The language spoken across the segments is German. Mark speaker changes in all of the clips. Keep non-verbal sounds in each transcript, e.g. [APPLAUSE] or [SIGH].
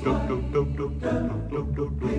Speaker 1: Do do do do do do do. dope.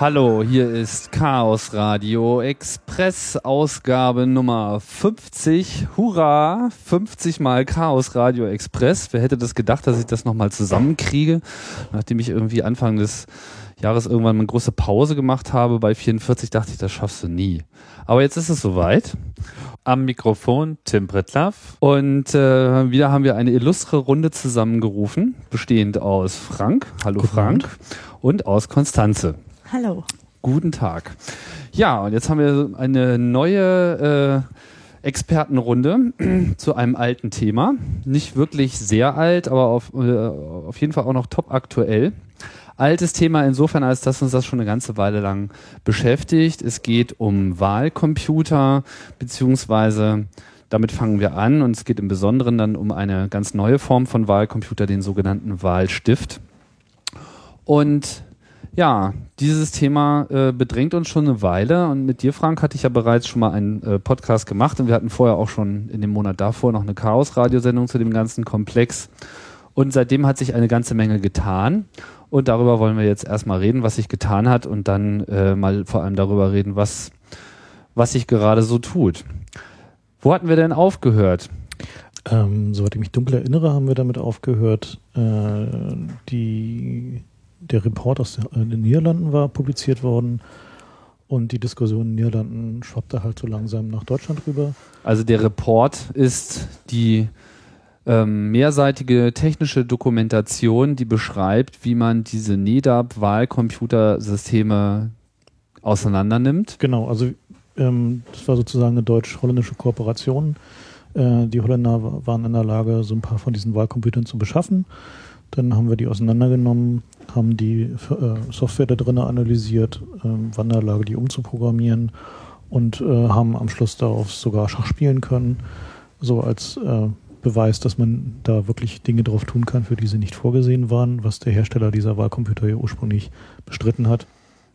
Speaker 2: Hallo, hier ist Chaos Radio Express Ausgabe Nummer 50. Hurra! 50 mal Chaos Radio Express. Wer hätte das gedacht, dass ich das nochmal zusammenkriege, nachdem ich irgendwie Anfang des Jahres irgendwann eine große Pause gemacht habe. Bei 44 dachte ich, das schaffst du nie. Aber jetzt ist es soweit.
Speaker 3: Am Mikrofon Tim Bretlaff.
Speaker 2: Und äh, wieder haben wir eine illustre Runde zusammengerufen, bestehend aus Frank, hallo
Speaker 4: Guten
Speaker 2: Frank, und aus Konstanze.
Speaker 5: Hallo.
Speaker 2: Guten Tag. Ja, und jetzt haben wir eine neue äh, Expertenrunde [CLEARS THROAT] zu einem alten Thema. Nicht wirklich sehr alt, aber auf, äh, auf jeden Fall auch noch top aktuell. Altes Thema insofern, als dass uns das schon eine ganze Weile lang beschäftigt. Es geht um Wahlcomputer, beziehungsweise damit fangen wir an und es geht im Besonderen dann um eine ganz neue Form von Wahlcomputer, den sogenannten Wahlstift. Und ja, dieses Thema äh, bedrängt uns schon eine Weile und mit dir, Frank, hatte ich ja bereits schon mal einen äh, Podcast gemacht und wir hatten vorher auch schon in dem Monat davor noch eine Chaos-Radiosendung zu dem ganzen Komplex und seitdem hat sich eine ganze Menge getan und darüber wollen wir jetzt erstmal reden, was sich getan hat und dann äh, mal vor allem darüber reden, was, was sich gerade so tut. Wo hatten wir denn aufgehört?
Speaker 4: Ähm, soweit ich mich dunkel erinnere, haben wir damit aufgehört, äh, die, der Report aus äh, den Niederlanden war publiziert worden und die Diskussion in den Niederlanden schwappte halt so langsam nach Deutschland rüber.
Speaker 2: Also der Report ist die ähm, mehrseitige technische Dokumentation, die beschreibt, wie man diese NEDAP-Wahlcomputersysteme auseinandernimmt.
Speaker 4: Genau, also ähm, das war sozusagen eine deutsch-holländische Kooperation. Äh, die Holländer wa- waren in der Lage, so ein paar von diesen Wahlcomputern zu beschaffen. Dann haben wir die auseinandergenommen, haben die äh, Software da drin analysiert, ähm, waren in der Lage, die umzuprogrammieren und äh, haben am Schluss darauf sogar Schach spielen können, so als äh, Beweis, dass man da wirklich Dinge drauf tun kann, für die sie nicht vorgesehen waren, was der Hersteller dieser Wahlcomputer ja ursprünglich bestritten hat.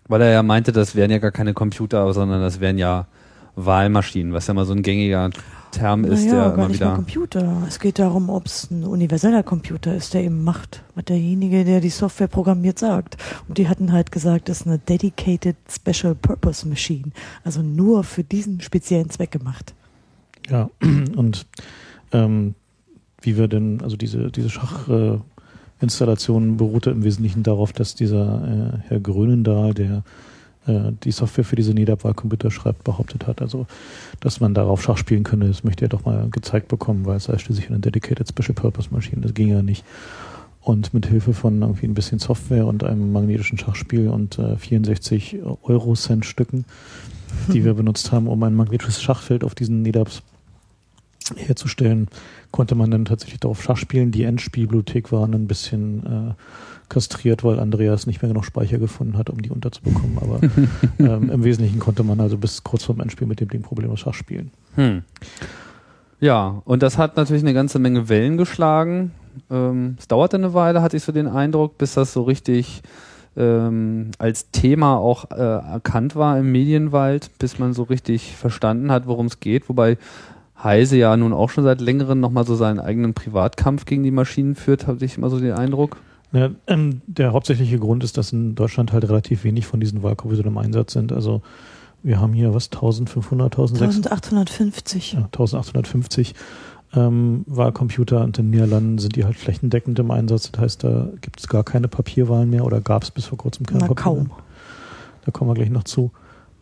Speaker 2: Weil er ja meinte, das wären ja gar keine Computer, sondern das wären ja Wahlmaschinen, was ja mal so ein gängiger Term ist,
Speaker 5: naja,
Speaker 2: der
Speaker 5: gar
Speaker 2: immer wieder.
Speaker 5: Computer. Es geht darum, ob es ein universeller Computer ist, der eben macht, was derjenige, der die Software programmiert, sagt. Und die hatten halt gesagt, das ist eine Dedicated Special Purpose Machine. Also nur für diesen speziellen Zweck gemacht.
Speaker 4: Ja, [CLEARS THROAT] und ähm, wie wir denn, also diese, diese Schachinstallation äh, Installation beruhte im Wesentlichen darauf, dass dieser äh, Herr Grönendahl, der äh, die Software für diese NEDAP-Wahlcomputer schreibt, behauptet hat, also dass man darauf Schach spielen könne, das möchte er doch mal gezeigt bekommen, weil es sei schließlich eine Dedicated Special Purpose Maschine, das ging ja nicht. Und mit Hilfe von irgendwie ein bisschen Software und einem magnetischen Schachspiel und äh, 64 Euro-Cent-Stücken, die wir [LAUGHS] benutzt haben, um ein magnetisches Schachfeld auf diesen NEDAPs herzustellen, konnte man dann tatsächlich darauf Schach spielen. Die Endspielbibliothek war ein bisschen äh, kastriert, weil Andreas nicht mehr genug Speicher gefunden hat, um die unterzubekommen. Aber [LAUGHS] ähm, im Wesentlichen konnte man also bis kurz vorm Endspiel mit dem Ding problemlos Schach spielen.
Speaker 2: Hm. Ja, und das hat natürlich eine ganze Menge Wellen geschlagen. Ähm, es dauerte eine Weile, hatte ich so den Eindruck, bis das so richtig ähm, als Thema auch äh, erkannt war im Medienwald, bis man so richtig verstanden hat, worum es geht. Wobei Heise ja nun auch schon seit längerem nochmal so seinen eigenen Privatkampf gegen die Maschinen führt, habe ich immer so den Eindruck.
Speaker 4: Ja, ähm, der hauptsächliche Grund ist, dass in Deutschland halt relativ wenig von diesen Wahlcomputern im Einsatz sind. Also wir haben hier was 1500, 1600,
Speaker 5: 1850.
Speaker 4: ja, 1850. ähm, Wahlcomputer und in den Niederlanden sind die halt flächendeckend im Einsatz. Das heißt, da gibt es gar keine Papierwahlen mehr oder gab es bis vor kurzem keine
Speaker 5: Na,
Speaker 4: Papierwahlen.
Speaker 5: kaum.
Speaker 4: Da kommen wir gleich noch zu,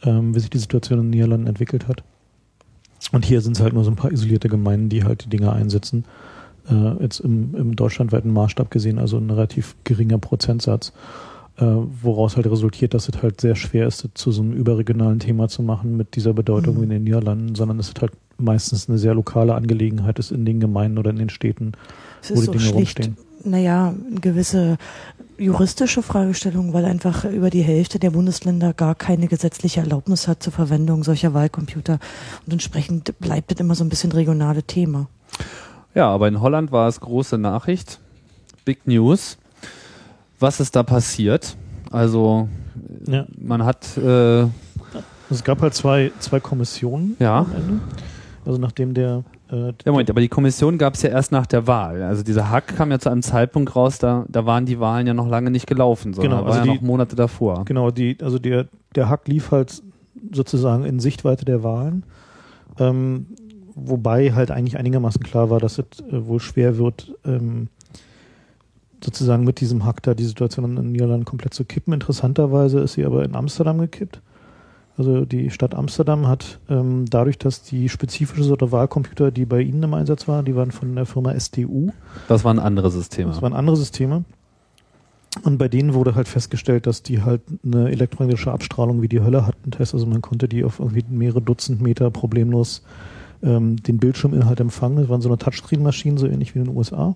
Speaker 4: ähm, wie sich die Situation in den Niederlanden entwickelt hat. Und hier sind es halt nur so ein paar isolierte Gemeinden, die halt die Dinger einsetzen. Äh, jetzt im, im deutschlandweiten Maßstab gesehen, also ein relativ geringer Prozentsatz, äh, woraus halt resultiert, dass es halt sehr schwer ist, zu so einem überregionalen Thema zu machen mit dieser Bedeutung
Speaker 5: Mhm.
Speaker 4: wie in den Niederlanden, sondern es ist halt meistens eine sehr lokale Angelegenheit ist in den Gemeinden oder in den Städten,
Speaker 5: Es
Speaker 4: wo die Dinge
Speaker 5: schlicht,
Speaker 4: rumstehen.
Speaker 5: naja, eine gewisse juristische Fragestellung, weil einfach über die Hälfte der Bundesländer gar keine gesetzliche Erlaubnis hat zur Verwendung solcher Wahlcomputer. Und entsprechend bleibt das immer so ein bisschen regionale Thema.
Speaker 2: Ja, aber in Holland war es große Nachricht. Big News. Was ist da passiert? Also,
Speaker 4: Ja.
Speaker 2: man hat, äh,
Speaker 4: Es gab halt zwei, zwei Kommissionen
Speaker 2: Ja.
Speaker 4: am Ende. Also nachdem der äh,
Speaker 2: ja Moment, aber die Kommission gab es ja erst nach der Wahl. Also dieser Hack kam ja zu einem Zeitpunkt raus, da, da waren die Wahlen ja noch lange nicht gelaufen, sondern
Speaker 4: Genau,
Speaker 2: war
Speaker 4: also
Speaker 2: ja
Speaker 4: die-
Speaker 2: noch Monate davor.
Speaker 4: Genau, die, also der, der Hack lief halt sozusagen in Sichtweite der Wahlen. Ähm, wobei halt eigentlich einigermaßen klar war, dass es äh, wohl schwer wird, ähm, sozusagen mit diesem Hack da die Situation in den Niederlanden komplett zu kippen. Interessanterweise ist sie aber in Amsterdam gekippt. Also die Stadt Amsterdam hat ähm, dadurch, dass die spezifische Sorte Wahlcomputer, die bei ihnen im Einsatz waren, die waren von der Firma STU,
Speaker 2: Das waren andere Systeme.
Speaker 4: das waren andere Systeme. Und bei denen wurde halt festgestellt, dass die halt eine elektromagnetische Abstrahlung wie die Hölle hatten. Das heißt also, man konnte die auf irgendwie mehrere Dutzend Meter problemlos ähm, den Bildschirminhalt empfangen. Das waren so eine Touchscreen-Maschinen, so ähnlich wie in den USA.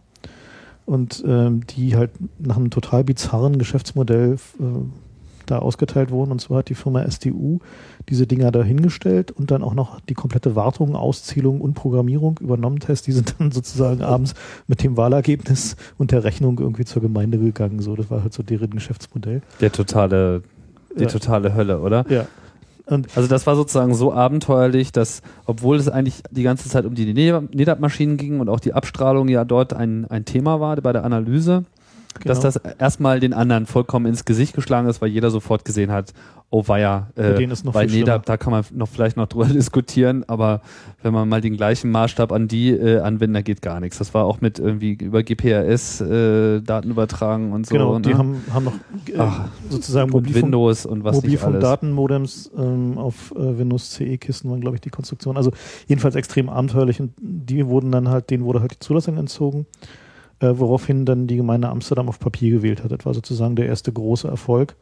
Speaker 4: Und ähm, die halt nach einem total bizarren Geschäftsmodell äh, da ausgeteilt wurden. Und zwar hat die Firma STU diese Dinger da hingestellt und dann auch noch die komplette Wartung, Auszählung und Programmierung übernommen. Heißt, die sind dann [LAUGHS] sozusagen abends mit dem Wahlergebnis und der Rechnung irgendwie zur Gemeinde gegangen. So, das war halt so deren Geschäftsmodell.
Speaker 2: Der totale, die
Speaker 4: Ja.
Speaker 2: totale Hölle, oder?
Speaker 4: Ja. Und
Speaker 2: Also das war sozusagen so abenteuerlich, dass, obwohl es eigentlich die ganze Zeit um die NEDAP-Maschinen ging und auch die Abstrahlung ja dort ein, ein Thema war bei der Analyse, dass
Speaker 4: genau.
Speaker 2: das erstmal den anderen vollkommen ins Gesicht geschlagen ist, weil jeder sofort gesehen hat, oh weia, äh,
Speaker 4: denen ist noch
Speaker 2: bei
Speaker 4: viel
Speaker 2: NEDAP, da kann man noch vielleicht noch drüber [LAUGHS] diskutieren, aber wenn man mal den gleichen Maßstab an die äh, anwendet, da geht gar nichts. Das war auch mit irgendwie über GPRS äh, Daten übertragen und so.
Speaker 4: genau, die
Speaker 2: ne?
Speaker 4: haben, haben noch äh,
Speaker 2: Ach,
Speaker 4: sozusagen Mobilfunk-
Speaker 2: Windows und was nicht alles.
Speaker 4: Mobilfunk-Datenmodems ähm, auf äh, Windows CE-Kisten waren, glaube ich, die Konstruktion. Also jedenfalls extrem abenteuerlich und die wurden dann halt, denen wurde halt die Zulassung entzogen, äh, woraufhin dann die Gemeinde Amsterdam auf Papier gewählt hat. Das war sozusagen der erste große Erfolg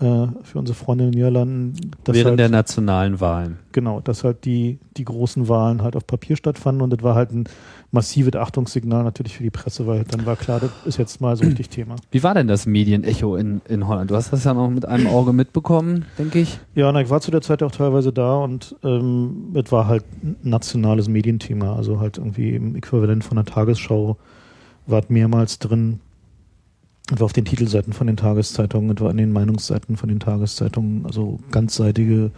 Speaker 4: äh, für unsere Freunde in den Niederlanden.
Speaker 2: Während
Speaker 4: halt,
Speaker 2: der nationalen Wahlen.
Speaker 4: Genau, dass halt die, die großen Wahlen halt auf Papier stattfanden und das war halt ein massives Achtungssignal natürlich für die Presse, weil dann war klar, das ist jetzt mal so richtig Thema.
Speaker 2: Wie war denn das Medienecho in, in Holland? Du hast das ja noch mit einem Auge mitbekommen, denke ich.
Speaker 4: Ja, na, ich war zu der Zeit auch teilweise da und ähm, es war halt ein nationales Medienthema, also halt irgendwie im Äquivalent von der Tagesschau war es mehrmals drin. Es war auf den Titelseiten von den Tageszeitungen, es war an den Meinungsseiten von den Tageszeitungen, also ganzseitige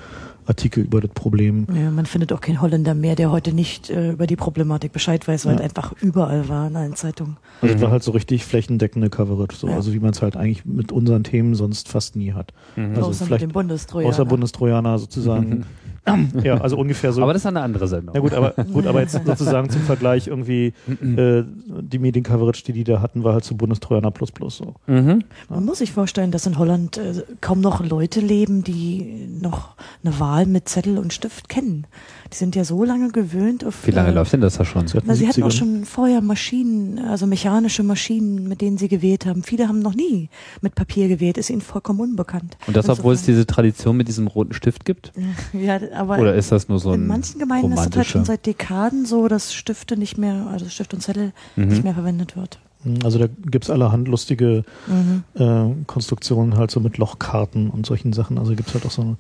Speaker 4: Artikel über das Problem.
Speaker 5: Ja, man findet auch keinen Holländer mehr, der heute nicht äh, über die Problematik Bescheid weiß, weil
Speaker 4: Ja.
Speaker 5: es einfach überall war in allen Zeitungen.
Speaker 4: Also es
Speaker 2: Mhm.
Speaker 4: war halt so richtig flächendeckende Coverage, so,
Speaker 5: Ja.
Speaker 4: also wie man es halt eigentlich mit unseren Themen sonst fast nie hat. Also
Speaker 5: Außer
Speaker 4: vielleicht
Speaker 5: mit dem Bundestrojaner.
Speaker 4: Außer Bundestrojaner sozusagen. [LAUGHS] [LAUGHS] ja, also ungefähr so.
Speaker 2: Aber das ist eine andere Sendung.
Speaker 4: Na gut, aber gut, aber jetzt sozusagen zum Vergleich irgendwie äh, die Mediencoverage, die die da hatten, war halt zu Bundestrojaner plus plus so.
Speaker 2: Mhm.
Speaker 5: Man muss sich vorstellen, dass in Holland äh, kaum noch Leute leben, die noch eine Wahl mit Zettel und Stift kennen. Die sind ja so lange gewöhnt auf.
Speaker 2: Wie lange
Speaker 5: äh,
Speaker 2: läuft denn das da schon?
Speaker 4: Seit den
Speaker 5: Na, sie hatten auch
Speaker 4: 70ern.
Speaker 5: schon vorher Maschinen, also mechanische Maschinen, mit denen sie gewählt haben. Viele haben noch nie mit Papier gewählt, ist ihnen vollkommen unbekannt.
Speaker 2: Und das, obwohl es diese Tradition mit diesem roten Stift gibt? [LAUGHS]
Speaker 5: Ja, aber
Speaker 2: Oder ist das nur so ein
Speaker 5: in manchen Gemeinden ist es halt schon seit Dekaden so, dass Stifte nicht mehr, also Stift und Zettel nicht
Speaker 2: Mhm.
Speaker 5: mehr verwendet wird.
Speaker 4: Also da gibt's allerhand lustige
Speaker 5: Mhm.
Speaker 4: äh, Konstruktionen halt so mit Lochkarten und solchen Sachen. Also gibt's halt auch so eine,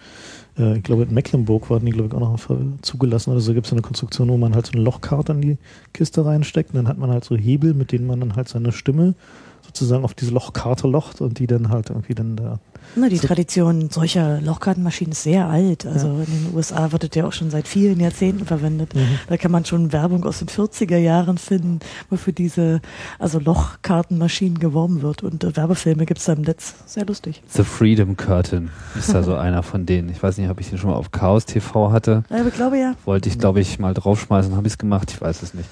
Speaker 4: äh, ich glaube in Mecklenburg waren die glaube ich auch noch zugelassen oder so. Gibt's so eine Konstruktion, wo man halt so eine Lochkarte in die Kiste reinsteckt und dann hat man halt so Hebel, mit denen man dann halt seine Stimme sozusagen auf diese Lochkarte locht und die dann halt irgendwie dann da.
Speaker 5: Na, die
Speaker 4: So-
Speaker 5: Tradition solcher Lochkartenmaschinen ist sehr alt. Also in den USA wird das ja auch schon seit vielen Jahrzehnten verwendet. Da kann man schon Werbung aus den 40er Jahren finden, wo für diese also Lochkartenmaschinen geworben wird. Und äh, Werbefilme gibt's da im Netz. Sehr lustig.
Speaker 6: The Freedom Curtain ist da so [LAUGHS] einer von denen. Ich weiß nicht, ob ich den schon mal auf Chaos TV hatte.
Speaker 5: Ja, aber ich glaube ja.
Speaker 6: Wollte ich, glaube ich, mal draufschmeißen. Habe ich es gemacht? Ich weiß es nicht.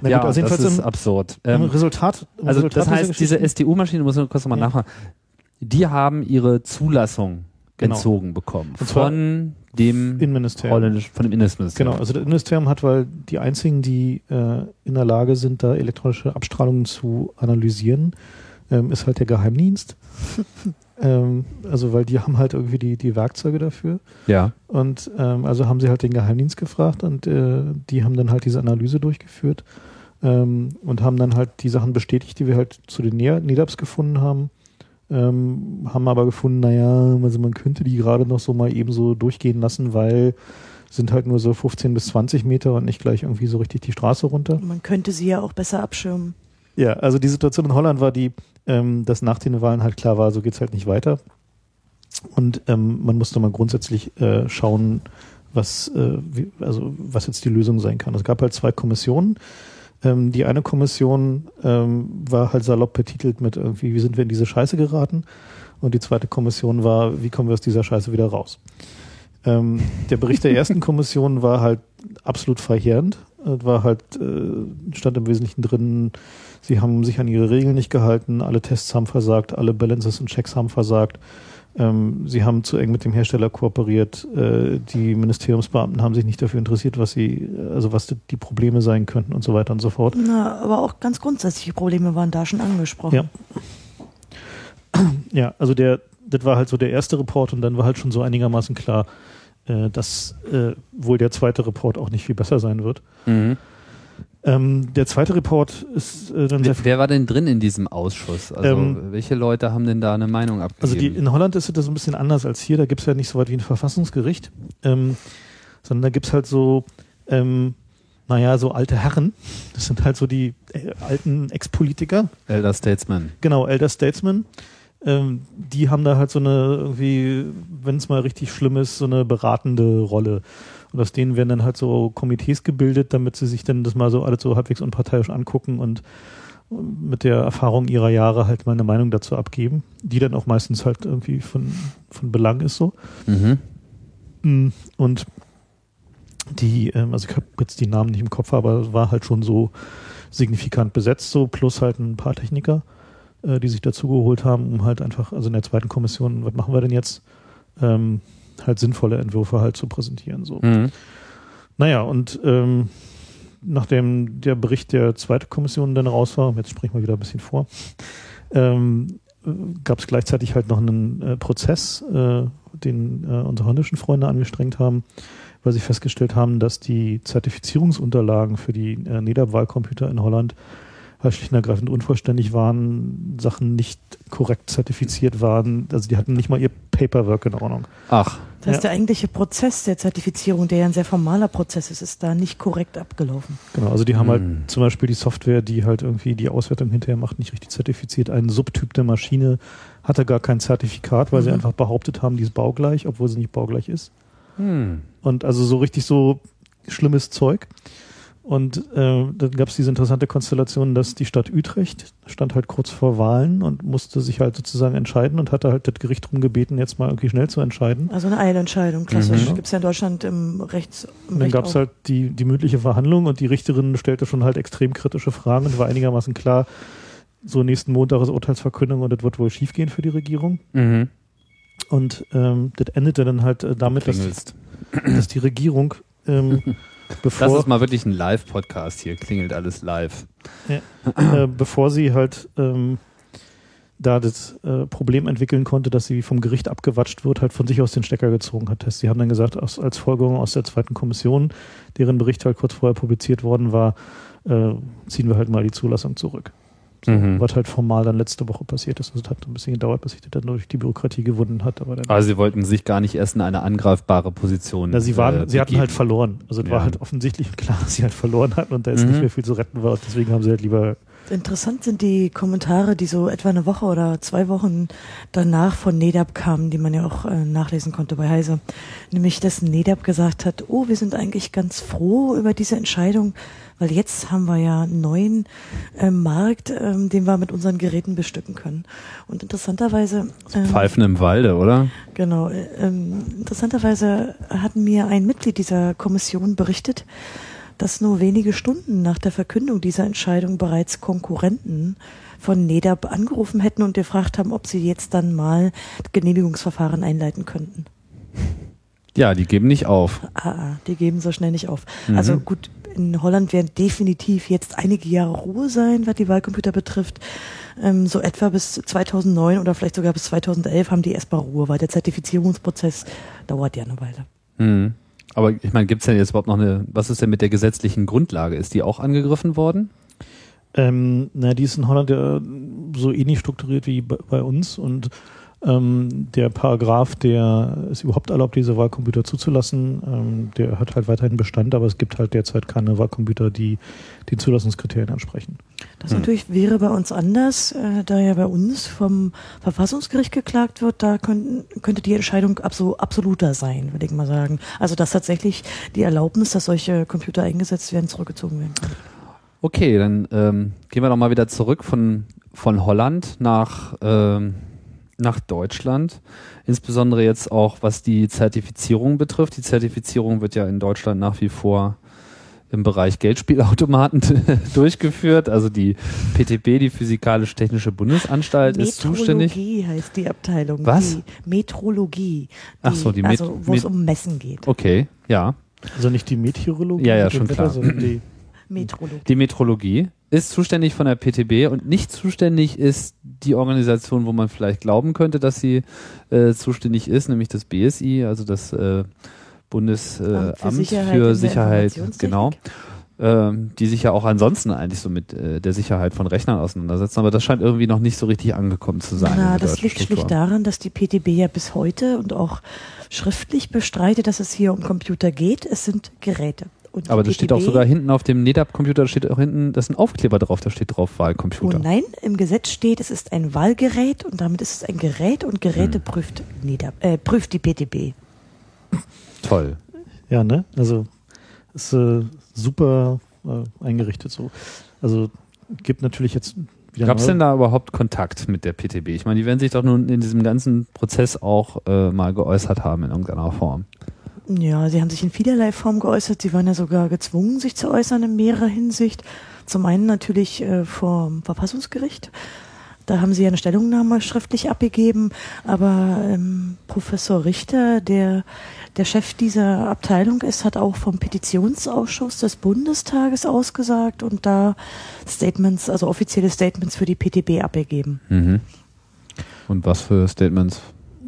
Speaker 4: Na
Speaker 6: ja,
Speaker 4: gut, also
Speaker 6: das ist absurd. Ähm,
Speaker 4: Resultat.
Speaker 6: Also
Speaker 4: Resultat
Speaker 6: das heißt, diese SDU-Maschine, muss man kurz nochmal
Speaker 4: Ja.
Speaker 6: nachfragen, die haben ihre Zulassung
Speaker 4: Genau.
Speaker 6: entzogen bekommen von dem
Speaker 4: Innenministerium.
Speaker 6: von dem Innenministerium.
Speaker 4: Genau, also das Innenministerium hat, weil die einzigen, die äh, in der Lage sind, da elektronische Abstrahlungen zu analysieren, ähm, ist halt der Geheimdienst. [LAUGHS] ähm, also weil die haben halt irgendwie die, die Werkzeuge dafür.
Speaker 6: Ja.
Speaker 4: Und ähm, also haben sie halt den Geheimdienst gefragt und äh, die haben dann halt diese Analyse durchgeführt ähm, und haben dann halt die Sachen bestätigt, die wir halt zu den Ne- NEDAPs gefunden haben. Ähm, haben aber gefunden, naja, also man könnte die gerade noch so mal eben so durchgehen lassen, weil sind halt nur so 15 bis 20 Meter und nicht gleich irgendwie so richtig die Straße runter.
Speaker 5: Man könnte sie ja auch besser abschirmen.
Speaker 4: Ja, also die Situation in Holland war die, ähm, dass nach den Wahlen halt klar war, so geht's halt nicht weiter. Und ähm, man musste mal grundsätzlich äh, schauen, was, äh, wie, also was jetzt die Lösung sein kann. Es gab halt zwei Kommissionen. Ähm, die eine Kommission ähm, war halt salopp betitelt mit irgendwie, wie sind wir in diese Scheiße geraten? Und die zweite Kommission war, wie kommen wir aus dieser Scheiße wieder raus? Ähm, der Bericht der ersten [LAUGHS] Kommission war halt absolut verheerend. War halt, äh, stand im Wesentlichen drin, sie haben sich an ihre Regeln nicht gehalten, alle Tests haben versagt, alle Balances und Checks haben versagt. Ähm, sie haben zu eng mit dem Hersteller kooperiert. Äh, die Ministeriumsbeamten haben sich nicht dafür interessiert, was sie, also was die Probleme sein könnten und so weiter und so fort.
Speaker 5: Na, aber auch ganz grundsätzliche Probleme waren da schon angesprochen.
Speaker 4: Ja. Ja, also der, das war halt so der erste Report und dann war halt schon so einigermaßen klar, äh, dass äh, wohl der zweite Report auch nicht viel besser sein wird.
Speaker 6: Mhm.
Speaker 4: Ähm, der zweite Report ist äh, dann sehr
Speaker 6: Wer, wer war denn drin in diesem Ausschuss? Also
Speaker 4: Ähm,
Speaker 6: welche Leute haben denn da eine Meinung abgegeben?
Speaker 4: Also die, in Holland ist das ein bisschen anders als hier. Da gibt es ja nicht so weit wie ein Verfassungsgericht, ähm, sondern da gibt es halt so, ähm, naja, so alte Herren. Das sind halt so die äh, alten Ex-Politiker.
Speaker 6: Elder Statesman.
Speaker 4: Genau, Elder Statesmen. Ähm, die haben da halt so eine irgendwie, wenn es mal richtig schlimm ist, so eine beratende Rolle. Und aus denen werden dann halt so Komitees gebildet, damit sie sich dann das mal so alles so halbwegs unparteiisch angucken und mit der Erfahrung ihrer Jahre halt mal eine Meinung dazu abgeben, die dann auch meistens halt irgendwie von, von Belang ist so.
Speaker 6: Mhm.
Speaker 4: Mm, Und die, ähm, also ich habe jetzt die Namen nicht im Kopf, aber es war halt schon so signifikant besetzt, so plus halt ein paar Techniker, äh, die sich dazu geholt haben, um halt einfach, also in der zweiten Kommission, was machen wir denn jetzt, ähm, halt sinnvolle Entwürfe halt zu präsentieren. So.
Speaker 6: Mhm.
Speaker 4: Naja, und ähm, nachdem der Bericht der zweiten Kommission dann raus war, jetzt sprechen wir wieder ein bisschen vor, ähm, gab es gleichzeitig halt noch einen äh, Prozess, äh, den äh, unsere holländischen Freunde angestrengt haben, weil sie festgestellt haben, dass die Zertifizierungsunterlagen für die äh, NEDAP-Wahlcomputer in Holland halt schlicht und ergreifend unvollständig waren, Sachen nicht korrekt zertifiziert waren, also die hatten nicht mal ihr Paperwork in Ordnung.
Speaker 6: Ach,
Speaker 5: Das
Speaker 4: Ja.
Speaker 5: ist der eigentliche Prozess der Zertifizierung, der ja ein sehr formaler Prozess ist, ist da nicht korrekt abgelaufen.
Speaker 4: Genau, also die haben
Speaker 6: Hm.
Speaker 4: halt zum Beispiel die Software, die halt irgendwie die Auswertung hinterher macht, nicht richtig zertifiziert. Ein Subtyp der Maschine hatte gar kein Zertifikat, weil sie
Speaker 5: Mhm.
Speaker 4: einfach behauptet haben, die ist baugleich, obwohl sie nicht baugleich ist.
Speaker 6: hm.
Speaker 4: Und also so richtig so schlimmes Zeug. Und äh, dann gab es diese interessante Konstellation, dass die Stadt Utrecht stand halt kurz vor Wahlen und musste sich halt sozusagen entscheiden und hatte halt das Gericht darum gebeten, jetzt mal irgendwie schnell zu entscheiden.
Speaker 5: Also eine Eilentscheidung, klassisch.
Speaker 4: Mhm.
Speaker 5: Gibt es ja in Deutschland im Rechts. Im
Speaker 4: Und dann gab es halt die, die mündliche Verhandlung und die Richterin stellte schon halt extrem kritische Fragen und war einigermaßen klar, so nächsten Montag ist Urteilsverkündung und das wird wohl schiefgehen für die Regierung.
Speaker 6: Mhm.
Speaker 4: Und ähm, das endete dann halt äh, damit, dass, dass die Regierung, ähm, [LAUGHS]
Speaker 6: Das
Speaker 4: bevor,
Speaker 6: ist mal wirklich ein Live-Podcast hier. Klingelt alles live.
Speaker 4: äh, bevor sie halt ähm, da das äh, Problem entwickeln konnte, dass sie vom Gericht abgewatscht wird, halt von sich aus den Stecker gezogen hat. Sie haben dann gesagt, aus, als Folgerung aus der zweiten Kommission, deren Bericht halt kurz vorher publiziert worden war, äh, ziehen wir halt mal die Zulassung zurück. So,
Speaker 2: Mhm.
Speaker 4: Was halt formal dann letzte Woche passiert ist. Also es hat ein bisschen gedauert, bis sich das dann durch die Bürokratie gewunden hat. Aber dann,
Speaker 2: Also sie wollten sich gar nicht erst in eine angreifbare Position.
Speaker 4: na, sie waren,
Speaker 2: äh,
Speaker 4: sie hatten halt verloren. Also es
Speaker 2: Ja.
Speaker 4: war halt offensichtlich und klar, [LAUGHS] dass sie halt verloren hatten und da ist
Speaker 2: Mhm.
Speaker 4: nicht mehr viel zu retten war. Und deswegen haben sie halt lieber
Speaker 5: Interessant sind die Kommentare, die so etwa eine Woche oder zwei Wochen danach von NEDAP kamen, die man ja auch äh, nachlesen konnte bei Heise. Nämlich, dass NEDAP gesagt hat, oh, wir sind eigentlich ganz froh über diese Entscheidung, weil jetzt haben wir ja einen neuen äh, Markt, ähm, den wir mit unseren Geräten bestücken können. Und interessanterweise... ähm,
Speaker 2: Pfeifen im Walde, oder?
Speaker 5: Genau. äh, Ähm, interessanterweise hat mir ein Mitglied dieser Kommission berichtet, dass nur wenige Stunden nach der Verkündung dieser Entscheidung bereits Konkurrenten von NEDAP angerufen hätten und gefragt haben, ob sie jetzt dann mal Genehmigungsverfahren einleiten könnten.
Speaker 2: Ja, die geben nicht auf.
Speaker 5: Ah, ah, die geben so schnell nicht auf.
Speaker 2: Mhm.
Speaker 5: Also gut, in Holland werden definitiv jetzt einige Jahre Ruhe sein, was die Wahlcomputer betrifft. Ähm, so etwa bis 2009 oder vielleicht sogar bis 2011 haben die erstmal Ruhe, weil der Zertifizierungsprozess dauert ja eine Weile.
Speaker 2: Mhm. Aber ich meine, gibt es denn jetzt überhaupt noch eine, was ist denn mit der gesetzlichen Grundlage? Ist die auch angegriffen worden?
Speaker 4: Ähm, na, die ist in Holland ja so ähnlich strukturiert wie bei, bei uns und ähm, der Paragraph, der es überhaupt erlaubt, diese Wahlcomputer zuzulassen, ähm, der hat halt weiterhin Bestand, aber es gibt halt derzeit keine Wahlcomputer, die den Zulassungskriterien entsprechen.
Speaker 5: Das
Speaker 2: Hm.
Speaker 5: natürlich wäre bei uns anders, äh, da ja bei uns vom Verfassungsgericht geklagt wird, da könnten, könnte die Entscheidung abso, absoluter sein, würde ich mal sagen. Also dass tatsächlich die Erlaubnis, dass solche Computer eingesetzt werden, zurückgezogen werden kann.
Speaker 2: Okay, dann ähm, gehen wir doch mal wieder zurück von, von Holland nach, ähm, nach Deutschland. Insbesondere jetzt auch, was die Zertifizierung betrifft. Die Zertifizierung wird ja in Deutschland nach wie vor im Bereich Geldspielautomaten [LAUGHS] durchgeführt. Also die PTB, die Physikalisch-Technische Bundesanstalt, ist zuständig.
Speaker 5: Metrologie heißt die Abteilung.
Speaker 2: Was?
Speaker 5: Die Metrologie. Die,
Speaker 2: Ach so, die Met-
Speaker 5: Also wo es um Messen geht.
Speaker 2: Okay, ja.
Speaker 4: Also nicht die Meteorologie,
Speaker 2: Ja, ja, schon
Speaker 4: Wetter,
Speaker 2: klar.
Speaker 4: sondern die
Speaker 5: Metrologie.
Speaker 2: Die Metrologie ist zuständig von der PTB und nicht zuständig ist die Organisation, wo man vielleicht glauben könnte, dass sie äh, zuständig ist, nämlich das BSI, also das äh, Bundesamt
Speaker 5: Amt für Sicherheit
Speaker 2: für Sicherheit, genau, ähm, die sich ja auch ansonsten eigentlich so mit äh, der Sicherheit von Rechnern auseinandersetzen, aber das scheint irgendwie noch nicht so richtig angekommen zu sein. in
Speaker 5: Na, das liegt schlicht
Speaker 2: Struktur.
Speaker 5: daran, dass die PTB ja bis heute und auch schriftlich bestreitet, dass es hier um Computer geht. Es sind Geräte. Und
Speaker 2: Aber das steht auch sogar hinten auf dem NetApp-Computer, da steht auch hinten, da ist ein Aufkleber drauf, da steht drauf
Speaker 5: Oh
Speaker 2: Wahlcomputer.
Speaker 5: nein, im Gesetz steht, es ist ein Wahlgerät und damit ist es ein Gerät und Geräte
Speaker 2: Hm.
Speaker 5: prüft, NEDAP, äh, prüft die PTB.
Speaker 2: Toll.
Speaker 4: Ja, ne? Also ist äh, super äh, eingerichtet so. Also gibt natürlich jetzt wieder
Speaker 2: Gab es denn da überhaupt Kontakt mit der PTB? Ich meine, die werden sich doch nun in diesem ganzen Prozess auch äh, mal geäußert haben in irgendeiner Form.
Speaker 5: Ja, sie haben sich in vielerlei Form geäußert. Sie waren ja sogar gezwungen, sich zu äußern in mehrerer Hinsicht. Zum einen natürlich äh, vom Verfassungsgericht. Da haben sie ja eine Stellungnahme schriftlich abgegeben. Aber ähm, Professor Richter, der der Chef dieser Abteilung ist, hat auch vom Petitionsausschuss des Bundestages ausgesagt und da Statements, also offizielle Statements für die PTB abgegeben.
Speaker 2: Mhm. Und was für Statements?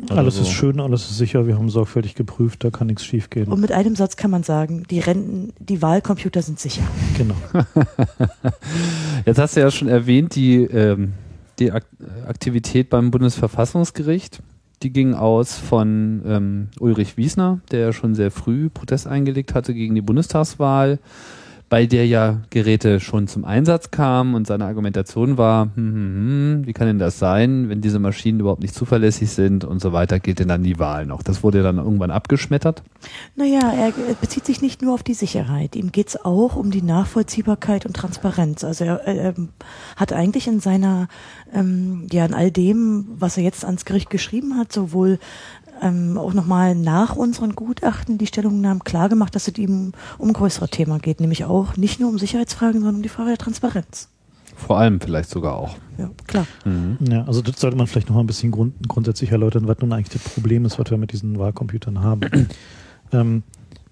Speaker 4: Alles
Speaker 2: Also
Speaker 4: ist schön, alles ist sicher, wir haben sorgfältig geprüft, da kann nichts schief gehen.
Speaker 5: Und mit einem Satz kann man sagen, die Renten, die Wahlcomputer sind sicher.
Speaker 4: Genau. [LAUGHS]
Speaker 2: Jetzt hast du ja schon erwähnt, die, ähm, die Ak Aktivität beim Bundesverfassungsgericht. Die ging aus von ähm, Ulrich Wiesner, der ja schon sehr früh Protest eingelegt hatte gegen die Bundestagswahl, bei der ja Geräte schon zum Einsatz kamen und seine Argumentation war, hm, hm, hm, wie kann denn das sein, wenn diese Maschinen überhaupt nicht zuverlässig sind und so weiter, geht denn dann die Wahl noch? Das wurde dann irgendwann abgeschmettert.
Speaker 5: Naja, er bezieht sich nicht nur auf die Sicherheit. Ihm geht's auch um die Nachvollziehbarkeit und Transparenz. Also er, er hat eigentlich in seiner, ähm, ja, in all dem, was er jetzt ans Gericht geschrieben hat, sowohl ähm, auch nochmal nach unseren Gutachten die Stellungnahmen klar gemacht, dass es ihm um ein größeres Thema geht, nämlich auch nicht nur um Sicherheitsfragen, sondern um die Frage der Transparenz.
Speaker 2: Vor allem vielleicht sogar auch.
Speaker 5: Ja, klar.
Speaker 2: Mhm.
Speaker 4: Ja, also das sollte man vielleicht noch mal ein bisschen grund grundsätzlich erläutern, was nun eigentlich das Problem ist, was wir mit diesen Wahlcomputern haben. [CLEARS THROAT] ähm,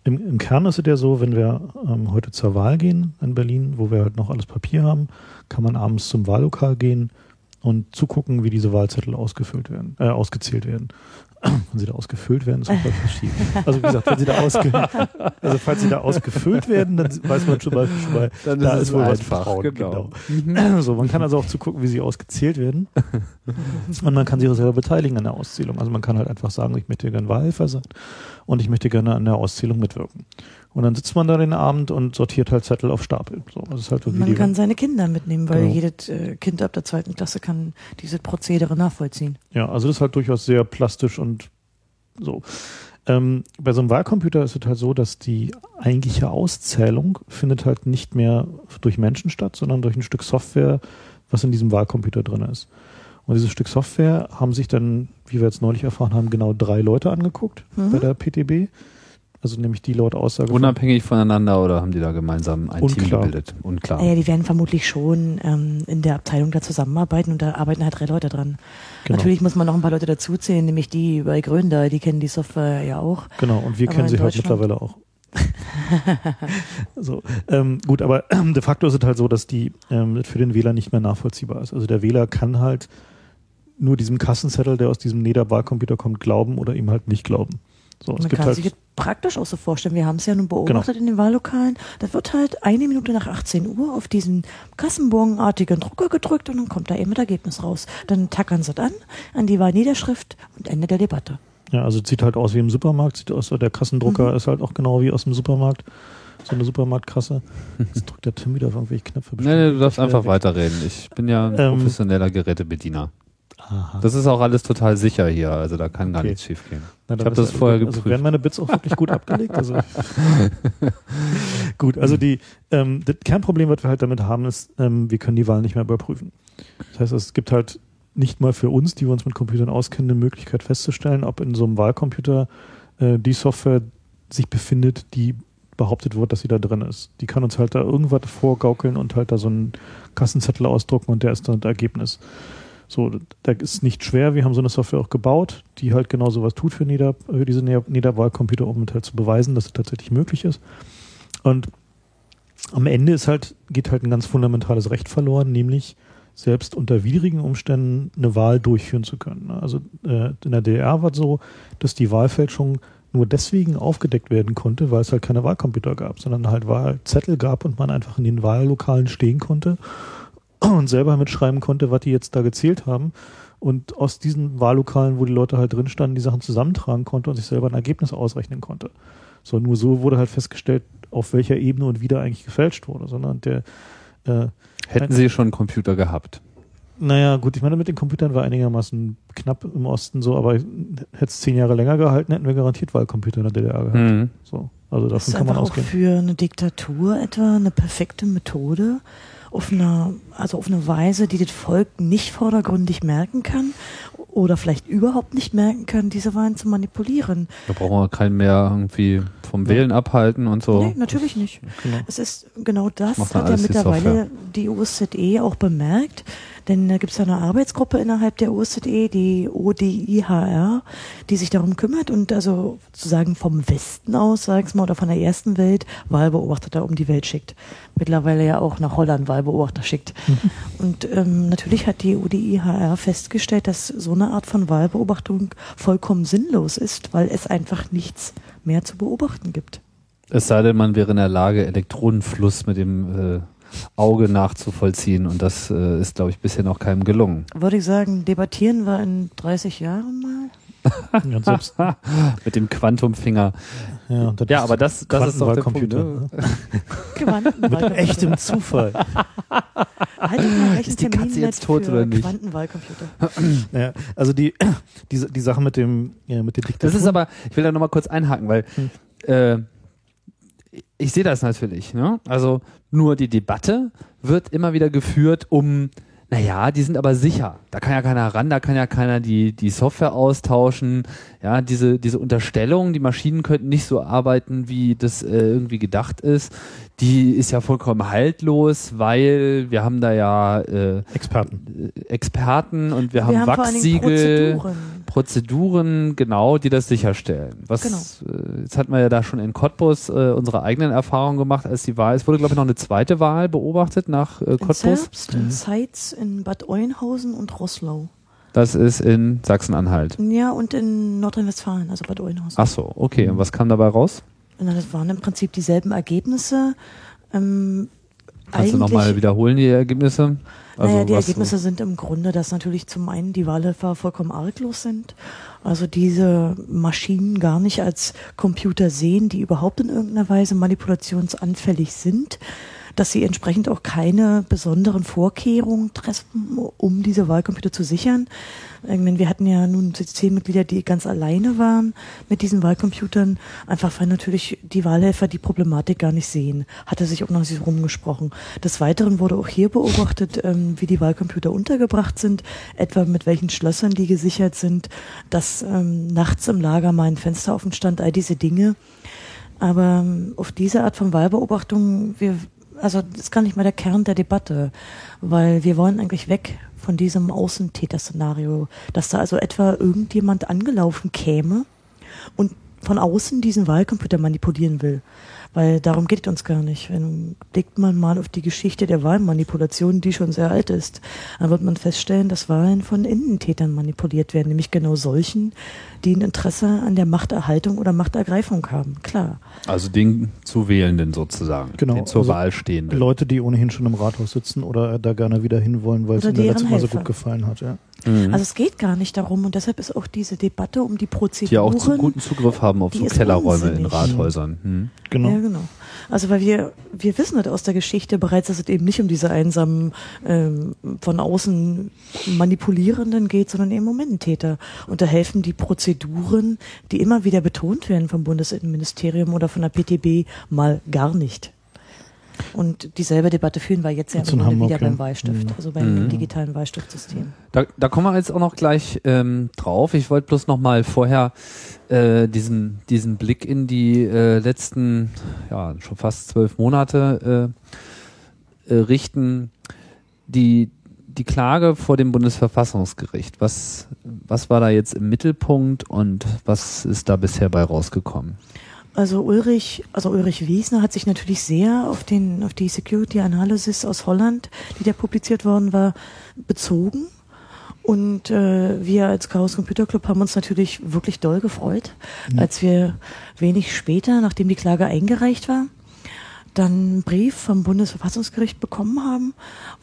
Speaker 4: im, Im Kern ist es ja so, wenn wir ähm, heute zur Wahl gehen in Berlin, wo wir halt noch alles Papier haben, kann man abends zum Wahllokal gehen und zugucken, wie diese Wahlzettel ausgefüllt werden, äh, ausgezählt werden. [CLEARS THROAT] wenn sie da ausgefüllt werden, ist etwas verschieden. Also wie gesagt, wenn sie da ausge [LAUGHS] also falls sie da ausgefüllt werden, dann weiß man schon mal, schon mal
Speaker 2: Dann
Speaker 4: da
Speaker 2: ist
Speaker 4: ist
Speaker 2: es
Speaker 4: wohl was vertraut,
Speaker 2: genau.
Speaker 4: genau. [CLEARS THROAT] So, man kann also auch zugucken, wie sie ausgezählt werden. [LAUGHS] Und man kann sich auch selber beteiligen an der Auszählung. Also man kann halt einfach sagen, ich möchte gerne Wahlhelfer sein und ich möchte gerne an der Auszählung mitwirken. Und dann sitzt man da den Abend und sortiert halt Zettel auf Stapel. So, das ist halt wirklich
Speaker 5: Man kann seine Kinder mitnehmen, weil
Speaker 4: Genau.
Speaker 5: jedes äh, Kind ab der zweiten Klasse kann diese Prozedere nachvollziehen.
Speaker 4: Ja, also das ist halt durchaus sehr plastisch und so. Ähm, bei so einem Wahlcomputer ist es halt so, dass die eigentliche Auszählung findet halt nicht mehr durch Menschen statt, sondern durch ein Stück Software, was in diesem Wahlcomputer drin ist. Und dieses Stück Software haben sich dann, wie wir jetzt neulich erfahren haben, genau drei Leute angeguckt
Speaker 5: Mhm.
Speaker 4: bei der PTB. Also nämlich die laut Aussage von-
Speaker 2: Unabhängig voneinander oder haben die da gemeinsam ein Team
Speaker 4: Unklar.
Speaker 2: gebildet? Unklar.
Speaker 5: Naja, die werden vermutlich schon ähm, in der Abteilung da zusammenarbeiten und da arbeiten halt drei Leute dran.
Speaker 4: Genau.
Speaker 5: Natürlich muss man noch ein paar Leute dazuzählen, nämlich die bei Gröndal, die kennen die Software ja auch.
Speaker 4: Genau, und wir
Speaker 5: Aber
Speaker 4: kennen sie halt mittlerweile auch. so, ähm, gut, aber de facto ist es halt so, dass die ähm, für den Wähler nicht mehr nachvollziehbar ist. Also der Wähler kann halt nur diesem Kassenzettel, der aus diesem NEDA-Wahlcomputer kommt, glauben oder ihm halt nicht glauben. So, es
Speaker 5: Man
Speaker 4: gibt
Speaker 5: kann
Speaker 4: halt,
Speaker 5: sich das praktisch auch so vorstellen. Wir haben es ja nun beobachtet in den Wahllokalen. Da wird halt eine Minute nach 18 Uhr auf diesen kassenbonartigen Drucker gedrückt und dann kommt da eben das Ergebnis raus. Dann tackern sie das an, an die Wahlniederschrift und Ende der Debatte.
Speaker 4: ja, also es sieht halt aus wie im Supermarkt, sieht aus, der Kassendrucker
Speaker 5: Mhm.
Speaker 4: ist halt auch genau wie aus dem Supermarkt. So eine Supermarktkasse. Jetzt drückt der Tim wieder auf irgendwelche Knöpfe. [LAUGHS]
Speaker 2: Nee, nee, du darfst einfach
Speaker 4: weg.
Speaker 2: weiterreden. Ich bin ja ein
Speaker 4: Ähm,
Speaker 2: professioneller Gerätebediener.
Speaker 4: Aha.
Speaker 2: Das ist auch alles total sicher hier, also da kann gar
Speaker 4: Okay.
Speaker 2: nichts schief gehen.
Speaker 4: Na,
Speaker 2: Ich hab
Speaker 4: ist
Speaker 2: das
Speaker 4: ja-
Speaker 2: vorher
Speaker 4: Also
Speaker 2: geprüft.
Speaker 4: werden meine Bits auch wirklich gut [LAUGHS] abgelegt? Also gut, also die ähm, das Kernproblem, was wir halt damit haben, ist, ähm, wir können die Wahl nicht mehr überprüfen. Das heißt, es gibt halt nicht mal für uns, die wir uns mit Computern auskennen, eine Möglichkeit festzustellen, ob in so einem Wahlcomputer äh, die Software sich befindet, die behauptet wird, dass sie da drin ist. Die kann uns halt da irgendwas vorgaukeln und halt da so einen Kassenzettel ausdrucken und der ist dann das Ergebnis. So, da ist nicht schwer. Wir haben so eine Software auch gebaut, die halt genau sowas tut für, Nieder, für diese Ne- Niederwahlcomputer, um halt zu beweisen, dass es tatsächlich möglich ist. Und am Ende ist halt, geht halt ein ganz fundamentales Recht verloren, nämlich selbst unter widrigen Umständen eine Wahl durchführen zu können. Also äh, in der DDR war es so, dass die Wahlfälschung nur deswegen aufgedeckt werden konnte, weil es halt keine Wahlcomputer gab, sondern halt Wahlzettel gab und man einfach in den Wahllokalen stehen konnte und selber mitschreiben konnte, was die jetzt da gezählt haben und aus diesen Wahllokalen, wo die Leute halt drin standen, die Sachen zusammentragen konnte und sich selber ein Ergebnis ausrechnen konnte. So, nur so wurde halt festgestellt, auf welcher Ebene und wie da eigentlich gefälscht wurde, sondern der, äh,
Speaker 2: Hätten sie schon einen Computer gehabt.
Speaker 4: naja, gut, ich meine, mit den Computern war einigermaßen knapp im Osten so, aber hätte es zehn Jahre länger gehalten, hätten wir garantiert Wahlcomputer in der DDR gehabt.
Speaker 2: Mhm.
Speaker 4: So, also
Speaker 5: Das
Speaker 4: davon
Speaker 5: ist
Speaker 4: kann man
Speaker 5: einfach auch
Speaker 4: ausgehen.
Speaker 5: für eine Diktatur etwa eine perfekte Methode, auf einer, also auf eine Weise, die das Volk nicht vordergründig merken kann oder vielleicht überhaupt nicht merken kann, diese Wahlen zu manipulieren.
Speaker 2: Da brauchen wir keinen mehr irgendwie vom Wählen abhalten und so.
Speaker 5: Nee, natürlich nicht.
Speaker 4: Genau.
Speaker 5: Es ist genau das, hat ja mittlerweile die OSZE auch bemerkt, denn da gibt es ja eine Arbeitsgruppe innerhalb der OSZE, die ODIHR, die sich darum kümmert und also sozusagen vom Westen aus, sag ich mal, oder von der ersten Welt Wahlbeobachter um die Welt schickt. Mittlerweile ja auch nach Holland Wahlbeobachter schickt. Und ähm, natürlich hat die ODIHR festgestellt, dass so eine Art von Wahlbeobachtung vollkommen sinnlos ist, weil es einfach nichts mehr zu beobachten gibt.
Speaker 2: Es sei denn, man wäre in der Lage, Elektronenfluss mit dem äh, Auge nachzuvollziehen und das äh, ist, glaube ich, bisher noch keinem gelungen.
Speaker 5: Würde ich sagen, debattieren wir in 30 Jahren mal. [LAUGHS] [LAUGHS]
Speaker 2: Mit dem Quantumfinger.
Speaker 4: ja, und das
Speaker 2: Ja, aber das, das ist doch der Punkt.
Speaker 4: Quantenwahlcomputer,
Speaker 2: Ne? [LAUGHS]
Speaker 4: Mit echtem Zufall.
Speaker 2: Ist die Katze jetzt tot oder nicht?
Speaker 5: Quantenwahlcomputer. [CLEARS THROAT]
Speaker 4: Ja, also die, die, die Sache mit dem, ja, mit den Diktaturen.
Speaker 2: Das ist aber, ich will da nochmal kurz einhaken, weil
Speaker 4: Hm.
Speaker 2: äh, ich sehe das natürlich. Ne? Also nur die Debatte wird immer wieder geführt, um, naja, die sind aber sicher. Da kann ja keiner ran, da kann ja keiner die, die Software austauschen. Ja, diese, diese Unterstellung, die Maschinen könnten nicht so arbeiten, wie das äh, irgendwie gedacht ist, die ist ja vollkommen haltlos, weil wir haben da ja äh,
Speaker 4: Experten.
Speaker 2: Experten und wir haben
Speaker 5: allen Dingen
Speaker 2: Wachsiegel.
Speaker 5: Prozeduren.
Speaker 2: Prozeduren genau, die das sicherstellen. Was,
Speaker 5: Genau.
Speaker 2: äh, jetzt hatten wir ja da schon in Cottbus äh, unsere eigenen Erfahrungen gemacht, als die Wahl, es wurde glaube ich noch eine zweite Wahl beobachtet nach äh,
Speaker 5: In
Speaker 2: Cottbus.
Speaker 5: Zerbst, in Zeitz, in Bad Oeynhausen und Roßlau.
Speaker 2: Das ist in Sachsen-Anhalt.
Speaker 5: Ja, und in Nordrhein-Westfalen, also Bad Oeynhausen.
Speaker 2: Ach so, okay. Und was kam dabei raus?
Speaker 5: Na, das waren im Prinzip dieselben Ergebnisse. Ähm,
Speaker 2: Kannst du nochmal wiederholen, die Ergebnisse? Also
Speaker 5: naja, die Ergebnisse sind im Grunde, dass natürlich zum einen die Wahlhelfer vollkommen arglos sind, also diese Maschinen gar nicht als Computer sehen, die überhaupt in irgendeiner Weise manipulationsanfällig sind, dass sie entsprechend auch keine besonderen Vorkehrungen treffen, um diese Wahlcomputer zu sichern. Ich meine, wir hatten ja nun Systemmitglieder, die ganz alleine waren mit diesen Wahlcomputern, einfach weil natürlich die Wahlhelfer die Problematik gar nicht sehen. Hatte sich auch noch nicht rumgesprochen. Des Weiteren wurde auch hier beobachtet, ähm, wie die Wahlcomputer untergebracht sind, etwa mit welchen Schlössern die gesichert sind, dass ähm, nachts im Lager mal ein Fenster offen stand, all diese Dinge. Aber ähm, auf diese Art von Wahlbeobachtung, wir, also das ist gar nicht mal der Kern der Debatte, weil wir wollen eigentlich weg von diesem Außentäter-Szenario, dass da also etwa irgendjemand angelaufen käme und von außen diesen Wahlcomputer manipulieren will. Weil darum geht es uns gar nicht. Wenn blickt man mal auf die Geschichte der Wahlmanipulation, die schon sehr alt ist, dann wird man feststellen, dass Wahlen von Innentätern manipuliert werden, nämlich genau solchen, die ein Interesse an der Machterhaltung oder Machtergreifung haben. Klar.
Speaker 2: Also den zu Wählenden sozusagen.
Speaker 4: Genau,
Speaker 2: Den zur
Speaker 4: also
Speaker 2: Wahl stehenden.
Speaker 4: Leute, die ohnehin schon im Rathaus sitzen oder da gerne wieder hinwollen, weil es
Speaker 5: Oder
Speaker 4: ihnen das
Speaker 5: deren
Speaker 4: letzte Mal so gut gefallen hat. Ja.
Speaker 2: Mhm.
Speaker 5: Also es geht gar nicht darum und deshalb ist auch diese Debatte um die
Speaker 2: die
Speaker 5: Prozeduren.
Speaker 2: auch zu guten Zugriff haben auf
Speaker 5: die
Speaker 2: so Kellerräume in
Speaker 5: unsinnig.
Speaker 2: Rathäusern. Hm.
Speaker 4: Genau.
Speaker 5: Ja, genau. Also weil wir, wir wissen halt aus der Geschichte bereits, dass es eben nicht um diese einsamen ähm, von außen Manipulierenden geht, sondern eben um Innentäter. Und da helfen die Prozeduren, die immer wieder betont werden vom Bundesinnenministerium oder von der PTB, mal gar nicht. Und dieselbe Debatte führen wir jetzt ja wieder
Speaker 4: ja.
Speaker 5: beim Wahlstift,
Speaker 4: Mhm.
Speaker 5: also beim
Speaker 2: Mhm.
Speaker 5: digitalen Wahlstiftsystem.
Speaker 2: Da, da kommen wir jetzt auch noch gleich ähm, drauf. Ich wollte bloß noch mal vorher äh, diesen, diesen Blick in die äh, letzten, ja, schon fast zwölf Monate äh, äh, richten. Die, die Klage vor dem Bundesverfassungsgericht, was, was war da jetzt im Mittelpunkt und was ist da bisher bei rausgekommen?
Speaker 5: Also Ulrich, also Ulrich Wiesner hat sich natürlich sehr auf den, auf die Security Analysis aus Holland, die da publiziert worden war, bezogen. Und äh, wir als Chaos Computer Club haben uns natürlich wirklich doll gefreut, als wir wenig später, nachdem die Klage eingereicht war, dann einen Brief vom Bundesverfassungsgericht bekommen haben,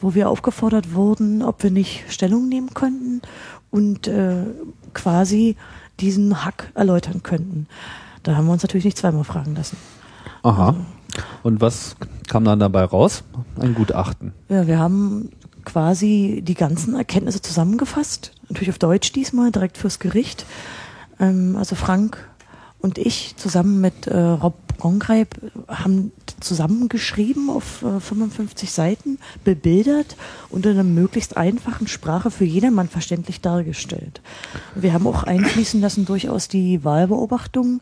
Speaker 5: wo wir aufgefordert wurden, ob wir nicht Stellung nehmen könnten und äh, quasi diesen Hack erläutern könnten. Da haben wir uns natürlich nicht zweimal fragen lassen.
Speaker 2: Aha. Und was kam dann dabei raus? Ein Gutachten.
Speaker 5: Ja, wir haben quasi die ganzen Erkenntnisse zusammengefasst, natürlich auf Deutsch diesmal, direkt fürs Gericht. Ähm, also Frank und ich zusammen mit äh, Rob Gongreib haben zusammengeschrieben auf äh, 55 Seiten, bebildert und in einer möglichst einfachen Sprache für jedermann verständlich dargestellt. Wir haben auch einfließen lassen durchaus die Wahlbeobachtungen,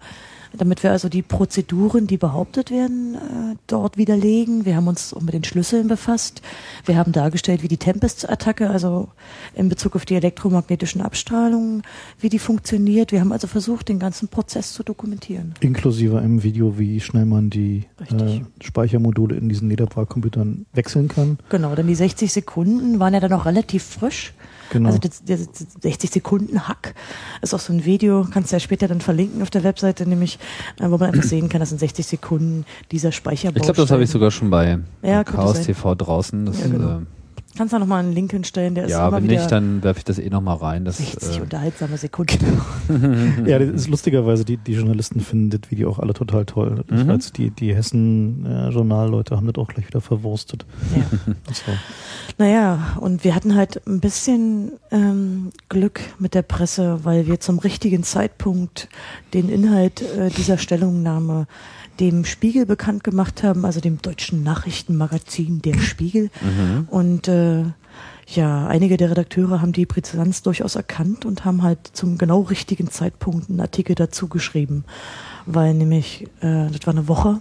Speaker 5: damit wir also die Prozeduren, die behauptet werden, äh, dort widerlegen. Wir haben uns auch mit den Schlüsseln befasst. Wir haben dargestellt, wie die Tempest-Attacke, also in Bezug auf die elektromagnetischen Abstrahlungen, wie die funktioniert. Wir haben also versucht, den ganzen Prozess zu dokumentieren.
Speaker 4: Inklusive einem Video, wie schnell man die äh, Speichermodule in diesen Lederbra-Computern wechseln kann.
Speaker 5: Genau, denn die 60 Sekunden waren ja dann noch relativ frisch.
Speaker 4: Genau.
Speaker 5: Also der 60 Sekunden Hack ist auch so ein Video, kannst du ja später dann verlinken auf der Webseite, nämlich, äh, wo man einfach sehen kann, dass in 60 Sekunden dieser Speicherbaustein.
Speaker 2: Ich glaube, das habe ich sogar schon bei
Speaker 5: Ja,
Speaker 2: Chaos
Speaker 5: sein.
Speaker 2: TV draußen. Das,
Speaker 5: Ja, genau.
Speaker 2: äh,
Speaker 5: Kannst du noch mal einen Link hinstellen, der ist
Speaker 2: ja,
Speaker 5: immer
Speaker 2: wenn
Speaker 5: wieder
Speaker 2: nicht, dann werfe ich das eh nochmal rein. Das,
Speaker 5: 60
Speaker 2: äh,
Speaker 5: unterhaltsame Sekunden. [LAUGHS]
Speaker 4: Ja, das ist lustigerweise, die, die Journalisten finden das Video auch alle total toll. Ich
Speaker 2: Mhm.
Speaker 4: weiß, die, die Hessen-Journalleute haben das auch gleich wieder verwurstet.
Speaker 5: ja. [LAUGHS]
Speaker 4: Das war,
Speaker 5: Naja, und wir hatten halt ein bisschen ähm, Glück mit der Presse, weil wir zum richtigen Zeitpunkt den Inhalt äh, dieser Stellungnahme dem Spiegel bekannt gemacht haben, also dem deutschen Nachrichtenmagazin Der Spiegel.
Speaker 2: mhm.
Speaker 5: Und äh, ja, einige der Redakteure haben die Brisanz durchaus erkannt und haben halt zum genau richtigen Zeitpunkt einen Artikel dazu geschrieben, weil nämlich, äh, das war eine Woche,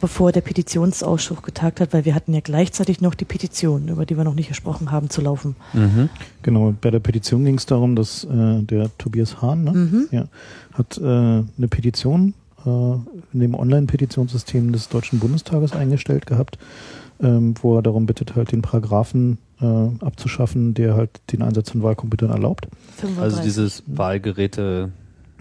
Speaker 5: bevor der Petitionsausschuss getagt hat, weil wir hatten ja gleichzeitig noch die Petition, über die wir noch nicht gesprochen haben, zu laufen.
Speaker 2: Mhm.
Speaker 4: Genau, bei der Petition ging es darum, dass äh, der Tobias Hahn ne,
Speaker 5: Mhm.
Speaker 4: ja, hat äh, eine Petition in dem Online-Petitionssystem des Deutschen Bundestages eingestellt gehabt, ähm, wo er darum bittet, halt den Paragraphen äh, abzuschaffen, der halt den Einsatz von Wahlcomputern erlaubt.
Speaker 5: 35.
Speaker 2: Also dieses Wahlgeräte,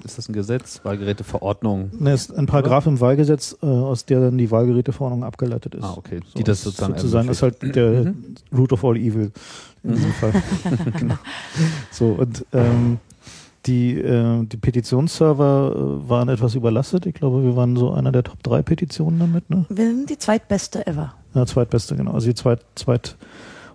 Speaker 2: ist das ein Gesetz? Wahlgeräteverordnung.
Speaker 4: Ne, ist ein Paragraph im Wahlgesetz, äh, aus der dann die Wahlgeräteverordnung abgeleitet ist.
Speaker 2: Ah, okay.
Speaker 4: So,
Speaker 2: Die das sozusagen,
Speaker 4: sozusagen ist halt der
Speaker 2: Mhm.
Speaker 4: Root of all evil in diesem Fall. [LAUGHS] genau. So, und ähm, die, äh, die Petitionsserver äh, waren etwas überlastet. Ich glaube, wir waren so einer der Top 3 Petitionen damit, ne?
Speaker 5: Wir sind die zweitbeste ever.
Speaker 4: Ja, zweitbeste, genau. Also die zweit, zweit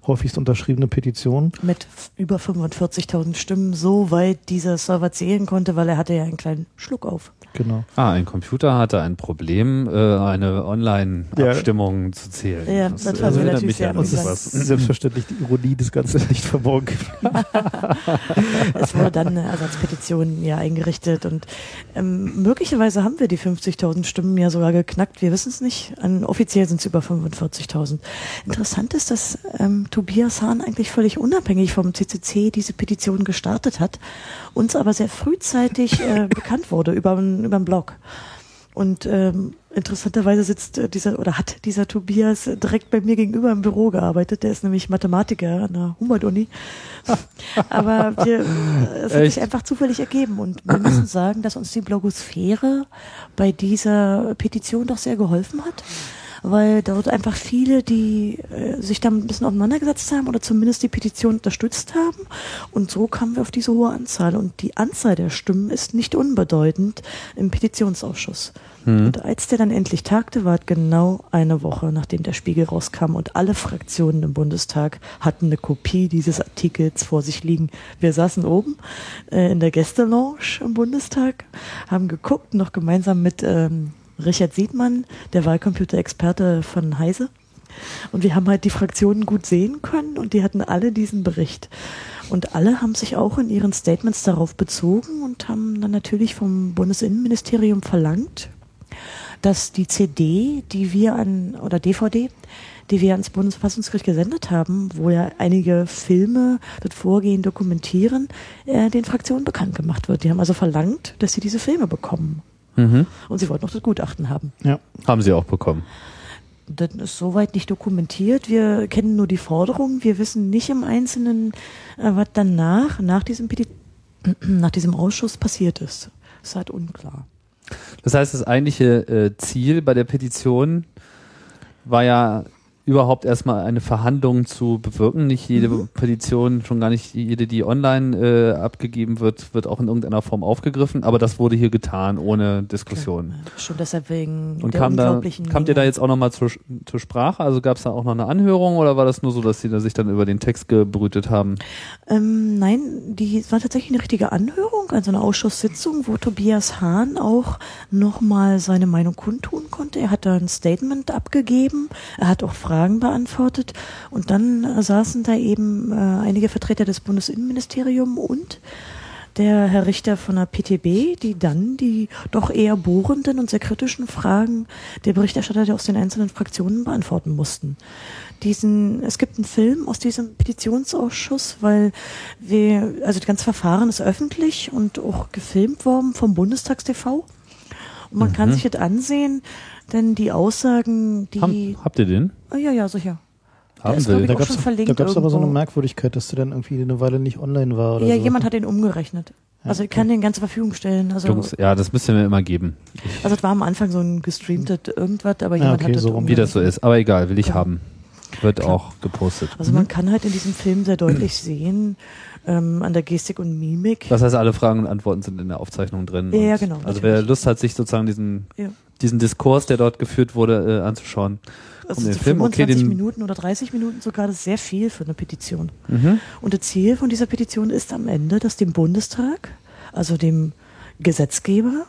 Speaker 4: häufigst unterschriebene Petition.
Speaker 5: Mit über 45.000 Stimmen, so weit dieser Server zählen konnte, weil er hatte ja einen kleinen Schluck auf.
Speaker 4: Genau.
Speaker 2: Ah, ein Computer hatte ein Problem, äh, eine Online-Abstimmung zu zählen.
Speaker 5: Ja, das war
Speaker 2: erinnert
Speaker 5: relativ
Speaker 2: mich
Speaker 5: sehr
Speaker 2: an was.
Speaker 4: ist [LAUGHS] selbstverständlich die Ironie des Ganzen nicht verborgen. [LAUGHS]
Speaker 5: Es wurde dann eine Ersatzpetition ja eingerichtet und ähm, möglicherweise haben wir die 50.000 Stimmen ja sogar geknackt. Wir wissen es nicht. An, offiziell sind es über 45.000. Interessant ist, dass ähm, Tobias Hahn eigentlich völlig unabhängig vom CCC diese Petition gestartet hat, uns aber sehr frühzeitig äh, [LAUGHS] bekannt wurde über, über einen Blog. Und ähm, interessanterweise sitzt äh, dieser oder hat dieser Tobias direkt bei mir gegenüber im Büro gearbeitet. Der ist nämlich Mathematiker an der Humboldt-Uni. [LAUGHS] Aber wir, äh, es hat
Speaker 2: Echt?
Speaker 5: sich einfach zufällig ergeben. Und wir müssen sagen, dass uns die Blogosphäre bei dieser Petition doch sehr geholfen hat. Weil dort einfach viele, die äh, sich damit ein bisschen auseinandergesetzt haben oder zumindest die Petition unterstützt haben. Und so kamen wir auf diese hohe Anzahl. Und die Anzahl der Stimmen ist nicht unbedeutend im Petitionsausschuss.
Speaker 2: Hm.
Speaker 5: Und als der dann endlich tagte, war es genau eine Woche, nachdem der Spiegel rauskam und alle Fraktionen im Bundestag hatten eine Kopie dieses Artikels vor sich liegen. Wir saßen oben äh, in der Gästelounge im Bundestag, haben geguckt, noch gemeinsam mit ähm, Richard Siedmann, der Wahlcomputer-Experte von Heise. Und wir haben halt die Fraktionen gut sehen können und die hatten alle diesen Bericht. Und alle haben sich auch in ihren Statements darauf bezogen und haben dann natürlich vom Bundesinnenministerium verlangt, dass die CD, die wir an, oder DVD, die wir ans Bundesverfassungsgericht gesendet haben, wo ja einige Filme das Vorgehen dokumentieren, äh, den Fraktionen bekannt gemacht wird. Die haben also verlangt, dass sie diese Filme bekommen.
Speaker 2: Mhm.
Speaker 5: Und sie wollten noch das Gutachten haben.
Speaker 4: Ja.
Speaker 2: Haben sie auch bekommen.
Speaker 5: Das ist soweit nicht dokumentiert. Wir kennen nur die Forderung. Wir wissen nicht im Einzelnen, äh, was danach, nach diesem, Peti [CLEARS THROAT] nach diesem Ausschuss passiert ist. Das ist halt unklar.
Speaker 2: Das heißt, das eigentliche äh, Ziel bei der Petition war ja überhaupt erstmal eine Verhandlung zu bewirken. Nicht jede
Speaker 5: Mhm.
Speaker 2: Petition, schon gar nicht jede, die online äh, abgegeben wird, wird auch in irgendeiner Form aufgegriffen. Aber das wurde hier getan, ohne Diskussion.
Speaker 5: Schon deshalb wegen
Speaker 2: Und
Speaker 5: der
Speaker 2: kam da,
Speaker 5: unglaublichen
Speaker 2: kamt ihr da jetzt auch nochmal zur, zur Sprache? Also gab es da auch noch eine Anhörung oder war das nur so, dass sie da sich dann über den Text gebrütet haben?
Speaker 5: Ähm, nein, die es war tatsächlich eine richtige Anhörung, also eine Ausschusssitzung, wo Tobias Hahn auch nochmal seine Meinung kundtun konnte. Er hat da ein Statement abgegeben, er hat auch Fragen beantwortet und dann äh, saßen da eben äh, einige Vertreter des Bundesinnenministeriums und der Herr Richter von der PTB, die dann die doch eher bohrenden und sehr kritischen Fragen der Berichterstatter aus den einzelnen Fraktionen beantworten mussten. Diesen, es gibt einen Film aus diesem Petitionsausschuss, weil wir, also das ganze Verfahren ist öffentlich und auch gefilmt worden vom Bundestagstv. Und man kann
Speaker 2: Mhm.
Speaker 5: sich das ansehen, denn die Aussagen, die,
Speaker 2: Haben, habt ihr den?
Speaker 5: Ah, ja, ja, sicher.
Speaker 2: Haben
Speaker 5: ich,
Speaker 4: Da gab es
Speaker 5: schon verlinkt
Speaker 4: da gab's aber so eine. Merkwürdigkeit, dass der dann irgendwie eine Weile nicht online war oder
Speaker 5: Ja,
Speaker 4: so.
Speaker 5: jemand hat den umgerechnet.
Speaker 4: Ja,
Speaker 5: Also ich kann den ganz zur Verfügung stellen. Also,
Speaker 2: Jungs, ja, das müsst ihr mir immer geben,
Speaker 5: also es war am Anfang so ein gestreamtes irgendwas, aber
Speaker 4: Ah,
Speaker 5: jemand
Speaker 4: okay,
Speaker 5: hat das
Speaker 4: so rum.
Speaker 2: wie das so ist. Aber egal, will ich
Speaker 5: Ja.
Speaker 2: haben. Wird
Speaker 5: Klar.
Speaker 2: auch gepostet.
Speaker 5: Also man kann halt in diesem Film sehr deutlich sehen, ähm, an der Gestik und Mimik.
Speaker 2: Das heißt, alle Fragen und Antworten sind in der Aufzeichnung drin.
Speaker 5: Ja, genau,
Speaker 2: Also
Speaker 5: natürlich.
Speaker 2: wer Lust hat, sich sozusagen diesen,
Speaker 5: Ja.
Speaker 2: Diesen Diskurs, der dort geführt wurde, äh, anzuschauen.
Speaker 5: Also
Speaker 2: den
Speaker 5: so
Speaker 2: Film, okay,
Speaker 5: 25
Speaker 2: den-
Speaker 5: Minuten oder 30 Minuten sogar, das ist sehr viel für eine Petition.
Speaker 2: Mhm.
Speaker 5: Und das Ziel von dieser Petition ist am Ende, dass dem Bundestag, also dem Gesetzgeber,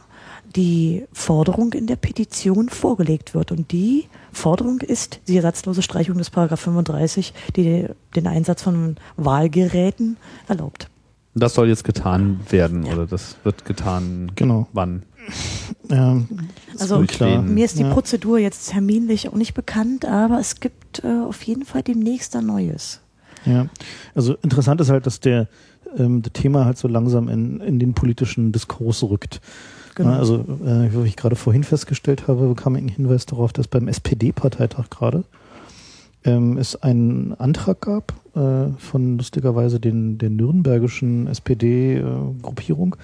Speaker 5: die Forderung in der Petition vorgelegt wird. Und die Forderung ist die ersatzlose Streichung des Paragraph 35, die den Einsatz von Wahlgeräten erlaubt.
Speaker 6: Das soll jetzt getan werden oder das wird getan.
Speaker 4: Genau.
Speaker 6: Wann?
Speaker 4: Ist
Speaker 5: Also mir ist die
Speaker 4: Ja.
Speaker 5: Prozedur jetzt terminlich auch nicht bekannt, aber es gibt äh, auf jeden Fall demnächst ein neues.
Speaker 4: Ja, also interessant ist halt, dass der ähm, das Thema halt so langsam in, in den politischen Diskurs rückt.
Speaker 5: Genau.
Speaker 4: Ja, also, äh, wie ich gerade vorhin festgestellt habe, bekam ich einen Hinweis darauf, dass beim SPD-Parteitag gerade ähm, es einen Antrag gab äh, von lustigerweise den, der nürnbergischen SPD-Gruppierung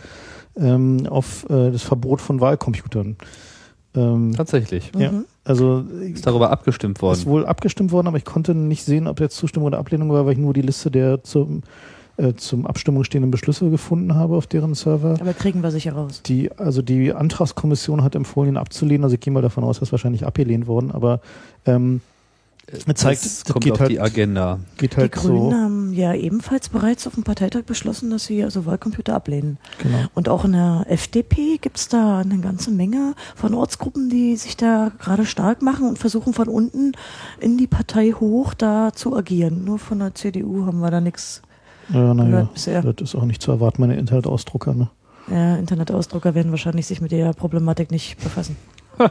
Speaker 4: ähm, auf äh, das Verbot von Wahlcomputern. Ähm,
Speaker 6: Tatsächlich.
Speaker 4: ja,
Speaker 5: Mhm.
Speaker 4: also
Speaker 6: Ist darüber abgestimmt
Speaker 4: ist
Speaker 6: worden.
Speaker 4: wohl abgestimmt worden, aber ich konnte nicht sehen, ob jetzt Zustimmung oder Ablehnung war, weil ich nur die Liste der zum, äh, zum Abstimmung stehenden Beschlüsse gefunden habe auf deren Server.
Speaker 5: Aber kriegen wir sicher raus.
Speaker 4: Die, also die Antragskommission hat empfohlen, ihn abzulehnen. Also ich gehe mal davon aus, dass wahrscheinlich abgelehnt worden, aber ähm, zeigt,
Speaker 6: das
Speaker 4: das
Speaker 6: kommt
Speaker 4: geht
Speaker 6: auf
Speaker 4: halt,
Speaker 6: die Agenda.
Speaker 4: geht
Speaker 5: Die
Speaker 4: halt
Speaker 5: Grünen
Speaker 4: so.
Speaker 5: haben ja ebenfalls bereits auf dem Parteitag beschlossen, dass sie also Wahlcomputer ablehnen.
Speaker 4: Genau.
Speaker 5: Und auch in der FDP gibt es da eine ganze Menge von Ortsgruppen, die sich da gerade stark machen und versuchen von unten in die Partei hoch da zu agieren. Nur von der CDU haben wir da nichts
Speaker 4: Ja, naja,
Speaker 5: bisher.
Speaker 4: das ist auch nicht zu erwarten, meine Internetausdrucker. Ne?
Speaker 5: Ja, Internetausdrucker werden wahrscheinlich sich mit der Problematik nicht befassen. [LAUGHS]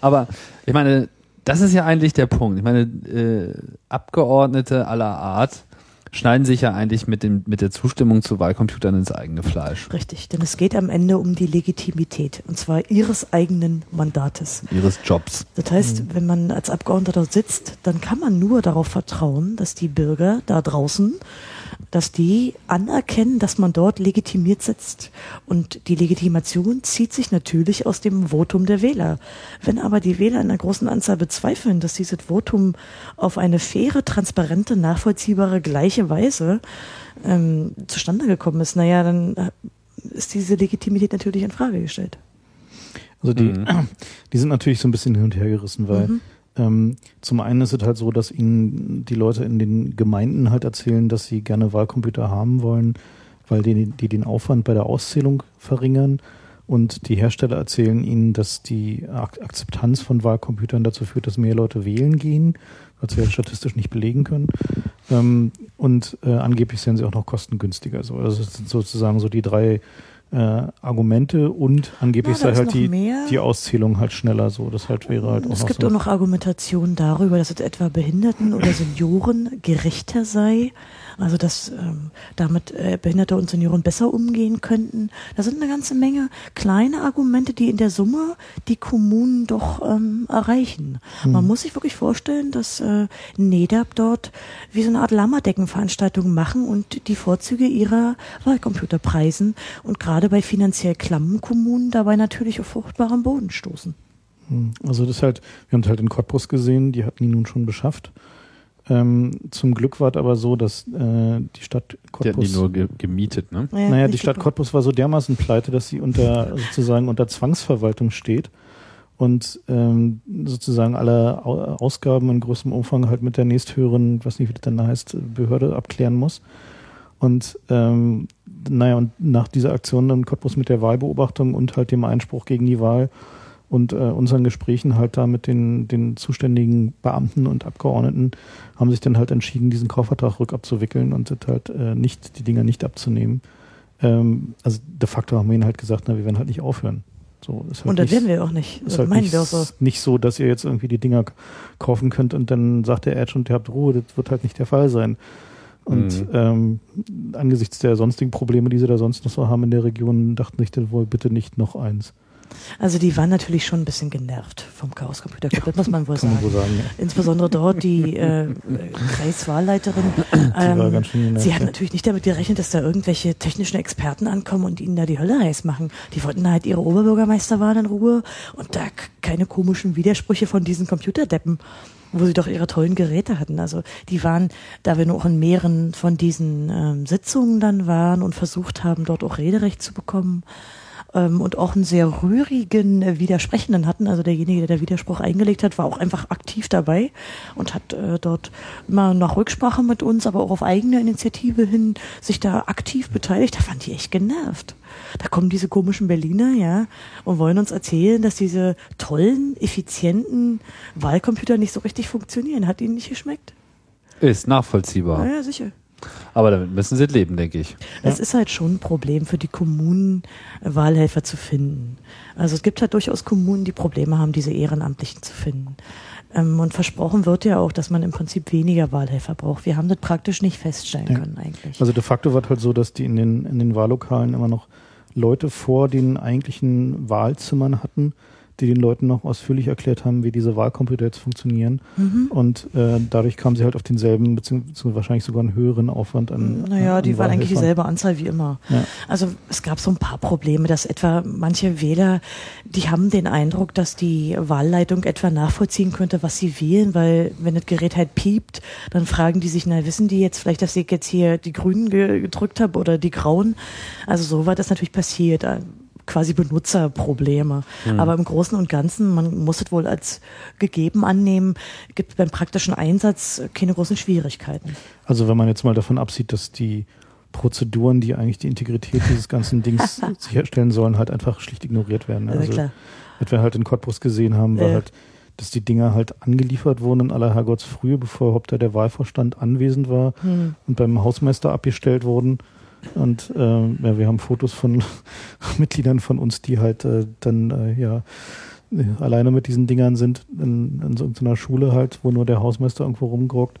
Speaker 6: Aber ich meine, das ist ja eigentlich der Punkt. Ich meine, äh, Abgeordnete aller Art schneiden sich ja eigentlich mit, dem, mit der Zustimmung zu Wahlcomputern ins eigene Fleisch.
Speaker 5: Richtig, denn es geht am Ende um die Legitimität und zwar ihres eigenen Mandates.
Speaker 6: Ihres Jobs.
Speaker 5: Das heißt, wenn man als Abgeordneter dort sitzt, dann kann man nur darauf vertrauen, dass die Bürger da draußen, dass die anerkennen, dass man dort legitimiert sitzt. Und die Legitimation zieht sich natürlich aus dem Votum der Wähler. Wenn aber die Wähler in einer großen Anzahl bezweifeln, dass dieses Votum auf eine faire, transparente, nachvollziehbare, gleiche Weise ähm, zustande gekommen ist, naja, dann äh, ist diese Legitimität natürlich in Frage gestellt.
Speaker 4: Also die,
Speaker 6: Mhm. [CLEARS THROAT]
Speaker 4: die sind natürlich so ein bisschen hin und her gerissen, weil
Speaker 5: Mhm.
Speaker 4: Ähm, zum einen ist es halt so, dass ihnen die Leute in den Gemeinden halt erzählen, dass sie gerne Wahlcomputer haben wollen, weil die, die den Aufwand bei der Auszählung verringern. Und die Hersteller erzählen ihnen, dass die Ak Akzeptanz von Wahlcomputern dazu führt, dass mehr Leute wählen gehen, was wir statistisch nicht belegen können. Ähm, und äh, angeblich sind sie auch noch kostengünstiger. So, das sind sozusagen so die drei äh, Argumente und angeblich
Speaker 5: da
Speaker 4: sei halt die,
Speaker 5: mehr.
Speaker 4: die Auszählung halt schneller so. Das halt wäre halt auch
Speaker 5: Es gibt
Speaker 4: so.
Speaker 5: auch noch Argumentationen darüber, dass es etwa Behinderten oder Senioren gerechter sei. Also dass ähm, damit äh, Behinderte und Senioren besser umgehen könnten. Da sind eine ganze Menge kleine Argumente, die in der Summe die Kommunen doch ähm, erreichen.
Speaker 4: Hm.
Speaker 5: Man muss sich wirklich vorstellen, dass äh, NEDAP dort wie so eine Art Lammerdeckenveranstaltung machen und die Vorzüge ihrer Wahlcomputer preisen und gerade bei finanziell klammen Kommunen dabei natürlich auf fruchtbaren Boden stoßen.
Speaker 4: Hm. Also das ist halt, wir haben es halt in Cottbus gesehen, die hatten ihn nun schon beschafft. Ähm, zum Glück war es aber so, dass äh, die Stadt
Speaker 6: Die hatten die
Speaker 4: Cottbus,
Speaker 6: nur ge gemietet, ne?
Speaker 5: Ja,
Speaker 4: naja, die Stadt
Speaker 5: super.
Speaker 4: Cottbus war so dermaßen pleite, dass sie unter sozusagen unter Zwangsverwaltung steht und ähm, sozusagen alle Au- Ausgaben in größtem Umfang halt mit der nächsthöheren, weiß nicht, wie das dann heißt, Behörde abklären muss. Und ähm, naja, und nach dieser Aktion dann Cottbus mit der Wahlbeobachtung und halt dem Einspruch gegen die Wahl und äh, unseren Gesprächen halt da mit den, den zuständigen Beamten und Abgeordneten haben sich dann halt entschieden, diesen Kaufvertrag rückabzuwickeln und das halt äh, nicht, die Dinger nicht abzunehmen. Ähm, also de facto haben wir ihnen halt gesagt, na, wir werden halt nicht aufhören. So, ist halt
Speaker 5: Und das werden wir auch nicht.
Speaker 4: ist
Speaker 5: Das
Speaker 4: halt
Speaker 5: meinen
Speaker 4: nicht,
Speaker 5: wir auch so.
Speaker 4: nicht so, dass ihr jetzt irgendwie die Dinger kaufen könnt und dann sagt der Edge und ihr habt Ruhe. Das wird halt nicht der Fall sein. Und
Speaker 6: Mhm.
Speaker 4: ähm, angesichts der sonstigen Probleme, die sie da sonst noch so haben in der Region, dachten sich dann wohl bitte nicht noch eins.
Speaker 5: Also die waren natürlich schon ein bisschen genervt vom Chaos Computer Club, das muss man wohl
Speaker 4: Kann man
Speaker 5: sagen.
Speaker 4: so sagen. Ja.
Speaker 5: Insbesondere dort die [LAUGHS] äh, Kreiswahlleiterin.
Speaker 4: Die
Speaker 5: ähm,
Speaker 4: schön genervt,
Speaker 5: Sie hat
Speaker 4: ja.
Speaker 5: natürlich nicht damit gerechnet, dass da irgendwelche technischen Experten ankommen und ihnen da die Hölle heiß machen. Die wollten halt ihre Oberbürgermeisterwahl in Ruhe und da keine komischen Widersprüche von diesen Computerdeppen, wo sie doch ihre tollen Geräte hatten. Also die waren, da wir nur auch in mehreren von diesen ähm, Sitzungen dann waren und versucht haben, dort auch Rederecht zu bekommen, ähm, und auch einen sehr rührigen äh, Widersprechenden hatten. Also derjenige, der der Widerspruch eingelegt hat, war auch einfach aktiv dabei und hat äh, dort immer nach Rücksprache mit uns, aber auch auf eigene Initiative hin sich da aktiv beteiligt. Da fand ich echt genervt. Da kommen diese komischen Berliner, ja, und wollen uns erzählen, dass diese tollen, effizienten Wahlcomputer nicht so richtig funktionieren. Hat ihnen nicht geschmeckt?
Speaker 6: Ist nachvollziehbar.
Speaker 5: Ja, ja, sicher.
Speaker 2: Aber damit müssen sie leben, denke ich.
Speaker 5: Es ist halt schon ein Problem für die Kommunen, äh, Wahlhelfer zu finden. Also es gibt halt durchaus Kommunen, die Probleme haben, diese Ehrenamtlichen zu finden. Ähm, und versprochen wird ja auch, dass man im Prinzip weniger Wahlhelfer braucht. Wir haben das praktisch nicht feststellen
Speaker 4: Ja.
Speaker 5: können eigentlich.
Speaker 4: Also de facto war halt so, dass die in den, in den Wahllokalen immer noch Leute vor den eigentlichen Wahlzimmern hatten, die den Leuten noch ausführlich erklärt haben, wie diese Wahlcomputer jetzt funktionieren.
Speaker 5: Mhm.
Speaker 4: Und äh, dadurch kamen sie halt auf denselben, beziehungsweise wahrscheinlich sogar einen höheren Aufwand an.
Speaker 5: Naja,
Speaker 4: an
Speaker 5: die waren eigentlich dieselbe Anzahl wie immer.
Speaker 4: Ja.
Speaker 5: Also es gab so ein paar Probleme, dass etwa manche Wähler, die haben den Eindruck, dass die Wahlleitung etwa nachvollziehen könnte, was sie wählen, weil wenn das Gerät halt piept, dann fragen die sich, na wissen die jetzt vielleicht, dass ich jetzt hier die Grünen ge gedrückt habe oder die Grauen? Also so war das natürlich passiert. Quasi Benutzerprobleme. Aber im Großen und Ganzen, man muss es wohl als gegeben annehmen, gibt beim praktischen Einsatz keine großen Schwierigkeiten.
Speaker 4: Also wenn man jetzt mal davon absieht, dass die Prozeduren, die eigentlich die Integrität dieses ganzen Dings [LAUGHS] sicherstellen sollen, halt einfach schlicht ignoriert werden.
Speaker 5: Also, klar.
Speaker 4: was wir halt in Cottbus gesehen haben, war
Speaker 5: Ja.
Speaker 4: halt, dass die Dinger halt angeliefert wurden in aller Herrgottsfrühe, bevor überhaupt da der Wahlvorstand anwesend war
Speaker 5: Hm.
Speaker 4: und beim Hausmeister abgestellt wurden. Und äh, ja, wir haben Fotos von [LAUGHS] Mitgliedern von uns, die halt äh, dann äh, ja äh, alleine mit diesen Dingern sind in, in so so einer Schule halt, wo nur der Hausmeister irgendwo rumgrockt.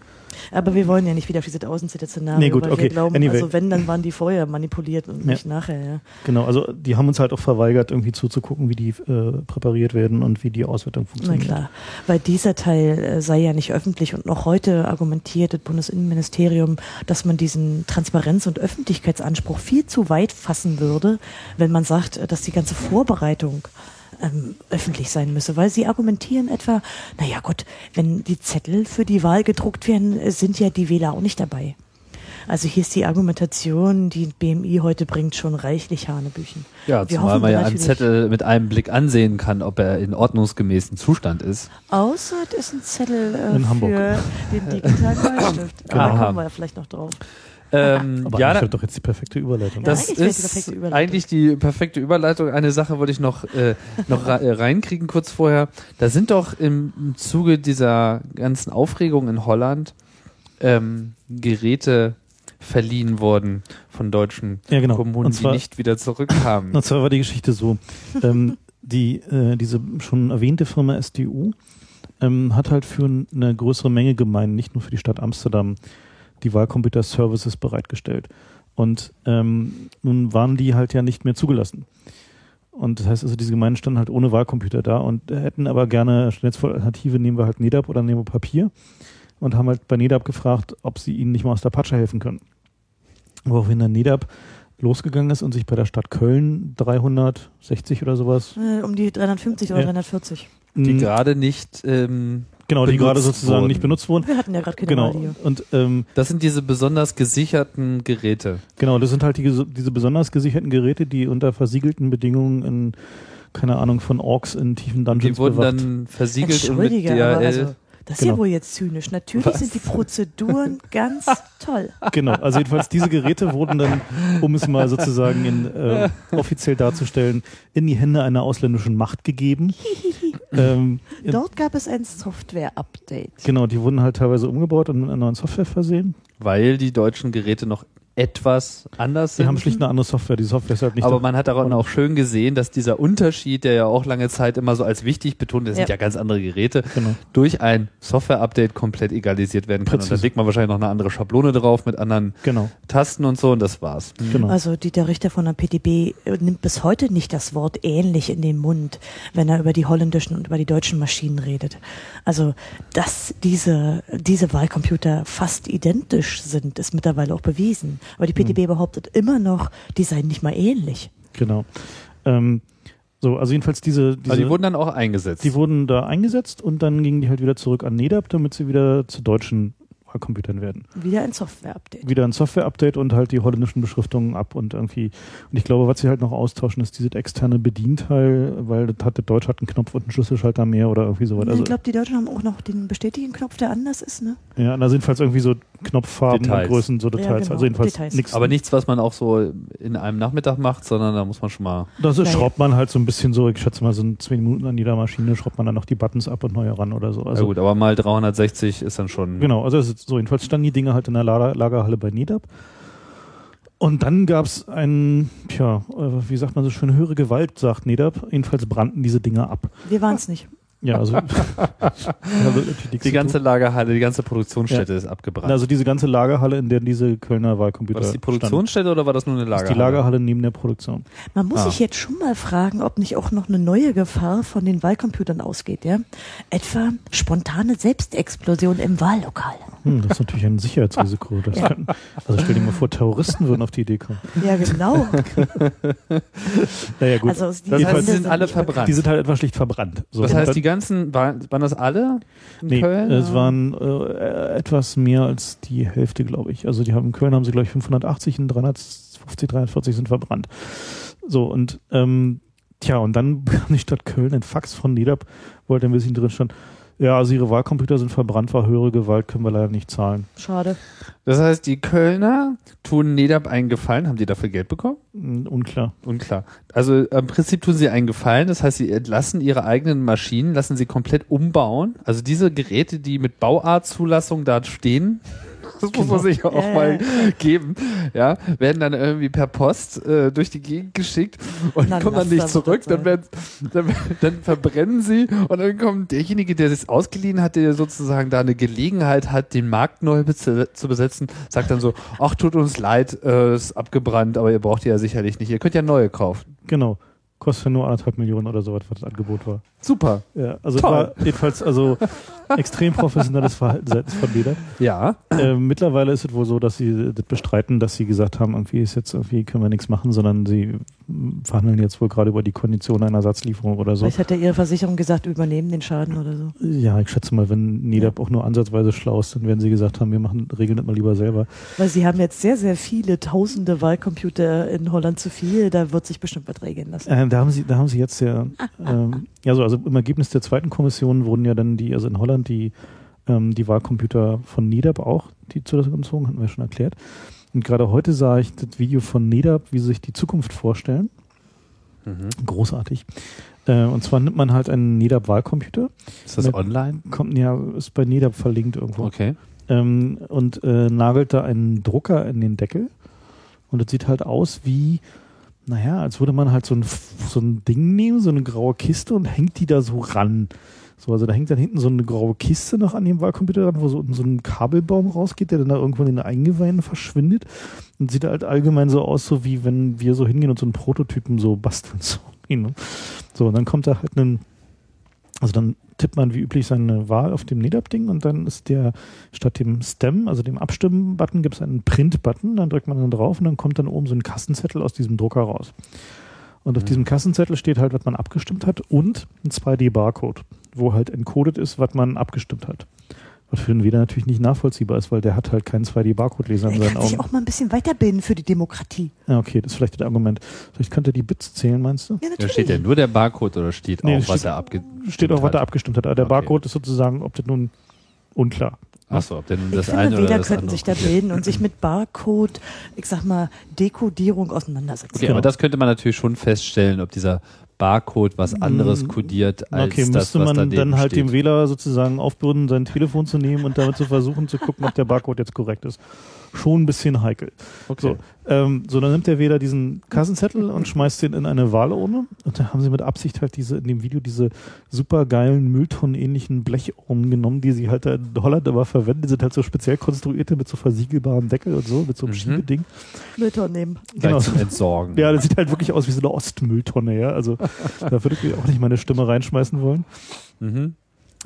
Speaker 5: Aber wir wollen ja nicht wieder auf dieses Außenseiter-Szenario,
Speaker 4: Nee, gut, okay.
Speaker 5: wir glauben,
Speaker 4: Anyway.
Speaker 5: also wenn, dann waren die vorher manipuliert und
Speaker 4: Ja.
Speaker 5: nicht nachher. Ja.
Speaker 4: Genau, also die haben uns halt auch verweigert, irgendwie zuzugucken, wie die äh, präpariert werden und wie die Auswertung
Speaker 5: Na
Speaker 4: funktioniert.
Speaker 5: klar, weil dieser Teil äh, sei ja nicht öffentlich und noch heute argumentiert das Bundesinnenministerium, dass man diesen Transparenz- und Öffentlichkeitsanspruch viel zu weit fassen würde, wenn man sagt, äh, dass die ganze Vorbereitung ähm, öffentlich sein müsse, weil sie argumentieren etwa, naja gut, wenn die Zettel für die Wahl gedruckt werden, äh, sind ja die Wähler auch nicht dabei. Also hier ist die Argumentation, die BMI heute bringt, schon reichlich Hanebüchen.
Speaker 2: Ja,
Speaker 5: Wir
Speaker 2: zumal
Speaker 5: hoffen
Speaker 2: man ja einen Zettel mit einem Blick ansehen kann, ob er in ordnungsgemäßen Zustand ist.
Speaker 5: Außer es ist ein Zettel äh,
Speaker 4: In Hamburg.
Speaker 5: für den digitalen Bleistift. [COUGHS]
Speaker 4: Genau.
Speaker 5: Da kommen wir ja vielleicht noch drauf.
Speaker 2: Ähm,
Speaker 4: Aber
Speaker 2: ja,
Speaker 4: doch jetzt die perfekte Überleitung.
Speaker 5: Ja,
Speaker 2: das
Speaker 5: die
Speaker 2: ist
Speaker 5: perfekte Überleitung.
Speaker 2: eigentlich die perfekte Überleitung. Eine Sache wollte ich noch, äh, noch äh, reinkriegen kurz vorher. Da sind doch im, im Zuge dieser ganzen Aufregung in Holland ähm, Geräte verliehen worden von deutschen
Speaker 4: Ja, genau.
Speaker 2: Kommunen,
Speaker 4: zwar-
Speaker 2: die nicht wieder zurückkamen. [LAUGHS]
Speaker 4: Und zwar war die Geschichte so, ähm, die, äh, diese schon erwähnte Firma SDU ähm, hat halt für eine größere Menge Gemeinden, nicht nur für die Stadt Amsterdam, die Wahlcomputer Services bereitgestellt. Und ähm, nun waren die halt ja nicht mehr zugelassen. Und das heißt also, diese Gemeinden standen halt ohne Wahlcomputer da und hätten aber gerne jetzt vor Alternative, nehmen wir halt NEDAP oder nehmen wir Papier und haben halt bei NEDAP gefragt, ob sie ihnen nicht mal aus der Patsche helfen können. Woraufhin dann NEDAP losgegangen ist und sich bei der Stadt Köln 360 oder sowas.
Speaker 5: Äh, um die 350 oder
Speaker 4: Ja.
Speaker 5: 340.
Speaker 2: die gerade nicht, ähm,
Speaker 4: genau, die gerade sozusagen
Speaker 2: wurden.
Speaker 4: nicht benutzt wurden.
Speaker 5: Wir hatten ja gerade keine
Speaker 4: Genau.
Speaker 5: Radio.
Speaker 4: Und ähm,
Speaker 2: das sind diese besonders gesicherten Geräte.
Speaker 4: genau, das sind halt die, diese besonders gesicherten Geräte, die unter versiegelten Bedingungen in, keine Ahnung, von Orks in tiefen Dungeons
Speaker 2: Die wurden
Speaker 4: bewacht.
Speaker 2: dann versiegelt und mit
Speaker 5: aber also, das ist
Speaker 4: Genau.
Speaker 5: ja wohl jetzt zynisch. Natürlich
Speaker 2: Was?
Speaker 5: sind die Prozeduren [LAUGHS] ganz toll.
Speaker 4: Genau, also jedenfalls diese Geräte wurden dann, um es mal sozusagen in, äh, offiziell darzustellen, in die Hände einer ausländischen Macht gegeben. [LAUGHS] ähm,
Speaker 5: Dort gab es ein Software-Update.
Speaker 4: genau, die wurden halt teilweise umgebaut und mit einer neuen Software versehen.
Speaker 2: weil die deutschen Geräte noch etwas anders
Speaker 4: Sie
Speaker 2: sind.
Speaker 4: haben schlicht eine andere Software. Die Software ist halt nicht
Speaker 2: aber man hat daran auch schön gesehen, dass dieser Unterschied, der ja auch lange Zeit immer so als wichtig betont, das sind
Speaker 5: Ja.
Speaker 2: ja ganz andere Geräte,
Speaker 4: Genau.
Speaker 2: durch ein Software-Update komplett egalisiert werden kann. Und
Speaker 4: Präzise.
Speaker 2: dann legt man wahrscheinlich noch eine andere Schablone drauf mit anderen
Speaker 4: Genau,
Speaker 2: Tasten und so und das war's.
Speaker 4: genau.
Speaker 5: Also Dieter Richter von der PTB nimmt bis heute nicht das Wort ähnlich in den Mund, wenn er über die holländischen und über die deutschen Maschinen redet. Also, dass diese, diese Wahlcomputer fast identisch sind, ist mittlerweile auch bewiesen. Aber die PTB behauptet immer noch, die seien nicht mal ähnlich.
Speaker 4: Genau. Ähm, so, also jedenfalls diese, diese
Speaker 2: Also die wurden dann auch eingesetzt.
Speaker 4: die wurden da eingesetzt und dann gingen die halt wieder zurück an NEDAP, damit sie wieder zu deutschen Wahlcomputern werden.
Speaker 5: Wieder ein Software-Update.
Speaker 4: Wieder ein Software-Update und halt die holländischen Beschriftungen ab und irgendwie. Und ich glaube, was sie halt noch austauschen, ist dieses externe Bedienteil, weil das hat, der Deutsch hat einen Knopf und einen Schlüsselschalter mehr oder irgendwie sowas. Also,
Speaker 5: ich glaube, die Deutschen haben auch noch den Bestätigen-Knopf, der anders ist, ne?
Speaker 4: ja, da sind jedenfalls irgendwie so Knopffarben
Speaker 2: Details.
Speaker 4: und Größen, so Details.
Speaker 5: genau,
Speaker 4: Also jedenfalls
Speaker 5: Details.
Speaker 4: nichts.
Speaker 2: Aber nichts, was man auch so in einem Nachmittag macht, sondern da muss man schon mal.
Speaker 4: Das ist, schraubt man halt so ein bisschen so, ich schätze mal, so in zwei Minuten an jeder Maschine schraubt man dann noch die Buttons ab und neue ran oder so.
Speaker 2: Also
Speaker 4: Also
Speaker 2: ja gut, aber mal 360 ist dann schon.
Speaker 4: Genau, also so. Jedenfalls standen die Dinge halt in der Lager, Lagerhalle bei NEDAP. Und dann gab es ein, tja, äh, wie sagt man so schön, höhere Gewalt, sagt NEDAP. Jedenfalls brannten diese Dinge ab.
Speaker 5: Wir waren es nicht.
Speaker 4: Ja, also, [LAUGHS] ja,
Speaker 2: Die
Speaker 4: zu
Speaker 2: ganze. Lagerhalle, die ganze Produktionsstätte ist abgebrannt.
Speaker 4: also diese ganze Lagerhalle, in der diese Kölner Wahlcomputer
Speaker 2: war das die. Produktionsstätte oder war das nur eine
Speaker 4: Das ist
Speaker 2: Lagerhalle?
Speaker 4: die Lagerhalle neben der Produktion.
Speaker 5: Man muss
Speaker 2: Ah.
Speaker 5: sich jetzt schon mal fragen, ob nicht auch noch eine neue Gefahr von den Wahlcomputern ausgeht, ja? Etwa spontane Selbstexplosion im Wahllokal.
Speaker 4: Hm, das ist natürlich ein Sicherheitsrisiko. [LAUGHS] Das
Speaker 5: Ja.
Speaker 4: könnten, also stell dir mal vor, Terroristen würden auf die Idee kommen.
Speaker 5: Ja, genau. [LAUGHS]
Speaker 4: Naja, gut.
Speaker 5: Also die
Speaker 2: Das heißt, sie sind alle verbrannt.
Speaker 4: die sind halt etwas schlicht verbrannt. So,
Speaker 2: das heißt, die ganzen, waren, waren das alle in
Speaker 4: Nee,
Speaker 2: Köln?
Speaker 4: es waren äh, etwas mehr als die Hälfte, glaube ich. Also die haben in Köln haben sie glaube ich 580 und 350, 340 sind verbrannt. So und ähm, tja und dann [LAUGHS] bekam die Stadt Köln ein Fax von NEDAP, wo halt ein bisschen drin stand, ja, also ihre Wahlcomputer sind verbrannt, war höhere Gewalt, können wir leider nicht zahlen.
Speaker 5: Schade.
Speaker 2: Das heißt, die Kölner tun NEDAP einen Gefallen. Haben die dafür Geld bekommen?
Speaker 4: Unklar.
Speaker 2: Unklar. Also im Prinzip tun sie einen Gefallen. Das heißt, sie entlassen ihre eigenen Maschinen, lassen sie komplett umbauen. Also diese Geräte, die mit Bauartzulassung da stehen, das muss man sich auch mal geben, ja, werden dann irgendwie per Post äh, durch die Gegend geschickt und
Speaker 5: Na,
Speaker 2: kommen dann nicht zurück. Dann, werden, dann, dann verbrennen sie und dann kommt derjenige, der es ausgeliehen hat, der sozusagen da eine Gelegenheit hat, den Markt neu zu besetzen, sagt dann so, ach, tut uns leid, äh, ist abgebrannt, aber ihr braucht die ja sicherlich nicht. Ihr könnt ja neue kaufen.
Speaker 4: Genau. Kostet nur anderthalb Millionen oder so, was das Angebot war.
Speaker 2: Super.
Speaker 4: Ja, also
Speaker 2: Toll.
Speaker 4: war jedenfalls also extrem professionelles Verhalten seitens von NEDAP.
Speaker 2: Ja.
Speaker 4: Äh, mittlerweile ist es wohl so, dass sie das bestreiten, dass sie gesagt haben, irgendwie ist jetzt irgendwie können wir nichts machen, sondern sie verhandeln jetzt wohl gerade über die Kondition einer Ersatzlieferung oder so.
Speaker 5: Vielleicht hat ja ihre Versicherung gesagt, übernehmen den Schaden oder so.
Speaker 4: Ja, ich schätze mal, wenn NEDAP auch nur ansatzweise schlau ist, dann werden sie gesagt haben, wir machen, regeln das mal lieber selber.
Speaker 5: Weil sie haben jetzt sehr, sehr viele tausende Wahlcomputer in Holland zu viel. Da wird sich bestimmt was regeln lassen.
Speaker 4: Ähm, da haben sie, da haben sie jetzt ja, [LAUGHS] ähm, ja so, also im Ergebnis der zweiten Kommission wurden ja dann die, also in Holland die, ähm, die Wahlcomputer von NEDAP auch, die zu das gezogen, hatten wir schon erklärt. Und gerade heute sah ich das Video von NEDAP, wie sie sich die Zukunft vorstellen. Großartig. Äh, und zwar nimmt man halt einen NEDAP-Wahlcomputer,
Speaker 2: Ist das
Speaker 4: Mit-
Speaker 2: online?
Speaker 4: kommt ja, ist bei NEDAP verlinkt irgendwo.
Speaker 2: Okay.
Speaker 4: ähm, und äh, nagelt da einen Drucker in den Deckel. Und es sieht halt aus wie, naja, als würde man halt so ein, so ein Ding nehmen, so eine graue Kiste und hängt die da so ran. So, also da hängt dann hinten so eine graue Kiste noch an dem Wahlcomputer dran, wo so, so ein Kabelbaum rausgeht, der dann da irgendwo in den Eingeweiden verschwindet. Und sieht halt allgemein so aus, so wie wenn wir so hingehen und so einen Prototypen so basteln. [LAUGHS] So, ne? so und dann kommt da halt ein, also dann tippt man wie üblich seine Wahl auf dem NEDAP-Ding und dann ist der statt dem Stem, also dem Abstimmen-Button, gibt es einen Print-Button, dann drückt man dann drauf und dann kommt dann oben so ein Kassenzettel aus diesem Drucker raus. Und auf diesem Kassenzettel steht halt, was man abgestimmt hat und ein 2D-Barcode, wo halt encoded ist, was man abgestimmt hat. Was für den Wähler natürlich nicht nachvollziehbar ist, weil der hat halt keinen 2D-Barcode-Leser in seinen
Speaker 5: kann sich
Speaker 4: Augen.
Speaker 5: auch mal ein bisschen weiterbilden für die Demokratie.
Speaker 4: Ja, okay, das ist vielleicht das Argument. Vielleicht könnte er die Bits zählen, meinst du?
Speaker 5: Ja,
Speaker 2: Da
Speaker 5: natürlich.
Speaker 2: steht ja nur der Barcode oder steht
Speaker 4: Nee,
Speaker 2: auch,
Speaker 4: es
Speaker 2: was
Speaker 4: steht-
Speaker 2: er abge
Speaker 4: Steht auch, was er
Speaker 2: hat?
Speaker 4: abgestimmt hat. Aber der
Speaker 2: Okay.
Speaker 4: Barcode ist sozusagen, ob das nun unklar.
Speaker 2: Achso, ob denn
Speaker 5: ich
Speaker 2: das
Speaker 5: finde,
Speaker 2: eine oder
Speaker 5: Wähler
Speaker 2: das
Speaker 5: könnten
Speaker 2: andere
Speaker 5: sich da bilden und sich mit Barcode, ich sag mal, Dekodierung auseinandersetzen.
Speaker 2: Okay, aber das könnte man natürlich schon feststellen, ob dieser Barcode was anderes
Speaker 4: Mm,
Speaker 2: kodiert als
Speaker 4: Okay,
Speaker 2: das,
Speaker 4: müsste
Speaker 2: was
Speaker 4: man dann halt
Speaker 2: steht.
Speaker 4: dem Wähler sozusagen aufbürden, sein Telefon zu nehmen und damit zu versuchen zu gucken, ob der Barcode jetzt korrekt ist. Schon ein bisschen heikel.
Speaker 2: Okay.
Speaker 4: So, ähm, so, dann nimmt der Wähler diesen Kassenzettel und schmeißt den in eine Wahlurne. Und da haben sie mit Absicht halt diese, in dem Video diese super geilen Mülltonnen-ähnlichen Blechurnen genommen, die sie halt da in Holland aber verwenden. Die sind halt so speziell konstruierte mit so versiegelbarem Deckel und so, mit so einem
Speaker 2: Mhm.
Speaker 4: Schiebeding.
Speaker 5: Müllton nehmen.
Speaker 4: Genau.
Speaker 2: zum Entsorgen.
Speaker 4: Ja, das sieht halt wirklich aus wie so eine Ostmülltonne, ja. Also da würde ich auch nicht meine Stimme reinschmeißen wollen.
Speaker 2: Mhm.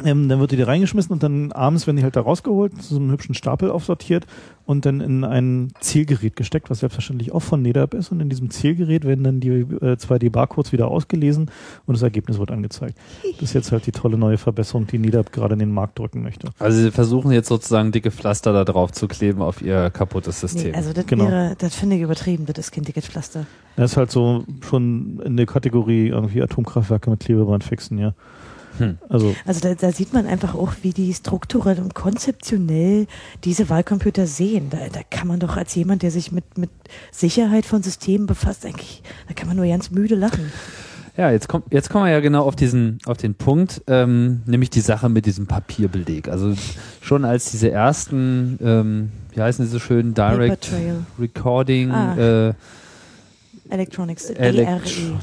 Speaker 4: Ähm, dann wird die da reingeschmissen und dann abends werden die halt da rausgeholt, zu so einem hübschen Stapel aufsortiert und dann in ein Zielgerät gesteckt, was selbstverständlich auch von NEDAP ist. Und in diesem Zielgerät werden dann die äh, 2D-Barcodes wieder ausgelesen und das Ergebnis wird angezeigt. Das ist jetzt halt die tolle neue Verbesserung, die NEDAP gerade in den Markt drücken möchte.
Speaker 2: Also sie versuchen jetzt sozusagen dicke Pflaster da drauf zu kleben auf ihr kaputtes System.
Speaker 5: Nee, also das
Speaker 4: Genau.
Speaker 5: wäre, das finde ich übertrieben, das ist kein Ticketpflaster.
Speaker 4: Das ist halt so schon in der Kategorie irgendwie Atomkraftwerke mit Klebeband fixen, ja. Also
Speaker 5: Also da, da sieht man einfach auch, wie die strukturell und konzeptionell diese Wahlcomputer sehen. Da, da kann man doch als jemand, der sich mit, mit Sicherheit von Systemen befasst, eigentlich, da kann man nur ganz müde lachen.
Speaker 2: Ja, jetzt, kommt, jetzt kommen wir ja genau auf diesen, auf den Punkt, ähm, nämlich die Sache mit diesem Papierbeleg. Also schon als diese ersten, ähm, wie heißen die so schön, Direct. Recording,
Speaker 5: Ah.
Speaker 2: äh,
Speaker 5: Electronics, DRE.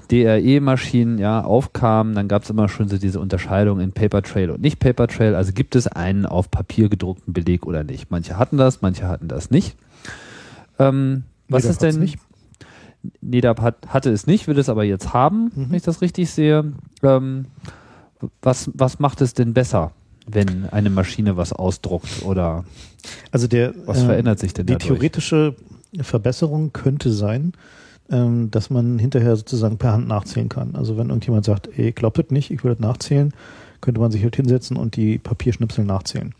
Speaker 2: DRE-Maschinen ja, aufkamen, dann gab es immer schon so diese Unterscheidung in Paper Trail und nicht Paper Trail. Also gibt es einen auf Papier gedruckten Beleg oder nicht. Manche hatten das, manche hatten das nicht. Ähm, was ist denn?
Speaker 4: nicht.
Speaker 2: NEDAP hat, hatte es nicht, will es aber jetzt haben,
Speaker 4: Mhm.
Speaker 2: wenn ich das richtig sehe. Ähm, was, was macht es denn besser, wenn eine Maschine was ausdruckt oder
Speaker 4: Also der
Speaker 2: was verändert sich denn
Speaker 4: Die
Speaker 2: dadurch?
Speaker 4: theoretische Verbesserung könnte sein, ähm, dass man hinterher sozusagen per Hand nachzählen kann. Also wenn irgendjemand sagt, ey, glaubt das nicht, ich will das nachzählen, könnte man sich halt hinsetzen und die Papierschnipsel nachzählen.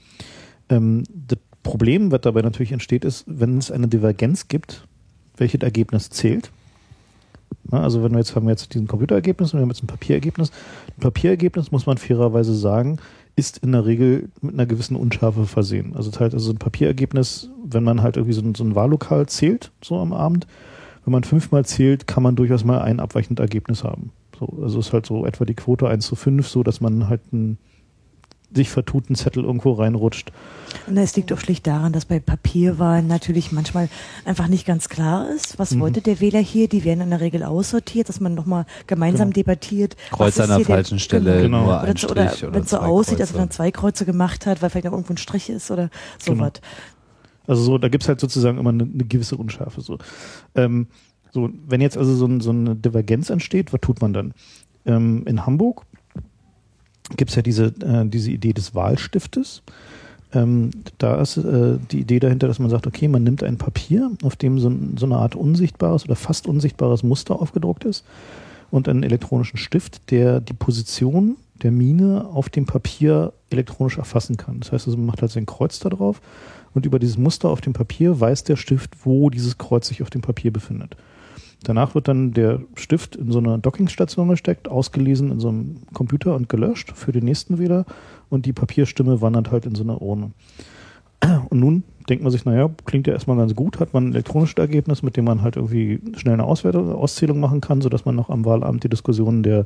Speaker 4: Ähm, das Problem, was dabei natürlich entsteht, ist, wenn es eine Divergenz gibt, welches Ergebnis zählt. Na, also wenn wir jetzt haben wir jetzt diesen Computerergebnis und wir haben jetzt ein Papierergebnis. Ein Papierergebnis muss man fairerweise sagen, ist in der Regel mit einer gewissen Unschärfe versehen. Also heißt, also ein Papierergebnis, wenn man halt irgendwie so ein, so ein Wahllokal zählt, so am Abend, wenn man fünfmal zählt, kann man durchaus mal ein abweichendes Ergebnis haben. So, also ist halt so etwa die Quote 1 zu 5, so dass man halt einen sich vertuten Zettel irgendwo reinrutscht.
Speaker 5: Und es liegt auch schlicht daran, dass bei Papierwahlen natürlich manchmal einfach nicht ganz klar ist, was
Speaker 4: Mhm.
Speaker 5: wollte der Wähler hier. Die werden in der Regel aussortiert, dass man nochmal gemeinsam
Speaker 4: Genau.
Speaker 5: debattiert.
Speaker 2: Kreuz an der
Speaker 5: hier der-
Speaker 2: falschen Stelle,
Speaker 4: Genau.
Speaker 2: nur
Speaker 5: Oder,
Speaker 2: ein Strich
Speaker 5: oder,
Speaker 2: oder
Speaker 5: wenn es so aussieht, als
Speaker 2: Kreuze.
Speaker 5: wenn man zwei Kreuze gemacht hat, weil vielleicht noch irgendwo ein Strich ist oder
Speaker 4: Genau. Also so, da gibt's halt sozusagen immer eine, eine gewisse Unschärfe. So. Ähm, so, wenn jetzt also so, ein, so eine Divergenz entsteht, was tut man dann? Ähm, in Hamburg gibt's ja diese, äh, diese Idee des Wahlstiftes. Ähm, da ist äh, die Idee dahinter, dass man sagt, okay, man nimmt ein Papier, auf dem so, so eine Art unsichtbares oder fast unsichtbares Muster aufgedruckt ist und einen elektronischen Stift, der die Position der Mine auf dem Papier elektronisch erfassen kann. Das heißt, also man macht halt sein Kreuz da drauf und über dieses Muster auf dem Papier weiß der Stift, wo dieses Kreuz sich auf dem Papier befindet. Danach wird dann der Stift in so eine Dockingstation gesteckt, ausgelesen in so einem Computer und gelöscht für den nächsten Wähler und die Papierstimme wandert halt in so eine Urne. Und nun denkt man sich, naja, klingt ja erstmal ganz gut, hat man ein elektronisches Ergebnis, mit dem man halt irgendwie schnell eine Auswertung, Auszählung machen kann, sodass man noch am Wahlamt die Diskussionen der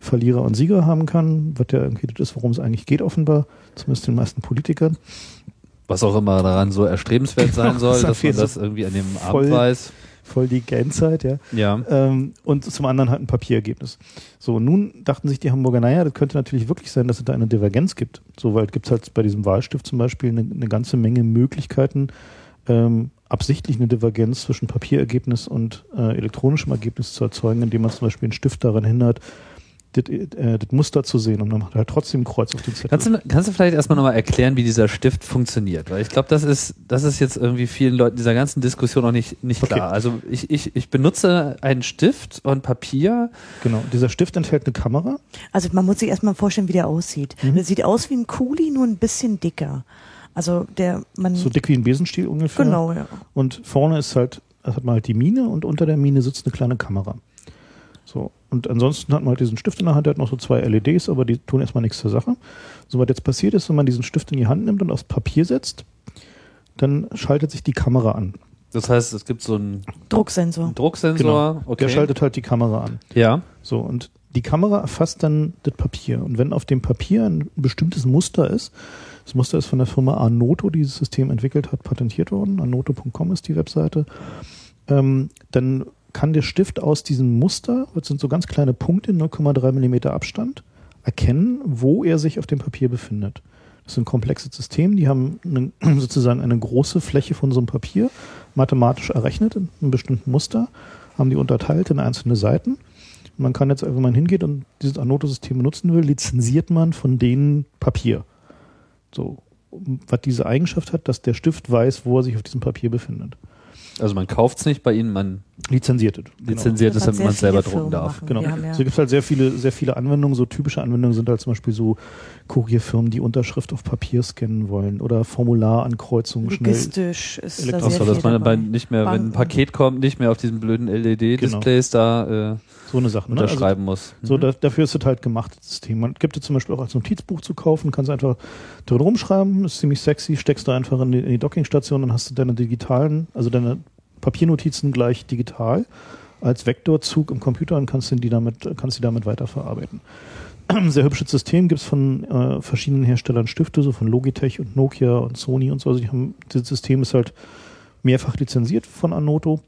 Speaker 4: Verlierer und Sieger haben kann, was ja irgendwie das worum es eigentlich geht offenbar, zumindest den meisten Politikern.
Speaker 2: Was auch immer daran so erstrebenswert [LAUGHS] sein soll,
Speaker 4: das
Speaker 2: dass man das irgendwie an dem
Speaker 4: voll-
Speaker 2: Abend weiß.
Speaker 4: Voll die Gänzeit, ja.
Speaker 2: Ja.
Speaker 4: Ähm, und zum anderen halt ein Papierergebnis. So, nun dachten sich die Hamburger, naja, das könnte natürlich wirklich sein, dass es da eine Divergenz gibt. So, weil gibt es halt bei diesem Wahlstift zum Beispiel eine, eine ganze Menge Möglichkeiten, ähm, absichtlich eine Divergenz zwischen Papierergebnis und äh, elektronischem Ergebnis zu erzeugen, indem man zum Beispiel einen Stift daran hindert, das, äh, das Muster zu sehen und dann macht er halt trotzdem ein Kreuz auf den Zettel.
Speaker 2: Kannst du, kannst du vielleicht erstmal nochmal erklären, wie dieser Stift funktioniert? Weil ich glaube, das ist, das ist jetzt irgendwie vielen Leuten dieser ganzen Diskussion noch nicht, nicht
Speaker 4: Okay.
Speaker 2: klar. Also ich, ich, ich benutze einen Stift und Papier.
Speaker 4: genau, dieser Stift enthält eine Kamera.
Speaker 5: Also man muss sich erstmal vorstellen, wie der aussieht.
Speaker 4: Mhm.
Speaker 5: Der sieht aus wie ein Kuli, nur ein bisschen dicker. Also der, man,
Speaker 4: So dick wie ein Besenstiel ungefähr.
Speaker 5: genau, ja.
Speaker 4: Und vorne ist halt, hat man halt die Mine und unter der Mine sitzt eine kleine Kamera. So. Und ansonsten hat man halt diesen Stift in der Hand, der hat noch so zwei LEDs, aber die tun erstmal nichts zur Sache. So, was jetzt passiert ist, wenn man diesen Stift in die Hand nimmt und aufs Papier setzt, dann schaltet sich die Kamera an.
Speaker 2: Das heißt, es gibt so einen
Speaker 5: Drucksensor.
Speaker 2: Drucksensor. Okay.
Speaker 4: Der schaltet halt die Kamera an.
Speaker 2: ja.
Speaker 4: So, und die Kamera erfasst dann das Papier. Und wenn auf dem Papier ein bestimmtes Muster ist, das Muster ist von der Firma Anoto, die dieses System entwickelt hat, patentiert worden. Anoto.com ist die Webseite. Ähm, dann kann der Stift aus diesem Muster, das sind so ganz kleine Punkte, 0,3 Millimeter Abstand, erkennen, wo er sich auf dem Papier befindet. Das sind komplexe Systeme, die haben eine, [CLEARS THROAT] sozusagen eine große Fläche von so einem Papier mathematisch errechnet in einem bestimmten Muster, haben die unterteilt in einzelne Seiten. Und man kann jetzt, wenn man hingeht und dieses Anoto-System benutzen will, lizenziert man von denen Papier. So, was diese Eigenschaft hat, dass der Stift weiß, wo er sich auf diesem Papier befindet.
Speaker 2: Also man kauft es nicht bei ihnen, man
Speaker 4: Lizenziert es. Genau.
Speaker 2: lizenziert es, damit man es selber drucken
Speaker 5: Firmen
Speaker 2: darf.
Speaker 5: machen.
Speaker 4: Genau.
Speaker 5: Ja-
Speaker 4: So gibt es halt sehr viele, sehr viele Anwendungen. So typische Anwendungen sind halt zum Beispiel so Kurierfirmen, die Unterschrift auf Papier scannen wollen oder Formularankreuzen schnell.
Speaker 5: Logistisch ist da sehr
Speaker 2: Achso, dass
Speaker 5: viel
Speaker 2: man bei
Speaker 5: dabei.
Speaker 2: nicht mehr, wenn ein
Speaker 5: Banken.
Speaker 2: Paket kommt, nicht mehr auf diesen blöden LED-Displays da äh,
Speaker 4: So eine Sache. Ne? Also,
Speaker 2: unterschreiben muss.
Speaker 4: so,
Speaker 2: Mhm.
Speaker 4: da, dafür ist es halt gemacht, das System. Man gibt es zum Beispiel auch als Notizbuch zu kaufen, kannst einfach drin rumschreiben, ist ziemlich sexy, steckst du einfach in die, in die Dockingstation, dann hast du deine digitalen, also deine Papiernotizen gleich digital als Vektorzug im Computer und kannst, die damit, kannst die damit weiterverarbeiten. [CLEARS THROAT] Sehr hübsches System gibt es von äh, verschiedenen Herstellern Stifte, so von Logitech und Nokia und Sony und so. Also die haben, dieses System ist halt mehrfach lizenziert von Anoto.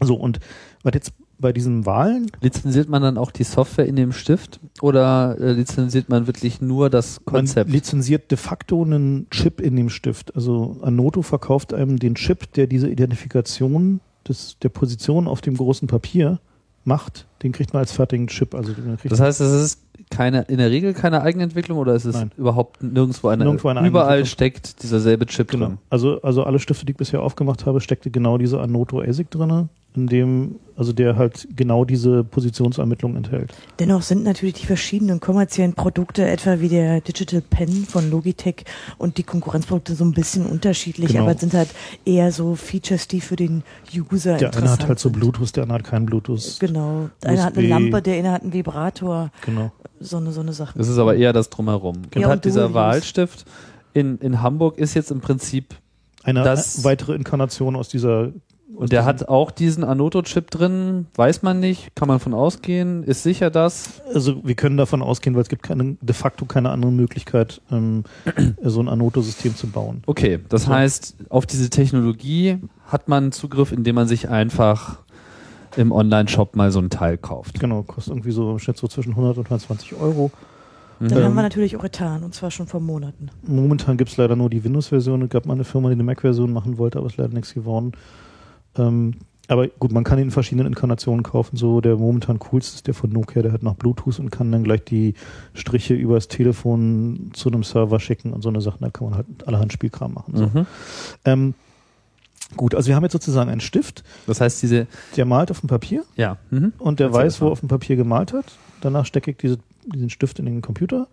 Speaker 4: So, und was jetzt bei diesen Wahlen
Speaker 2: Lizenziert man dann auch die Software in dem Stift oder äh, lizenziert man wirklich nur das Konzept?
Speaker 4: Man lizenziert de facto einen Chip in dem Stift. Also Anoto verkauft einem den Chip, der diese Identifikation des, der Position auf dem großen Papier macht. Den kriegt man als fertigen Chip. Also
Speaker 2: Das heißt, es ist keine, in der Regel keine Eigenentwicklung oder ist es
Speaker 4: Nein.
Speaker 2: überall nirgendwo eine,
Speaker 4: Nirgendwo eine
Speaker 2: überall steckt dieser selbe Chip
Speaker 4: genau.
Speaker 2: drin.
Speaker 4: Also, also alle Stifte, die ich bisher aufgemacht habe, steckte genau diese Anoto ASIC drinne, in dem, also der halt genau diese Positionsermittlung enthält.
Speaker 5: Dennoch sind natürlich die verschiedenen kommerziellen Produkte, etwa wie der Digital Pen von Logitech und die Konkurrenzprodukte so ein bisschen unterschiedlich,
Speaker 4: Genau.
Speaker 5: aber es sind halt eher so Features, die für den User
Speaker 4: Der eine
Speaker 5: interessant
Speaker 4: hat halt so
Speaker 5: sind.
Speaker 4: Bluetooth, der andere hat keinen Bluetooth.
Speaker 5: Genau. Der eine hat eine
Speaker 4: USB.
Speaker 5: Lampe, der eine hat einen Vibrator,
Speaker 4: Genau.
Speaker 5: so eine, so eine Sache.
Speaker 2: Das ist aber eher das Drumherum. Und
Speaker 5: Ja,
Speaker 2: hat
Speaker 5: und
Speaker 2: dieser. Wahlstift in, in Hamburg ist jetzt im Prinzip,
Speaker 4: Eine
Speaker 2: Das-
Speaker 4: weitere Inkarnation aus dieser.
Speaker 2: Und der hat auch diesen Anoto-Chip drin, weiß man nicht, kann man von ausgehen, ist sicher das?
Speaker 4: Also wir können davon ausgehen, weil es gibt keine, de facto keine andere Möglichkeit, ähm, [CLEARS THROAT] so ein Anoto-System zu bauen.
Speaker 2: Okay, das
Speaker 4: So.
Speaker 2: heißt, auf diese Technologie hat man Zugriff, indem man sich einfach im Online-Shop mal so ein Teil kauft.
Speaker 4: Genau, kostet irgendwie so im Schnitt so zwischen 100 und 120 Euro.
Speaker 5: Dann
Speaker 4: Ähm,
Speaker 5: haben wir natürlich auch getan, und zwar schon vor Monaten.
Speaker 4: Momentan gibt es leider nur die Windows-Version. Es gab mal eine Firma, die eine Mac-Version machen wollte, aber ist leider nichts geworden. Ähm, aber gut, man kann ihn in verschiedenen Inkarnationen kaufen. So der momentan coolste ist der von Nokia, der hat noch Bluetooth und kann dann gleich die Striche übers Telefon zu einem Server schicken und so eine Sachen. Da kann man halt allerhand Spielkram machen. So.
Speaker 2: Mhm.
Speaker 4: Ähm, gut, also wir haben jetzt sozusagen einen Stift,
Speaker 2: Das heißt, diese,
Speaker 4: der malt auf dem Papier
Speaker 2: ja, mhm.
Speaker 4: und der weiß, wo
Speaker 2: mal.
Speaker 4: auf dem Papier gemalt hat. Danach stecke ich diese, diesen Stift in den Computer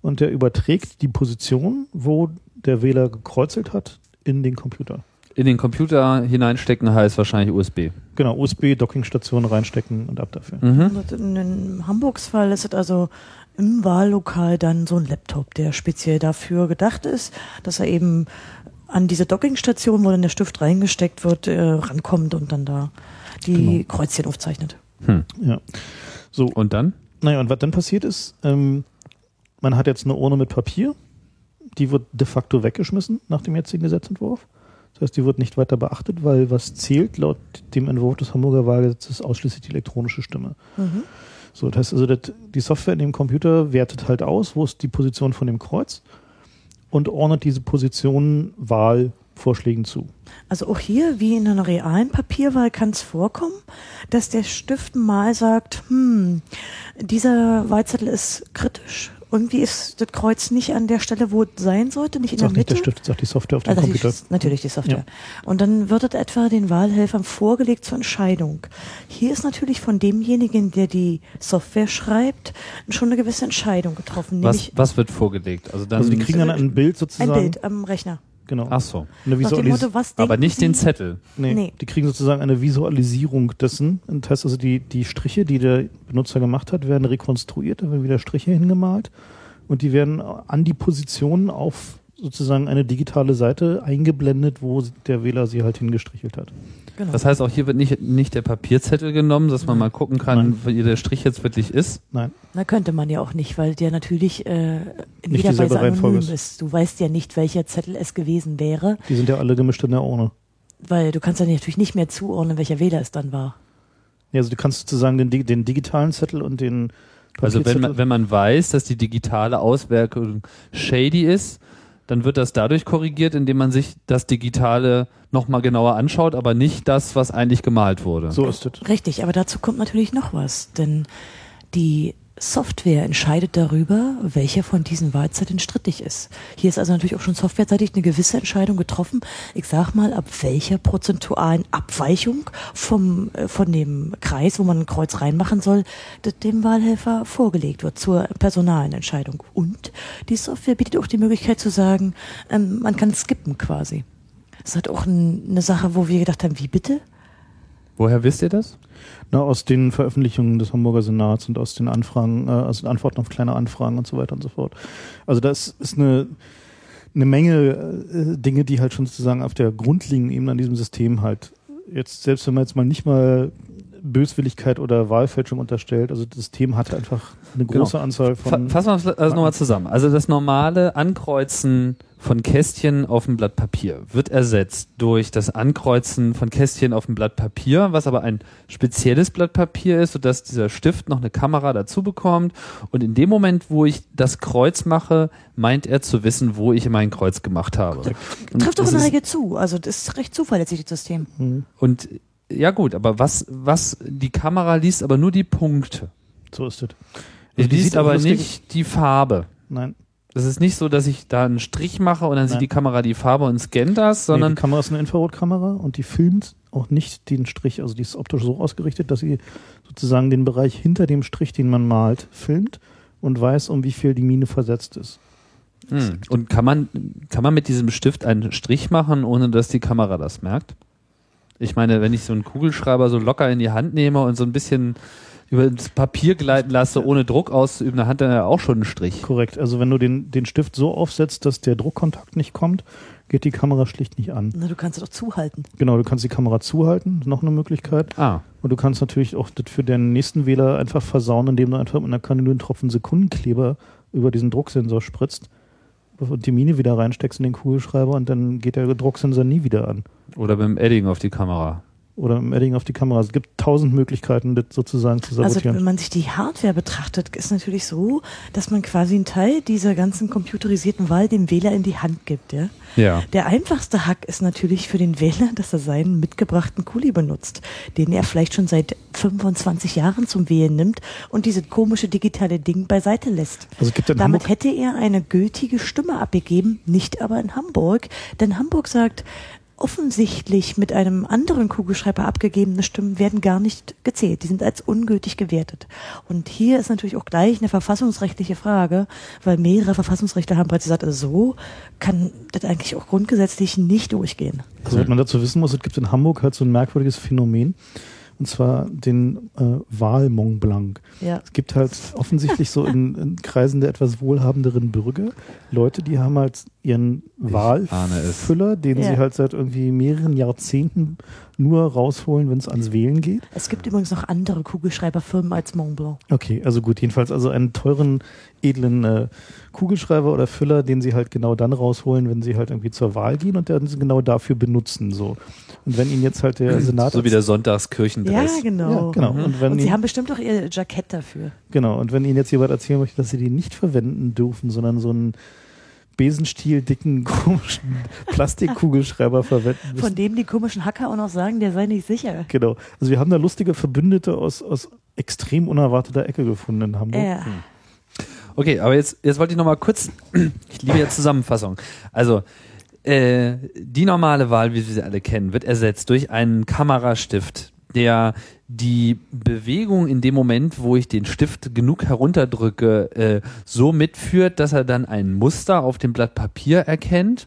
Speaker 4: und der überträgt die Position, wo der Wähler gekreuzelt hat, in den Computer.
Speaker 2: In den Computer hineinstecken heißt wahrscheinlich USB.
Speaker 4: Genau, USB, Dockingstation reinstecken und ab dafür.
Speaker 2: Mhm.
Speaker 5: In Hamburgs Fall ist es also im Wahllokal dann so ein Laptop, der speziell dafür gedacht ist, dass er eben an diese Dockingstation, wo dann der Stift reingesteckt wird, äh, rankommt und dann da die
Speaker 4: Genau.
Speaker 5: Kreuzchen aufzeichnet.
Speaker 2: Hm.
Speaker 4: Ja. So,
Speaker 2: Und dann?
Speaker 4: naja, und was dann passiert ist, ähm, man hat jetzt eine Urne mit Papier, die wird de facto weggeschmissen nach dem jetzigen Gesetzentwurf. Das heißt, die wird nicht weiter beachtet, weil was zählt laut dem Entwurf des Hamburger Wahlgesetzes ausschließlich die elektronische Stimme.
Speaker 5: Mhm.
Speaker 4: So, das heißt also, das, die Software in dem Computer wertet halt aus, wo ist die Position von dem Kreuz und ordnet diese Position Wahlvorschlägen zu.
Speaker 5: Also auch hier, wie in einer realen Papierwahl, kann es vorkommen, dass der Stift mal sagt, hm, dieser Wahlzettel ist kritisch. Irgendwie ist das Kreuz nicht an der Stelle, wo es sein sollte, nicht in der
Speaker 4: nicht
Speaker 5: Mitte.
Speaker 4: der Stift, sagt die Software auf dem
Speaker 5: Also
Speaker 4: Computer.
Speaker 5: die, natürlich die Software. Und dann wird es etwa den Wahlhelfern vorgelegt zur Entscheidung. Hier ist natürlich von demjenigen, der die Software schreibt, schon eine gewisse Entscheidung getroffen.
Speaker 2: Was, was wird vorgelegt? Also dann
Speaker 4: Also die kriegen dann ein Bild
Speaker 5: ein
Speaker 4: sozusagen.
Speaker 5: Bild am Rechner.
Speaker 4: Genau.
Speaker 2: Ach so.
Speaker 4: Eine Visualis
Speaker 5: Motto, was
Speaker 2: Aber nicht den
Speaker 5: Sie?
Speaker 2: Zettel.
Speaker 4: nee,
Speaker 5: Nee.
Speaker 4: Die kriegen sozusagen eine Visualisierung dessen. Das heißt also, die, die Striche, die der Benutzer gemacht hat, werden rekonstruiert, da werden wieder Striche hingemalt und die werden an die Position auf sozusagen eine digitale Seite eingeblendet, wo der Wähler sie halt hingestrichelt hat.
Speaker 5: Genau.
Speaker 2: Das heißt, auch hier wird nicht, nicht der Papierzettel genommen, dass man mal gucken kann,
Speaker 4: Nein.
Speaker 2: wie der Strich jetzt wirklich ist.
Speaker 4: Nein.
Speaker 5: Na, könnte man ja auch nicht, weil der natürlich äh, in
Speaker 4: Nicht
Speaker 5: jeder Weise
Speaker 4: Reihenfolge
Speaker 5: anonym
Speaker 4: ist.
Speaker 5: ist. Du weißt ja nicht, welcher Zettel es gewesen wäre,
Speaker 4: Die sind ja alle gemischt in der Urne.
Speaker 5: weil du kannst ja natürlich nicht mehr zuordnen, welcher Wähler es dann war.
Speaker 4: Ja, also du kannst sozusagen den, den digitalen Zettel und den
Speaker 2: Also wenn
Speaker 4: Papierzettel-
Speaker 2: man, wenn man weiß, dass die digitale Auswirkung shady ist, dann wird das dadurch korrigiert, indem man sich das Digitale nochmal genauer anschaut, aber nicht das, was eigentlich gemalt wurde.
Speaker 4: so ist es.
Speaker 5: Richtig, aber dazu kommt natürlich noch was, denn die Software entscheidet darüber, welcher von diesen Wahlzetteln strittig ist. Hier ist also natürlich auch schon softwareseitig eine gewisse Entscheidung getroffen. Ich sag mal, ab welcher prozentualen Abweichung vom, äh, von dem Kreis, wo man ein Kreuz reinmachen soll, dem Wahlhelfer vorgelegt wird zur personalen Entscheidung. Und die Software bietet auch die Möglichkeit zu sagen, ähm, man kann skippen quasi. Das hat auch ein, eine Sache, wo wir gedacht haben, wie bitte?
Speaker 2: Woher wisst ihr das?
Speaker 4: Na, aus den Veröffentlichungen des Hamburger Senats und aus den Anfragen, äh, aus den Antworten auf kleine Anfragen und so weiter und so fort. Also das ist eine, eine Menge äh, Dinge, die halt schon sozusagen auf der grundlegenden Ebene an diesem System halt jetzt, selbst wenn man jetzt mal nicht mal Böswilligkeit oder Wahlfälschung unterstellt, also das System hat einfach eine große
Speaker 2: Genau.
Speaker 4: Anzahl von
Speaker 2: fassen wir das also nochmal zusammen. Also das normale Ankreuzen von Kästchen auf dem Blatt Papier wird ersetzt durch das Ankreuzen von Kästchen auf dem Blatt Papier, was aber ein spezielles Blatt Papier ist, sodass dieser Stift noch eine Kamera dazu bekommt. Und in dem Moment, wo ich das Kreuz mache, meint er zu wissen, wo ich mein Kreuz gemacht habe. Und
Speaker 5: Trifft doch in der Regel zu. Also das ist recht zuverlässig, das System.
Speaker 4: Hm,
Speaker 2: Und ja gut, aber was, was, die Kamera liest aber nur die Punkte.
Speaker 4: so ist es.
Speaker 2: Die
Speaker 4: Also die
Speaker 2: liest
Speaker 4: sieht
Speaker 2: aber nicht die Farbe.
Speaker 4: Nein,
Speaker 2: Es ist nicht so, dass ich da einen Strich mache und dann sieht
Speaker 4: Nein.
Speaker 2: die Kamera die Farbe und scannt das,
Speaker 4: nee,
Speaker 2: sondern
Speaker 4: die Kamera ist eine Infrarotkamera und die filmt auch nicht den Strich, also die ist optisch so ausgerichtet, dass sie sozusagen den Bereich hinter dem Strich, den man malt, filmt und weiß, um wie viel die Mine versetzt ist.
Speaker 2: Hm. und kann man kann man mit diesem Stift einen Strich machen, ohne dass die Kamera das merkt? Ich meine, wenn ich so einen Kugelschreiber so locker in die Hand nehme und so ein bisschen über das Papier gleiten lasse, ohne Druck auszuüben, dann hat er ja auch schon einen Strich.
Speaker 4: Korrekt. Also wenn du den, den Stift so aufsetzt, dass der Druckkontakt nicht kommt, geht die Kamera schlicht nicht an.
Speaker 5: Na, du kannst es doch zuhalten.
Speaker 4: Genau, du kannst die Kamera zuhalten, noch eine Möglichkeit.
Speaker 2: Ah,
Speaker 4: Und du kannst natürlich auch das für den nächsten Wähler einfach versauen, indem du einfach mit einer Kanone einen Tropfen Sekundenkleber über diesen Drucksensor spritzt und die Mine wieder reinsteckst in den Kugelschreiber und dann geht der Drucksensor nie wieder an.
Speaker 2: Oder beim Edding auf die Kamera.
Speaker 4: Oder im Edding auf die Kamera. Es gibt tausend Möglichkeiten, das sozusagen zu
Speaker 5: Also
Speaker 4: sabotieren.
Speaker 5: wenn man sich die Hardware betrachtet, ist natürlich so, dass man quasi einen Teil dieser ganzen computerisierten Wahl dem Wähler in die Hand gibt. Ja?
Speaker 2: Ja.
Speaker 5: Der einfachste Hack ist natürlich für den Wähler, dass er seinen mitgebrachten Kuli benutzt, den er vielleicht schon seit 25 Jahren zum Wählen nimmt und dieses komische digitale Ding beiseite lässt.
Speaker 4: also es gibt
Speaker 5: Damit
Speaker 4: Hamburg,
Speaker 5: hätte er eine gültige Stimme abgegeben, nicht aber in Hamburg. Denn Hamburg sagt, offensichtlich mit einem anderen Kugelschreiber abgegebene Stimmen werden gar nicht gezählt. Die sind als ungültig gewertet. Und hier ist natürlich auch gleich eine verfassungsrechtliche Frage, weil mehrere Verfassungsrechte haben bereits gesagt, also so kann das eigentlich auch grundgesetzlich nicht durchgehen.
Speaker 4: also was man dazu wissen muss, es gibt in Hamburg halt so ein merkwürdiges Phänomen. Und zwar den äh, Wahl-Mont Blanc.
Speaker 5: Ja.
Speaker 4: Es gibt halt offensichtlich so in, in Kreisen der etwas wohlhabenderen Bürger Leute, die haben halt ihren. Wahlfüller, den
Speaker 5: Ja.
Speaker 4: sie halt seit irgendwie mehreren Jahrzehnten nur rausholen, wenn es ans Wählen geht.
Speaker 5: Es gibt übrigens noch andere Kugelschreiberfirmen als Montblanc.
Speaker 4: Okay, also gut, jedenfalls also einen teuren, edlen äh, Kugelschreiber oder Füller, den sie halt genau dann rausholen, wenn sie halt irgendwie zur Wahl gehen und den sie genau dafür benutzen. So. Und wenn ihnen jetzt halt der Senat.
Speaker 2: So wie der Sonntagskirchendress.
Speaker 5: Ja, genau.
Speaker 4: ja, genau. Und wenn
Speaker 5: Und sie
Speaker 4: ihnen-
Speaker 5: haben bestimmt auch ihr Jackett dafür.
Speaker 4: Genau, und wenn Ihnen jetzt jemand erzählen möchte, dass Sie die nicht verwenden dürfen, sondern so einen Besenstiel dicken, komischen [LAUGHS] Plastikkugelschreiber verwenden müssen.
Speaker 5: Von dem die komischen Hacker auch noch sagen, der sei nicht sicher.
Speaker 4: Genau. Also wir haben da lustige Verbündete aus, aus extrem unerwarteter Ecke gefunden in Hamburg.
Speaker 5: Ja.
Speaker 2: Okay, aber jetzt, jetzt wollte ich noch mal kurz, [CLEARS THROAT] ich liebe ja Zusammenfassung. Also, äh, die normale Wahl, wie wir sie alle kennen, wird ersetzt durch einen Kamerastift, der die Bewegung in dem Moment, wo ich den Stift genug herunterdrücke, äh, so mitführt, dass er dann ein Muster auf dem Blatt Papier erkennt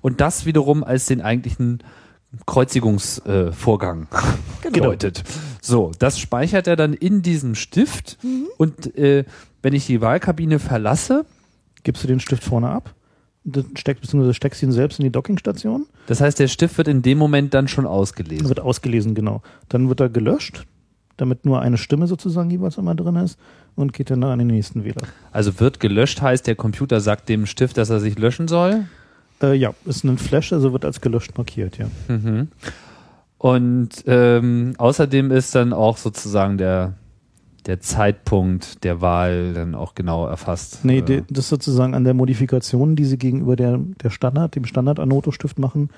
Speaker 2: und das wiederum als den eigentlichen Kreuzigungsvorgang äh,
Speaker 5: Genau.
Speaker 2: So, das speichert er dann in diesem Stift und äh, wenn ich die Wahlkabine verlasse,
Speaker 4: Gibst du den Stift vorne ab, steckst, beziehungsweise steckst ihn selbst in die Dockingstation,
Speaker 2: das heißt, der Stift wird in dem Moment dann schon ausgelesen.
Speaker 4: wird ausgelesen, genau. Dann wird er gelöscht, damit nur eine Stimme sozusagen jeweils immer drin ist und geht dann an den nächsten Wähler.
Speaker 2: Also wird gelöscht heißt, der Computer sagt dem Stift, dass er sich löschen soll.
Speaker 4: Äh, ja, ist ein Flash, also wird als gelöscht markiert, ja.
Speaker 2: Mhm. Und ähm, außerdem ist dann auch sozusagen der, der Zeitpunkt der Wahl dann auch genau erfasst.
Speaker 4: Nee,
Speaker 2: Äh,
Speaker 4: die, das ist sozusagen an der Modifikation, die sie gegenüber der, der Standard, dem Standard Anoto-Stift machen,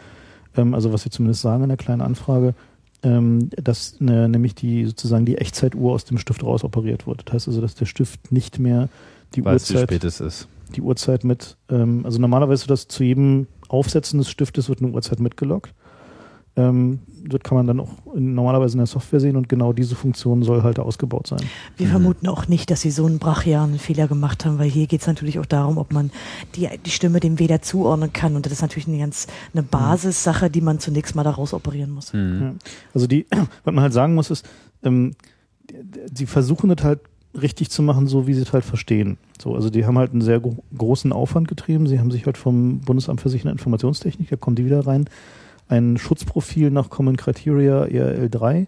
Speaker 4: ähm, also was sie zumindest sagen in der kleinen Anfrage, ähm, dass äh, nämlich die sozusagen die Echtzeituhr aus dem Stift raus operiert wird. Das heißt also, dass der Stift nicht mehr die
Speaker 2: wie
Speaker 4: Uhrzeit
Speaker 2: spät es ist?
Speaker 4: die Uhrzeit mit, ähm, also normalerweise wird das zu jedem Aufsetzen des Stiftes wird eine Uhrzeit mitgeloggt. Ähm, das kann man dann auch in, normalerweise in der Software sehen und genau diese Funktion soll halt ausgebaut sein.
Speaker 5: Wir vermuten auch nicht, dass sie so einen brachialen Fehler gemacht haben, weil hier geht es natürlich auch darum, ob man die, die Stimme dem Weder zuordnen kann. Und das ist natürlich eine ganz eine Basissache, die man zunächst mal daraus operieren muss.
Speaker 2: Mhm.
Speaker 4: Ja. Also die, [CLEARS THROAT] was man halt sagen muss, ist, ähm, sie versuchen das halt richtig zu machen, so wie sie es halt verstehen. So, also die haben halt einen sehr gro großen Aufwand getrieben. Sie haben sich halt vom Bundesamt für Sicherheit und Informationstechnik, da kommen die wieder rein, ein Schutzprofil nach Common Criteria ERL3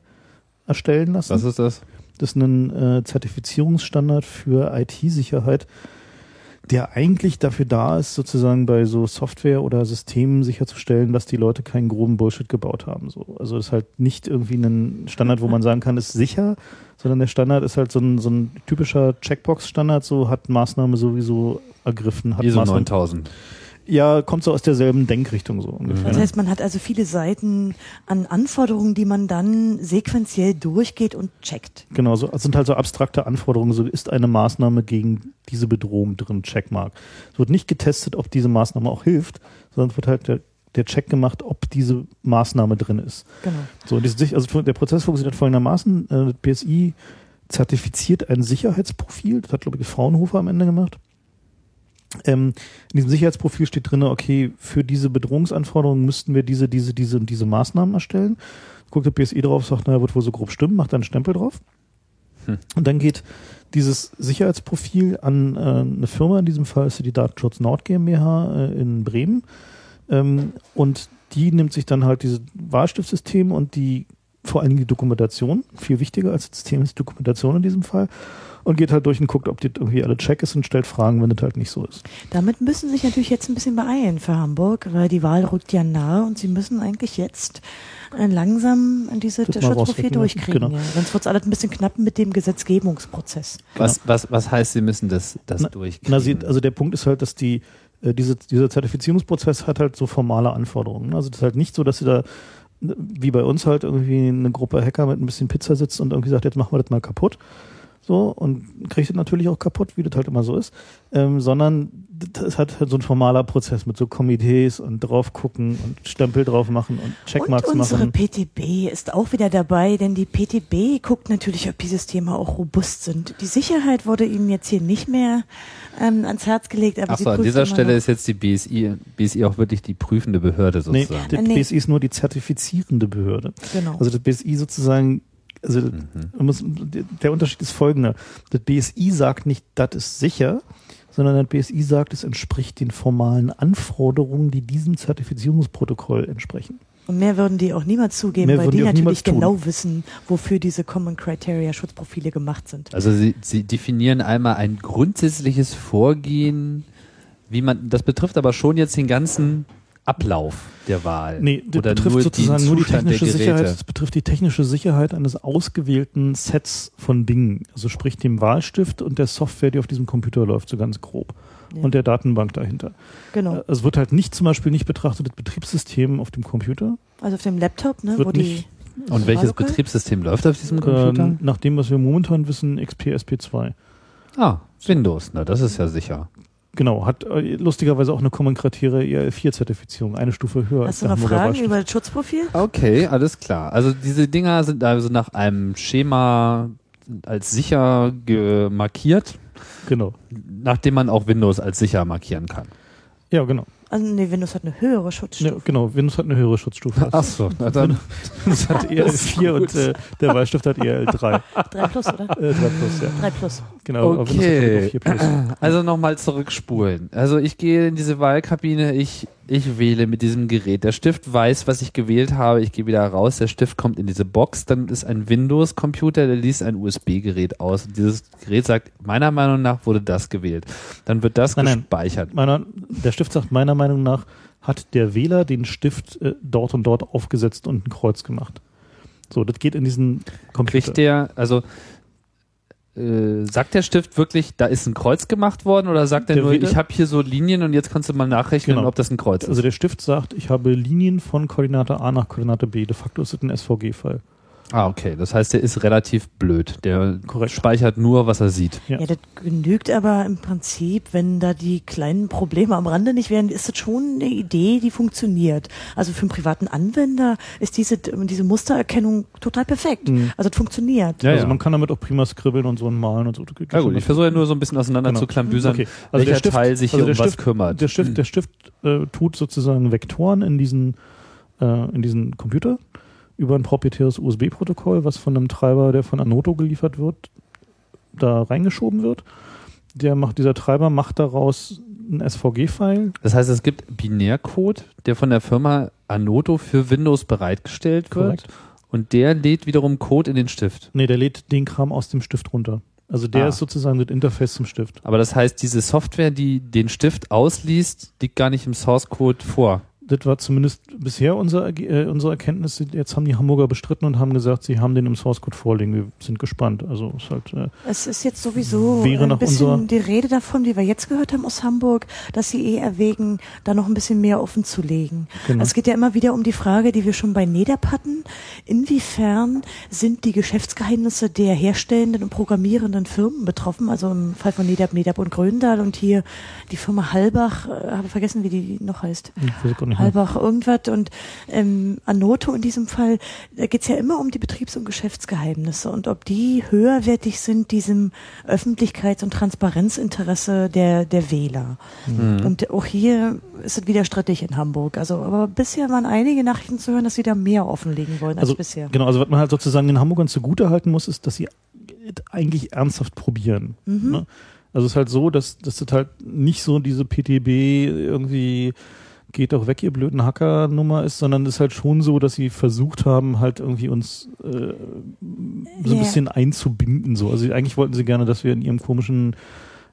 Speaker 4: erstellen lassen.
Speaker 2: Was ist das?
Speaker 4: Das ist ein äh, Zertifizierungsstandard für IT-Sicherheit, der eigentlich dafür da ist, sozusagen bei so Software oder Systemen sicherzustellen, dass die Leute keinen groben Bullshit gebaut haben. So. Also es ist halt nicht irgendwie ein Standard, wo man sagen kann, ist sicher, sondern der Standard ist halt so ein, so ein typischer Checkbox-Standard, so hat Maßnahme sowieso ergriffen. Hat
Speaker 2: ISO
Speaker 4: Maßnahme,
Speaker 2: 9000.
Speaker 4: ja, kommt so aus derselben Denkrichtung so ungefähr.
Speaker 5: Das heißt, man hat also viele Seiten an Anforderungen, die man dann sequenziell durchgeht und checkt.
Speaker 4: Genau, so, es sind halt so abstrakte Anforderungen. So ist eine Maßnahme gegen diese Bedrohung drin, Checkmark. Es wird nicht getestet, ob diese Maßnahme auch hilft, sondern es wird halt der, der Check gemacht, ob diese Maßnahme drin ist.
Speaker 5: Genau.
Speaker 4: So, und diese, Sich- also der Prozess funktioniert folgendermaßen. Äh, das BSI zertifiziert ein Sicherheitsprofil. Das hat, glaube ich, Fraunhofer am Ende gemacht. Ähm, in diesem Sicherheitsprofil steht drin, okay, für diese Bedrohungsanforderungen müssten wir diese, diese, diese und diese Maßnahmen erstellen. Guckt der BSI drauf, sagt, naja, wird wohl so grob stimmen, macht einen Stempel drauf.
Speaker 2: Hm.
Speaker 4: Und dann geht dieses Sicherheitsprofil an äh, eine Firma, in diesem Fall ist sie die Datenschutz Nord GmbH äh, in Bremen. Ähm, und die nimmt sich dann halt dieses Wahlstiftsystem und die vor allen Dingen die Dokumentation, viel wichtiger als das System ist die Dokumentation in diesem Fall, und geht halt durch und guckt, ob das irgendwie alle check ist und stellt Fragen, wenn das halt nicht so ist.
Speaker 5: Damit müssen Sie sich natürlich jetzt ein bisschen beeilen für Hamburg, weil die Wahl rückt ja nahe und Sie müssen eigentlich jetzt äh, langsam diese Schutzprofil durchkriegen.
Speaker 4: genau.
Speaker 5: Ja. Sonst wird es alles ein bisschen knapp mit dem Gesetzgebungsprozess.
Speaker 2: Was, was, was heißt, Sie müssen das, das
Speaker 4: Na-
Speaker 2: durchkriegen?
Speaker 4: Na, sie, also der Punkt ist halt, dass die, äh, diese, dieser Zertifizierungsprozess hat halt so formale Anforderungen. Also das ist halt nicht so, dass sie da wie bei uns halt irgendwie eine Gruppe Hacker mit ein bisschen Pizza sitzt und irgendwie sagt, jetzt machen wir das mal kaputt. So, und kriegt es natürlich auch kaputt, wie das halt immer so ist. Ähm, sondern das hat halt so ein formaler Prozess mit so Komitees und drauf gucken und Stempel drauf machen und Checkmarks
Speaker 5: und unsere
Speaker 4: machen.
Speaker 5: PTB ist auch wieder dabei, denn die PTB guckt natürlich, ob die Systeme auch robust sind. Die Sicherheit wurde ihnen jetzt hier nicht mehr ähm, ans Herz gelegt, aber sie
Speaker 2: Achso, an dieser Stelle
Speaker 5: noch.
Speaker 2: ist jetzt die BSI, BSI auch wirklich die prüfende Behörde
Speaker 4: Nee,
Speaker 2: sozusagen.
Speaker 4: das
Speaker 5: Nee.
Speaker 4: BSI ist nur die zertifizierende Behörde.
Speaker 5: genau.
Speaker 4: Also das BSI sozusagen, also
Speaker 2: Mhm.
Speaker 4: muss, der Unterschied ist folgender. Das BSI sagt nicht, das ist sicher, sondern das BSI sagt, es entspricht den formalen Anforderungen, die diesem Zertifizierungsprotokoll entsprechen.
Speaker 5: Und mehr würden die auch niemals zugeben,
Speaker 4: Mehr
Speaker 5: weil
Speaker 4: würden
Speaker 5: die
Speaker 4: die
Speaker 5: natürlich
Speaker 4: tun.
Speaker 5: genau wissen, wofür diese Common Criteria Schutzprofile gemacht sind.
Speaker 2: Also Sie, Sie definieren einmal ein grundsätzliches Vorgehen, wie man, das betrifft aber schon jetzt den ganzen Ablauf der Wahl.
Speaker 4: Nee, das
Speaker 2: Oder
Speaker 4: betrifft
Speaker 2: nur
Speaker 4: sozusagen nur die technische. Sicherheit. Das betrifft die technische Sicherheit eines ausgewählten Sets von Dingen. Also sprich dem Wahlstift und der Software, die auf diesem Computer läuft, so ganz grob.
Speaker 5: Ja.
Speaker 4: Und der Datenbank dahinter.
Speaker 5: genau.
Speaker 4: Äh, Es wird halt nicht zum Beispiel nicht betrachtet, das Betriebssystem auf dem Computer.
Speaker 5: Also auf dem Laptop, ne,
Speaker 4: wird
Speaker 5: wo die
Speaker 4: nicht-
Speaker 2: Und welches? Betriebssystem läuft auf diesem Computer?
Speaker 4: Ähm, nach dem, was wir momentan wissen, XP SP2.
Speaker 2: ah, Windows, na das ist ja sicher.
Speaker 4: Genau, hat äh, lustigerweise auch eine Common Criteria EL4-Zertifizierung, eine Stufe höher
Speaker 5: Hast du noch
Speaker 4: Hamburger
Speaker 5: Fragen über das Schutzprofil?
Speaker 2: Okay, alles klar. Also diese Dinger sind also nach einem Schema als sicher markiert,
Speaker 4: Genau.
Speaker 2: nachdem man auch Windows als sicher markieren kann.
Speaker 4: Ja, genau.
Speaker 5: Also nee, Windows hat eine höhere
Speaker 4: Ja,
Speaker 5: Schutzstufe.
Speaker 4: genau. Windows hat eine höhere Schutzstufe.
Speaker 2: so, na dann.
Speaker 4: Windows [LAUGHS] hat EL4 und äh, der Wahlstift hat EL3.
Speaker 5: 3 Plus, oder?
Speaker 4: Äh, 3 Plus, ja.
Speaker 5: 3 Plus.
Speaker 4: Genau, aber Windows hat
Speaker 2: Okay.
Speaker 4: nur 4 Plus.
Speaker 2: Also nochmal zurückspulen. Also ich gehe in diese Wahlkabine, ich, ich wähle mit diesem Gerät. Der Stift weiß, was ich gewählt habe. Ich gehe wieder raus. Der Stift kommt in diese Box. Dann ist ein Windows-Computer, der liest ein USB-Gerät aus. Und dieses Gerät sagt, meiner Meinung nach wurde das gewählt. Dann wird das
Speaker 4: Nein, nein.
Speaker 2: gespeichert.
Speaker 4: Meiner, der Stift sagt meiner Meinung nach, hat der Wähler den Stift äh, dort und dort aufgesetzt und ein Kreuz gemacht. So, das geht in diesen Computer.
Speaker 2: Kriegt der, also äh, sagt der Stift wirklich, da ist ein Kreuz gemacht worden oder sagt er
Speaker 4: Der
Speaker 2: nur, ich habe hier so Linien und jetzt kannst du mal nachrechnen,
Speaker 4: Genau.
Speaker 2: ob das ein Kreuz
Speaker 4: Also
Speaker 2: ist?
Speaker 4: der Stift sagt, ich habe Linien von Koordinate A nach Koordinate B. De facto ist es ein SVG-File.
Speaker 2: Ah, okay. Das heißt, der ist relativ blöd. Der
Speaker 4: Korrekt.
Speaker 2: speichert nur, was er sieht.
Speaker 4: Ja.
Speaker 5: Ja, das genügt aber im Prinzip, wenn da die kleinen Probleme am Rande nicht wären, ist das schon eine Idee, die funktioniert. Also für einen privaten Anwender ist diese, diese Mustererkennung total perfekt.
Speaker 4: Mhm.
Speaker 5: Also es funktioniert.
Speaker 2: Ja,
Speaker 4: also
Speaker 2: ja.
Speaker 4: man kann damit auch prima skribbeln und so und malen und so. Das
Speaker 2: Ja gut, ich versuche ja nur so ein bisschen auseinander
Speaker 4: Genau.
Speaker 2: zu klambüsern,
Speaker 4: Okay. Also
Speaker 2: welcher
Speaker 4: der Stift-
Speaker 2: Teil sich
Speaker 4: also
Speaker 2: hier um
Speaker 4: der
Speaker 2: was
Speaker 4: Stift-
Speaker 2: kümmert.
Speaker 4: Der Stift, der Stift äh, tut sozusagen Vektoren in diesen, äh, in diesen Computer über ein proprietäres USB-Protokoll, was von einem Treiber, der von Anoto geliefert wird, da reingeschoben wird. Der macht, dieser Treiber macht daraus ein SVG-File.
Speaker 2: Das heißt, es gibt Binärcode, der von der Firma Anoto für Windows bereitgestellt wird.
Speaker 4: Korrekt.
Speaker 2: Und der lädt wiederum Code in den Stift.
Speaker 4: Nee, der lädt den Kram aus dem Stift runter. Also der
Speaker 2: Ah.
Speaker 4: ist sozusagen das Interface zum Stift.
Speaker 2: Aber das heißt, diese Software, die den Stift ausliest, liegt gar nicht im Source Code vor.
Speaker 4: Das war zumindest bisher unser, äh, unsere Erkenntnis. Jetzt haben die Hamburger bestritten und haben gesagt, sie haben den im Source Code vorliegen. Wir sind gespannt. Also ist halt, äh,
Speaker 5: Es ist jetzt sowieso ein bisschen die Rede davon, die wir jetzt gehört haben aus Hamburg, dass sie eh erwägen, da noch ein bisschen mehr offen zu legen.
Speaker 4: genau.
Speaker 5: Es geht ja immer wieder um die Frage, die wir schon bei NEDAP hatten. Inwiefern sind die Geschäftsgeheimnisse der herstellenden und programmierenden Firmen betroffen? Also im Fall von NEDAP, NEDAP und Gröndal und hier die Firma Halbach, äh, habe vergessen, wie die noch heißt.
Speaker 4: Ich weiß gar nicht.
Speaker 5: Halbach irgendwas und ähm, Anoto in diesem Fall, da geht's ja immer um die Betriebs- und Geschäftsgeheimnisse und ob die höherwertig sind diesem Öffentlichkeits- und Transparenzinteresse der, der Wähler.
Speaker 2: Mhm.
Speaker 5: Und auch hier ist es wieder strittig in Hamburg. Also, aber bisher waren einige Nachrichten zu hören, dass sie da mehr offenlegen wollen als
Speaker 4: Also,
Speaker 5: bisher.
Speaker 4: Genau, also was man halt sozusagen den Hamburgern zugute halten muss, ist, dass sie es eigentlich ernsthaft probieren.
Speaker 5: Mhm.
Speaker 4: Ne? Also es ist halt so, dass, dass das halt nicht so diese PTB irgendwie geht doch weg, ihr blöden Hacker-Nummer ist, sondern es ist halt schon so, dass sie versucht haben, halt irgendwie uns äh, so ein
Speaker 5: Ja.
Speaker 4: bisschen einzubinden. So. Also eigentlich wollten sie gerne, dass wir in ihrem komischen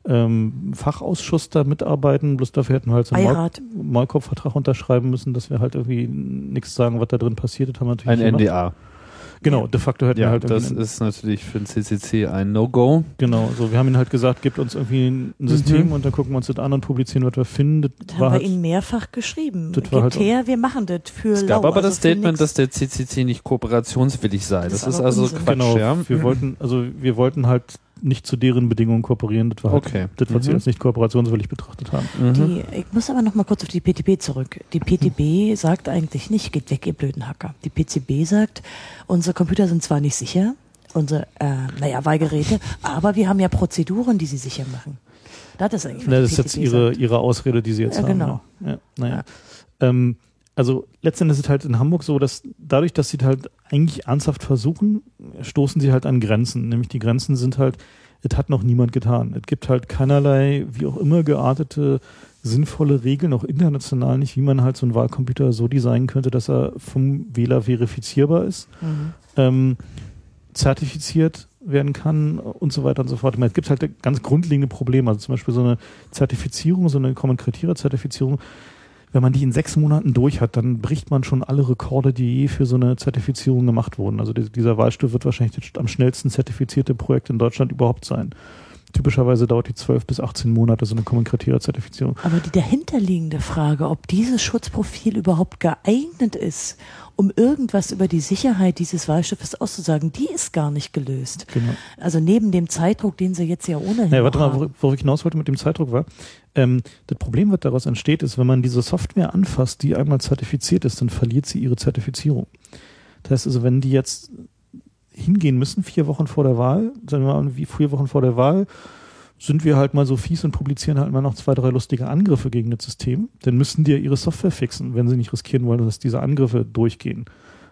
Speaker 4: ähm, Fachausschuss da mitarbeiten, bloß dafür hätten wir halt so einen Maul
Speaker 5: Beirat.
Speaker 4: Maulkorbvertrag unterschreiben müssen, dass wir halt irgendwie nichts sagen, was da drin passiert. Das haben wir natürlich
Speaker 2: Ein
Speaker 4: gemacht. Genau, de facto hätten wir
Speaker 2: Ja,
Speaker 4: halt
Speaker 2: das ist natürlich für den CCC ein No-Go.
Speaker 4: Genau, so wir haben ihnen halt gesagt, gebt uns irgendwie ein System
Speaker 2: Mhm.
Speaker 4: und dann gucken wir uns das an und publizieren, was wir finden. Das
Speaker 5: Das
Speaker 4: war
Speaker 5: haben wir
Speaker 4: halt,
Speaker 5: ihnen mehrfach geschrieben.
Speaker 4: Das war halt
Speaker 5: her, wir machen das für
Speaker 2: Es gab
Speaker 5: lau,
Speaker 2: aber
Speaker 5: also
Speaker 2: das Statement, dass der CCC nicht kooperationswillig sei. Das,
Speaker 5: Das ist
Speaker 2: ist also
Speaker 5: Unsinn.
Speaker 2: Quatsch,
Speaker 4: genau,
Speaker 2: ja.
Speaker 4: wir wollten, also wir wollten halt nicht zu deren Bedingungen kooperieren. Das war halt
Speaker 2: Okay.
Speaker 4: das, was sie
Speaker 2: Mhm.
Speaker 4: als nicht kooperationswillig betrachtet haben.
Speaker 2: Mhm.
Speaker 5: Die, ich muss aber noch mal kurz auf die PTB zurück. Die PTB sagt eigentlich nicht, geht weg, ihr blöden Hacker. Die PCB sagt, unsere Computer sind zwar nicht sicher, unsere, äh, naja, Wahlgeräte, aber wir haben ja Prozeduren, die sie sicher machen. Das ist eigentlich, was
Speaker 4: Na,
Speaker 5: die
Speaker 4: das ist jetzt ihre,
Speaker 5: sagt.
Speaker 4: ihre Ausrede, die sie jetzt
Speaker 5: Ja,
Speaker 4: haben.
Speaker 5: genau.
Speaker 4: Ja, naja. Ähm, also letztendlich ist es halt in Hamburg so, dass dadurch, dass sie halt eigentlich ernsthaft versuchen, stoßen sie halt an Grenzen. Nämlich die Grenzen sind halt, es hat noch niemand getan. Es gibt halt keinerlei, wie auch immer geartete, sinnvolle Regeln, auch international nicht, wie man halt so einen Wahlcomputer so designen könnte, dass er vom Wähler verifizierbar ist
Speaker 5: Mhm.
Speaker 4: ähm, zertifiziert werden kann und so weiter und so fort. Meine, es gibt halt ganz grundlegende Probleme. Also zum Beispiel so eine Zertifizierung, so eine Common Criteria Zertifizierung. Wenn man die in sechs Monaten durch hat, dann bricht man schon alle Rekorde, die je für so eine Zertifizierung gemacht wurden. Also die- dieser Wahlstuhl wird wahrscheinlich das am schnellsten zertifizierte Projekt in Deutschland überhaupt sein. Typischerweise dauert die 12 bis 18 Monate, so eine Common Criteria Zertifizierung.
Speaker 5: Aber die dahinterliegende Frage, ob dieses Schutzprofil überhaupt geeignet ist, um irgendwas über die Sicherheit dieses Wahlstiftes auszusagen, die ist gar nicht gelöst.
Speaker 4: Genau.
Speaker 5: Also neben dem Zeitdruck, den sie jetzt ja ohnehin
Speaker 4: Ja, warte mal,
Speaker 5: haben.
Speaker 4: worauf ich hinaus wollte mit dem Zeitdruck war, ähm, das Problem, was daraus entsteht, ist, wenn man diese Software anfasst, die einmal zertifiziert ist, dann verliert sie ihre Zertifizierung. Das heißt also, wenn die jetzt hingehen müssen, vier Wochen vor der Wahl, sagen wir mal, wie vier Wochen vor der Wahl, sind wir halt mal so fies und publizieren halt mal noch zwei, drei lustige Angriffe gegen das System, dann müssen die ja ihre Software fixen, wenn sie nicht riskieren wollen, dass diese Angriffe durchgehen.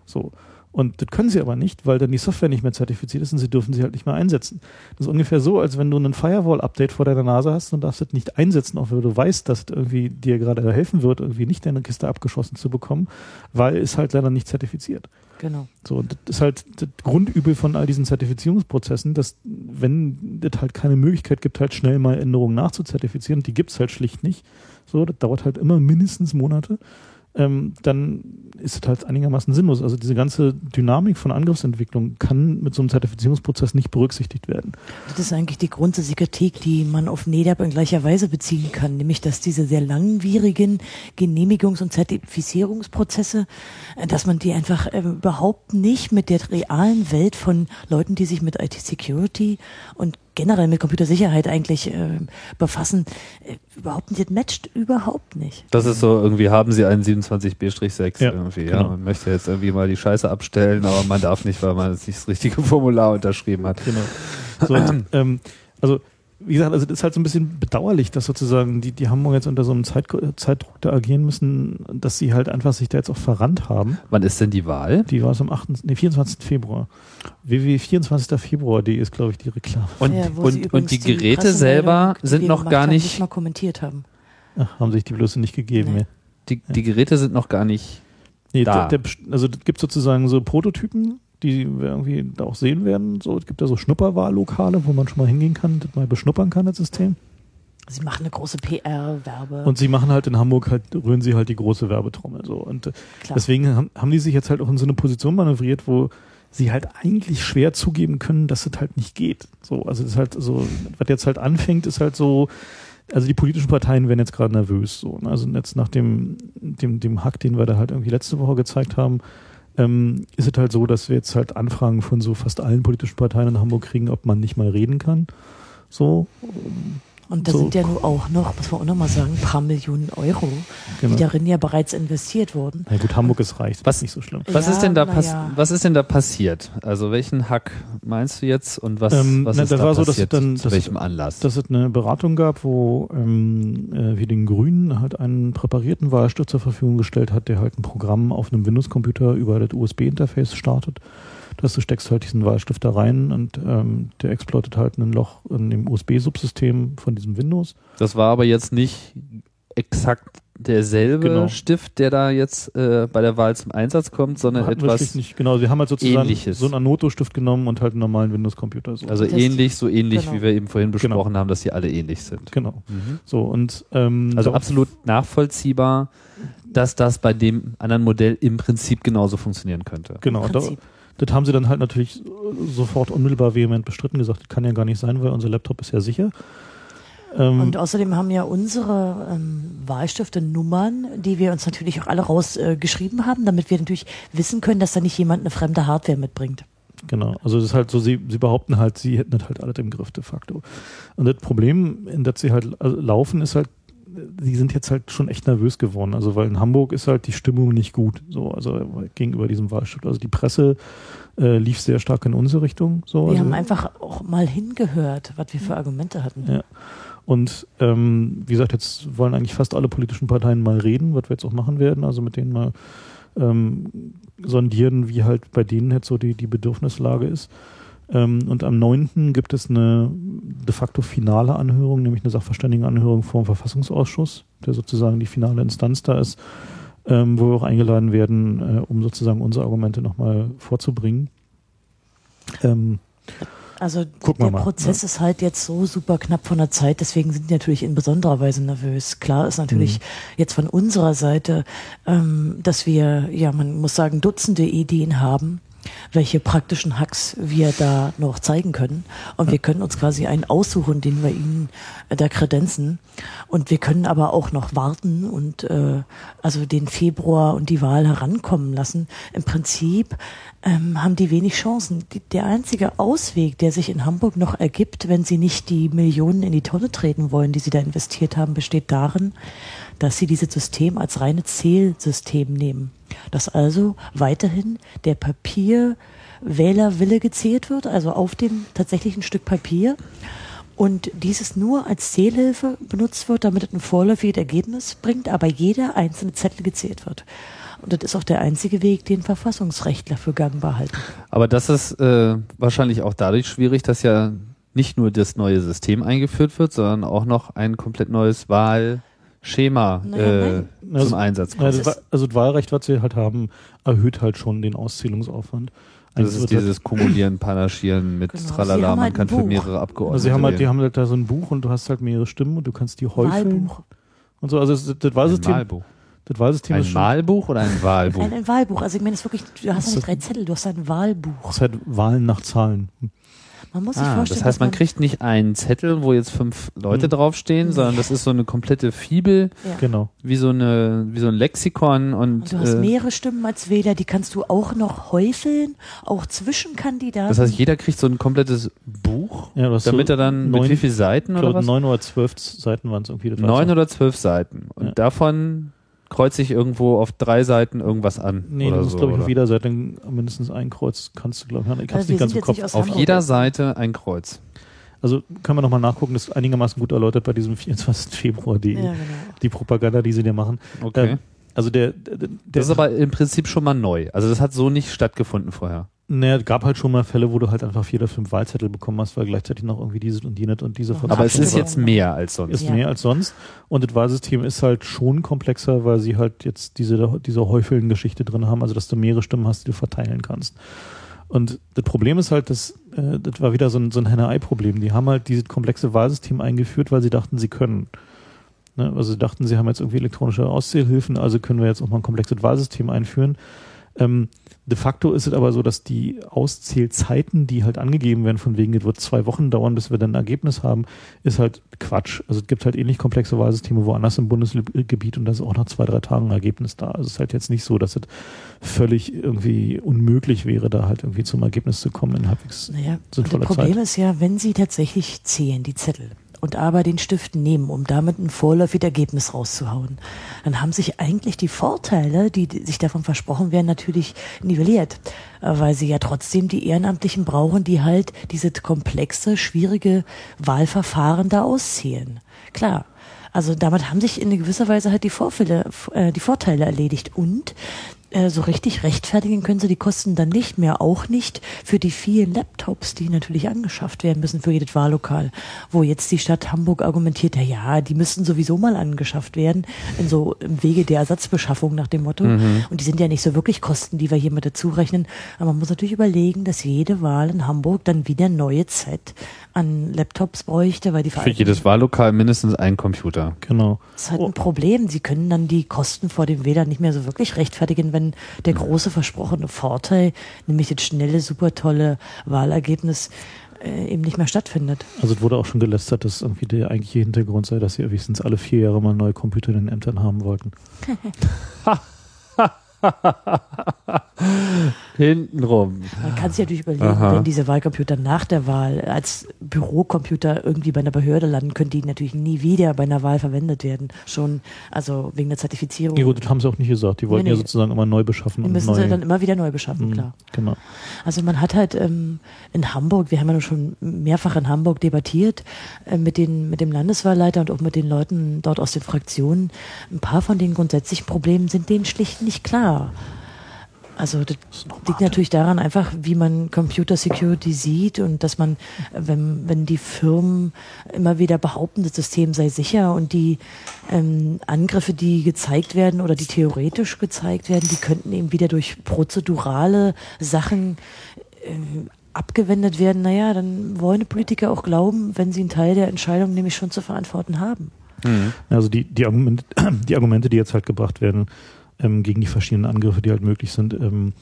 Speaker 4: So. Und das können sie aber nicht, weil dann die Software nicht mehr zertifiziert ist und sie dürfen sie halt nicht mehr einsetzen. Das ist ungefähr so, als wenn du ein Firewall-Update vor deiner Nase hast und darfst es nicht einsetzen, auch wenn du weißt, dass es irgendwie dir gerade helfen wird, irgendwie nicht deine Kiste abgeschossen zu bekommen, weil es halt leider nicht zertifiziert.
Speaker 5: Genau.
Speaker 4: So, und das ist halt das Grundübel von all diesen Zertifizierungsprozessen, dass wenn es halt keine Möglichkeit gibt, halt schnell mal Änderungen nachzuzertifizieren, die gibt es halt schlicht nicht. So, das dauert halt immer mindestens Monate. Ähm, dann ist es halt einigermaßen sinnlos. Also diese ganze Dynamik von Angriffsentwicklung kann mit so einem Zertifizierungsprozess nicht berücksichtigt werden.
Speaker 5: Das ist eigentlich die grundsätzliche Kritik, die man auf NEDAP in gleicher Weise beziehen kann, nämlich dass diese sehr langwierigen Genehmigungs- und Zertifizierungsprozesse, äh, dass man die einfach äh, überhaupt nicht mit der realen Welt von Leuten, die sich mit IT-Security und generell mit Computersicherheit eigentlich äh, befassen, äh, überhaupt nicht, das matcht überhaupt nicht.
Speaker 2: Das ist so, irgendwie haben sie einen 27b-6
Speaker 4: Ja,
Speaker 2: irgendwie, ja.
Speaker 4: genau.
Speaker 2: Man möchte jetzt irgendwie mal die Scheiße abstellen, aber man darf nicht, weil man jetzt nicht das richtige [LAUGHS] Formular unterschrieben hat.
Speaker 4: Genau. So, und, ähm, also, wie gesagt, also das ist halt so ein bisschen bedauerlich, dass sozusagen die, die Hamburg jetzt unter so einem Zeit, Zeitdruck da agieren müssen, dass sie halt einfach sich da jetzt auch verrannt haben.
Speaker 2: Wann ist denn die Wahl?
Speaker 4: Die war es am 8., nee, 24. Februar. www.24. Februar.de ist, glaube ich, die Reklame.
Speaker 2: Und,
Speaker 5: Ja,
Speaker 2: und, und die Geräte
Speaker 5: Pressemeldung,
Speaker 2: selber
Speaker 5: die
Speaker 2: sind noch gar
Speaker 5: haben,
Speaker 2: nicht,
Speaker 5: mal kommentiert haben.
Speaker 4: Ach, haben sich die bloß nicht gegeben.
Speaker 5: Nee.
Speaker 4: Nee.
Speaker 2: die, die Geräte sind noch gar nicht,
Speaker 4: Nee,
Speaker 2: Da.
Speaker 4: Der, der, also es gibt sozusagen so Prototypen, die wir irgendwie da auch sehen werden. So, es gibt da so Schnupperwahllokale, wo man schon mal hingehen kann, das mal beschnuppern kann, das System.
Speaker 5: Sie machen eine große PR-Werbe.
Speaker 4: Und sie machen halt in Hamburg halt, rühren sie halt die große Werbetrommel. So. Und äh,
Speaker 5: Klar.
Speaker 4: deswegen haben, haben die sich jetzt halt auch in so eine Position manövriert, wo sie halt eigentlich schwer zugeben können, dass es halt nicht geht. So, also das ist halt so, was jetzt halt anfängt, ist halt so, also die politischen Parteien werden jetzt gerade nervös. So, ne? Also jetzt nach dem, dem, dem Hack, den wir da halt irgendwie letzte Woche gezeigt haben, ähm, ist es halt so, dass wir jetzt halt Anfragen von so fast allen politischen Parteien in Hamburg kriegen, ob man nicht mal reden kann. So,
Speaker 5: Und da
Speaker 4: so-
Speaker 5: sind ja nun auch noch, muss man auch noch mal sagen, ein paar Millionen Euro,
Speaker 4: genau.
Speaker 5: die darin ja bereits investiert wurden.
Speaker 4: Na gut, Hamburg ist reich, das
Speaker 2: Was-
Speaker 4: ist nicht so schlimm.
Speaker 2: was
Speaker 5: Ja,
Speaker 2: ist denn da
Speaker 5: ja.
Speaker 2: was ist denn da passiert? Also welchen Hack meinst du jetzt und was,
Speaker 4: Ähm,
Speaker 2: was
Speaker 4: na,
Speaker 2: ist
Speaker 4: da
Speaker 2: da
Speaker 4: war so, dass
Speaker 2: passiert?
Speaker 4: dann-
Speaker 2: Zu
Speaker 4: dass-
Speaker 2: welchem Anlass?
Speaker 4: dass es eine Beratung gab, wo ähm, äh, wir den Grünen halt einen präparierten Wahlstift zur Verfügung gestellt hat, der halt ein Programm auf einem Windows-Computer über das USB-Interface startet. Dass du steckst halt diesen Wahlstift da rein und ähm, der exploitet halt ein Loch in dem USB-Subsystem von diesem Windows.
Speaker 2: Das war aber jetzt nicht exakt derselbe
Speaker 4: Genau.
Speaker 2: Stift, der da jetzt äh, bei der Wahl zum Einsatz kommt, sondern
Speaker 4: Hatten
Speaker 2: etwas,
Speaker 4: nicht, genau, wir haben halt sozusagen
Speaker 2: Ähnliches.
Speaker 4: so einen Anoto-Stift genommen und halt einen normalen Windows-Computer. So.
Speaker 2: also
Speaker 5: Das-
Speaker 2: ähnlich, so ähnlich,
Speaker 5: genau.
Speaker 2: wie wir eben vorhin
Speaker 4: Genau.
Speaker 2: besprochen haben, dass sie alle ähnlich sind.
Speaker 4: genau.
Speaker 2: Mhm.
Speaker 4: So und ähm,
Speaker 2: Also absolut nachvollziehbar, dass das bei dem anderen Modell im Prinzip genauso funktionieren könnte.
Speaker 4: Genau,
Speaker 5: Prinzip.
Speaker 4: Das haben sie dann halt natürlich sofort unmittelbar vehement bestritten, gesagt, das kann ja gar nicht sein, weil unser Laptop ist ja sicher. Ähm,
Speaker 5: Und außerdem haben ja unsere ähm, Wahlstifte Nummern, die wir uns natürlich auch alle rausgeschrieben äh, haben, damit wir natürlich wissen können, dass da nicht jemand eine fremde Hardware mitbringt.
Speaker 4: Genau, also das ist halt so, sie, sie behaupten halt, sie hätten das halt alles im Griff de facto. Und das Problem, in das sie halt äh, laufen, ist halt, sie sind jetzt halt schon echt nervös geworden. Also weil in Hamburg ist halt die Stimmung nicht gut, so, also gegenüber diesem Wahlstift. Also die Presse äh, lief sehr stark in unsere Richtung. So,
Speaker 5: Wir
Speaker 4: also,
Speaker 5: haben einfach auch mal hingehört, was wir für Argumente hatten.
Speaker 4: Ja. Und ähm, wie gesagt, jetzt wollen eigentlich fast alle politischen Parteien mal reden, was wir jetzt auch machen werden, also mit denen mal ähm, sondieren, wie halt bei denen jetzt so die, die Bedürfnislage ist. Ähm, und am 9. gibt es eine de facto finale Anhörung, nämlich eine Sachverständigenanhörung vor dem Verfassungsausschuss, der sozusagen die finale Instanz da ist, ähm, wo wir auch eingeladen werden, äh, um sozusagen unsere Argumente nochmal vorzubringen. Ähm,
Speaker 5: Also der
Speaker 4: mal,
Speaker 5: Prozess
Speaker 4: ja.
Speaker 5: ist halt jetzt so super knapp von der Zeit, deswegen sind die natürlich in besonderer Weise nervös. Klar ist natürlich
Speaker 4: Mhm.
Speaker 5: jetzt von unserer Seite, ähm, dass wir, ja, man muss sagen, Dutzende Ideen haben, welche praktischen Hacks wir da noch zeigen können. Und wir können uns quasi einen aussuchen, den wir ihnen äh, da kredenzen. Und wir können aber auch noch warten und äh, also den Februar und die Wahl herankommen lassen. Im Prinzip ähm, haben die wenig Chancen. Die, der einzige Ausweg, der sich in Hamburg noch ergibt, wenn sie nicht die Millionen in die Tonne treten wollen, die sie da investiert haben, besteht darin, dass sie dieses System als reine Zählsystem nehmen. Dass also weiterhin der Papierwählerwille gezählt wird, also auf dem tatsächlichen Stück Papier. Und dieses nur als Zählhilfe benutzt wird, damit es ein vorläufiges Ergebnis bringt, aber jeder einzelne Zettel gezählt wird. Und das ist auch der einzige Weg, den Verfassungsrechtler für gangbar halten.
Speaker 2: Aber das ist äh, wahrscheinlich auch dadurch schwierig, dass ja nicht nur das neue System eingeführt wird, sondern auch noch ein komplett neues Wahlschema
Speaker 5: Naja,
Speaker 2: äh,
Speaker 5: nein.
Speaker 2: zum
Speaker 4: Also-
Speaker 2: Einsatz kommt.
Speaker 4: das, Wa- also das Wahlrecht, was sie halt haben, erhöht halt schon den Auszählungsaufwand.
Speaker 2: Das
Speaker 4: Eigentlich
Speaker 2: ist
Speaker 4: wird halt-
Speaker 2: dieses Kumulieren, [CLEARS THROAT] Panaschieren mit
Speaker 5: Genau.
Speaker 2: Tralala, man
Speaker 5: halt
Speaker 2: kann
Speaker 5: ein
Speaker 2: für mehrere Abgeordnete
Speaker 4: also sie haben halt, die haben halt da so ein Buch und du hast halt mehrere Stimmen und du kannst die häufeln
Speaker 5: Wahlbuch.
Speaker 4: und so. Also das, das
Speaker 2: Ein
Speaker 4: Wahlsystem,
Speaker 2: Wahlbuch.
Speaker 4: Das Wahlsystem
Speaker 2: Ein
Speaker 4: ist schon
Speaker 2: Malbuch oder ein Wahlbuch?
Speaker 5: Ein, ein Wahlbuch. Also ich meine, es ist wirklich, du hast ja
Speaker 4: das-
Speaker 5: nicht drei Zettel, du hast ein Wahlbuch.
Speaker 4: das ist halt Wahlen nach Zahlen.
Speaker 5: Man muss sich
Speaker 2: Ah,
Speaker 5: vorstellen,
Speaker 2: das heißt, man
Speaker 5: dass
Speaker 2: kriegt nicht einen Zettel, wo jetzt fünf Leute
Speaker 4: Hm.
Speaker 2: draufstehen, sondern das ist so eine komplette Fibel,
Speaker 5: ja.
Speaker 4: Genau.
Speaker 2: wie so eine, wie so ein Lexikon und,
Speaker 5: Und du hast
Speaker 2: äh,
Speaker 5: mehrere Stimmen als Wähler, die kannst du auch noch häufeln, auch zwischen Kandidaten.
Speaker 2: das heißt, jeder kriegt so ein komplettes Buch,
Speaker 4: Ja,
Speaker 2: damit
Speaker 4: so
Speaker 2: er dann
Speaker 4: neun-
Speaker 2: mit wie viel Seiten oder was?
Speaker 4: neun oder zwölf Seiten waren es irgendwie.
Speaker 2: Neun oder zwölf Seiten. Und
Speaker 4: Ja.
Speaker 2: davon kreuze ich irgendwo auf drei Seiten irgendwas an.
Speaker 4: Nee,
Speaker 2: oder
Speaker 4: du musst,
Speaker 2: so,
Speaker 4: glaube ich, auf jeder Seite mindestens ein Kreuz kannst du, glaube ich. Ich hab's
Speaker 5: Also wir
Speaker 4: nicht ganz im Kopf.
Speaker 2: auf jeder Seite ein Kreuz.
Speaker 4: Also können wir nochmal nachgucken, das ist einigermaßen gut erläutert bei diesem [LAUGHS] 24. Februar, die,
Speaker 5: Ja, genau.
Speaker 4: die Propaganda, die sie dir machen.
Speaker 2: Okay.
Speaker 4: Ähm, Also der, der, der
Speaker 2: das ist aber im Prinzip schon mal neu. Also das hat so nicht stattgefunden vorher.
Speaker 4: Naja, gab halt schon mal Fälle, wo du halt einfach vier oder fünf Wahlzettel bekommen hast, weil gleichzeitig noch irgendwie dieses und jenes und diese
Speaker 5: Aber
Speaker 4: von
Speaker 2: Aber es ist jetzt mehr als sonst.
Speaker 4: ist
Speaker 5: Ja.
Speaker 4: mehr als sonst. Und das Wahlsystem ist halt schon komplexer, weil sie halt jetzt diese, diese Häufeln-Geschichte drin haben, also dass du mehrere Stimmen hast, die du verteilen kannst. Und das Problem ist halt, dass, äh, das war wieder so ein, so ein Henne-Ei-Problem. Die haben halt dieses komplexe Wahlsystem eingeführt, weil sie dachten, sie können. Ne? Also sie dachten, sie haben jetzt irgendwie elektronische Auszählhilfen, also können wir jetzt auch mal ein komplexes Wahlsystem einführen. Ähm, de facto ist es aber so, dass die Auszählzeiten, die halt angegeben werden, von wegen, es wird zwei Wochen dauern, bis wir dann ein Ergebnis haben, ist halt Quatsch. Also es gibt halt ähnlich komplexe Wahlsysteme woanders im Bundesgebiet und da ist auch nach zwei, drei Tagen ein Ergebnis da. Also es ist halt jetzt nicht so, dass es völlig irgendwie unmöglich wäre, da halt irgendwie zum Ergebnis zu kommen in halbwegs
Speaker 5: Naja, und das
Speaker 4: sinnvoller
Speaker 5: Problem
Speaker 4: Zeit.
Speaker 5: ist ja, wenn sie tatsächlich zählen, die Zettel, und aber den Stift nehmen, um damit ein vorläufiges Ergebnis rauszuhauen, dann haben sich eigentlich die Vorteile, die sich davon versprochen werden, natürlich nivelliert, Äh, weil sie ja trotzdem die Ehrenamtlichen brauchen, die halt diese komplexe, schwierige Wahlverfahren da auszählen. Klar. Also damit haben sich in gewisser Weise halt die Vorfälle, äh, die Vorteile erledigt und äh, so richtig rechtfertigen können sie die Kosten dann nicht mehr, auch nicht für die vielen Laptops, die natürlich angeschafft werden müssen für jedes Wahllokal, wo jetzt die Stadt Hamburg argumentiert, ja, ja, die müssten sowieso mal angeschafft werden, in so im Wege der Ersatzbeschaffung nach dem Motto. Und die sind ja nicht so wirklich Kosten, die wir hier mit dazu rechnen. Aber man muss natürlich überlegen, dass jede Wahl in Hamburg dann wieder neues Set an Laptops bräuchte, weil die
Speaker 2: Für jedes Wahllokal mindestens ein Computer.
Speaker 4: Genau.
Speaker 5: das ist halt ein Problem. Sie können dann die Kosten vor den Wählern nicht mehr so wirklich rechtfertigen, wenn der große versprochene Vorteil, nämlich das schnelle, super tolle Wahlergebnis, äh, eben nicht mehr stattfindet.
Speaker 4: Also es wurde auch schon gelästert, dass irgendwie der eigentliche Hintergrund sei, dass sie wenigstens alle vier Jahre mal neue Computer in den Ämtern haben wollten. [LAUGHS] [LAUGHS] [LAUGHS]
Speaker 2: Hintenrum.
Speaker 5: Man kann sich natürlich überlegen,
Speaker 2: Aha.
Speaker 5: wenn diese Wahlcomputer nach der Wahl als Bürocomputer irgendwie bei einer Behörde landen, können die natürlich nie wieder bei einer Wahl verwendet werden. Schon, also wegen der Zertifizierung.
Speaker 4: Ja gut, das haben sie auch nicht gesagt. Die wollten
Speaker 5: Nee,
Speaker 4: ja
Speaker 5: nee.
Speaker 4: sozusagen immer neu beschaffen
Speaker 5: Die
Speaker 4: und
Speaker 5: müssen
Speaker 4: neu.
Speaker 5: sie dann immer wieder neu beschaffen,
Speaker 4: Mhm,
Speaker 5: klar.
Speaker 4: Genau.
Speaker 5: Also man hat halt ähm, in Hamburg, wir haben ja nun schon mehrfach in Hamburg debattiert äh, mit, den, mit dem Landeswahlleiter und auch mit den Leuten dort aus den Fraktionen. Ein paar von den grundsätzlichen Problemen sind denen schlicht nicht klar. Also das liegt natürlich daran einfach, wie man Computer Security sieht und dass man, wenn, wenn die Firmen immer wieder behaupten, das System sei sicher und die ähm, Angriffe, die gezeigt werden oder die theoretisch gezeigt werden, die könnten eben wieder durch prozedurale Sachen ähm, abgewendet werden. Naja, dann wollen die Politiker auch glauben, wenn sie einen Teil der Entscheidung nämlich schon zu verantworten haben.
Speaker 4: Also die, die, Argumente, die Argumente, die jetzt halt gebracht werden ähm, gegen die verschiedenen Angriffe, die halt möglich sind, ähm,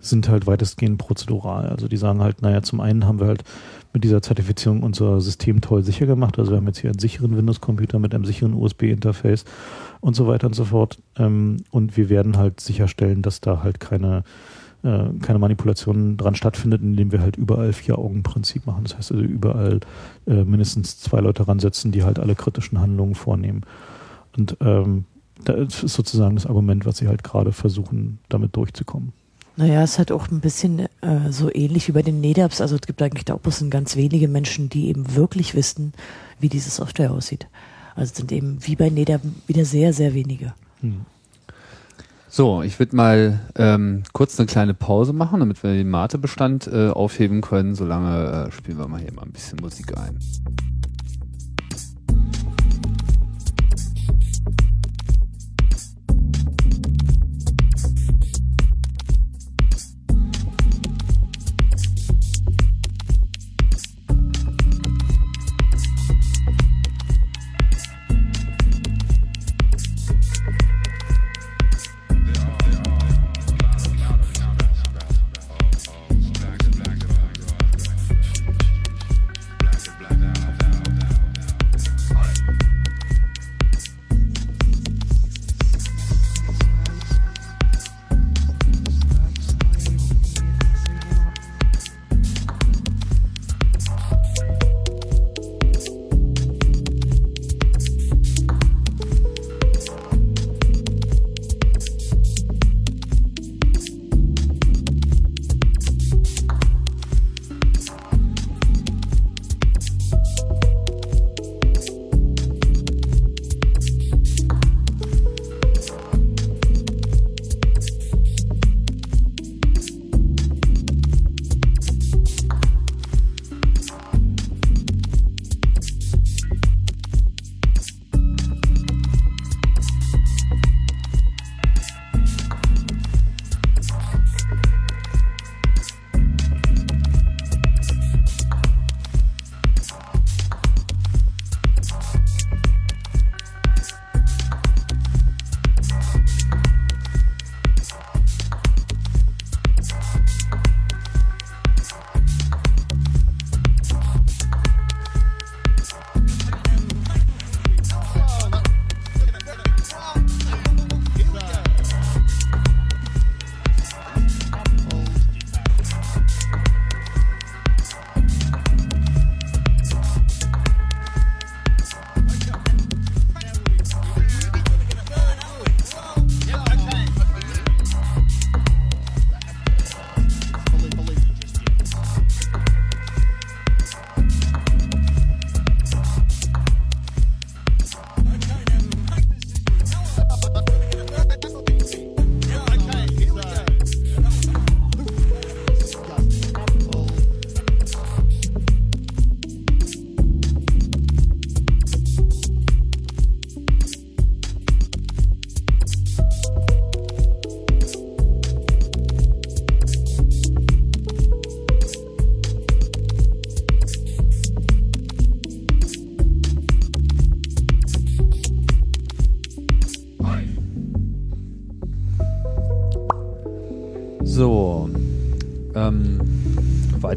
Speaker 4: sind halt weitestgehend prozedural. Also die sagen halt, naja, zum einen haben wir halt mit dieser Zertifizierung unser System toll sicher gemacht. Also wir haben jetzt hier einen sicheren Windows-Computer mit einem sicheren USB-Interface und so weiter und so fort. Ähm, und wir werden halt sicherstellen, dass da halt keine äh, keine Manipulation dran stattfindet, indem wir halt überall Vier-Augen-Prinzip machen. Das heißt also überall äh, mindestens zwei Leute ransetzen, die halt alle kritischen Handlungen vornehmen. Und ähm, das ist sozusagen das Argument, was sie halt gerade versuchen, damit durchzukommen.
Speaker 5: Naja, es ist halt auch ein bisschen äh, so ähnlich wie bei den NEDAPs. Also es gibt eigentlich da auch bloß ganz wenige Menschen, die eben wirklich wissen, wie diese Software aussieht. Also es sind eben wie bei NEDAP wieder sehr, sehr wenige.
Speaker 4: Hm.
Speaker 2: So, ich würde mal ähm, kurz eine kleine Pause machen, damit wir den Mate-Bestand äh, aufheben können. Solange äh, spielen wir mal hier mal ein bisschen Musik ein.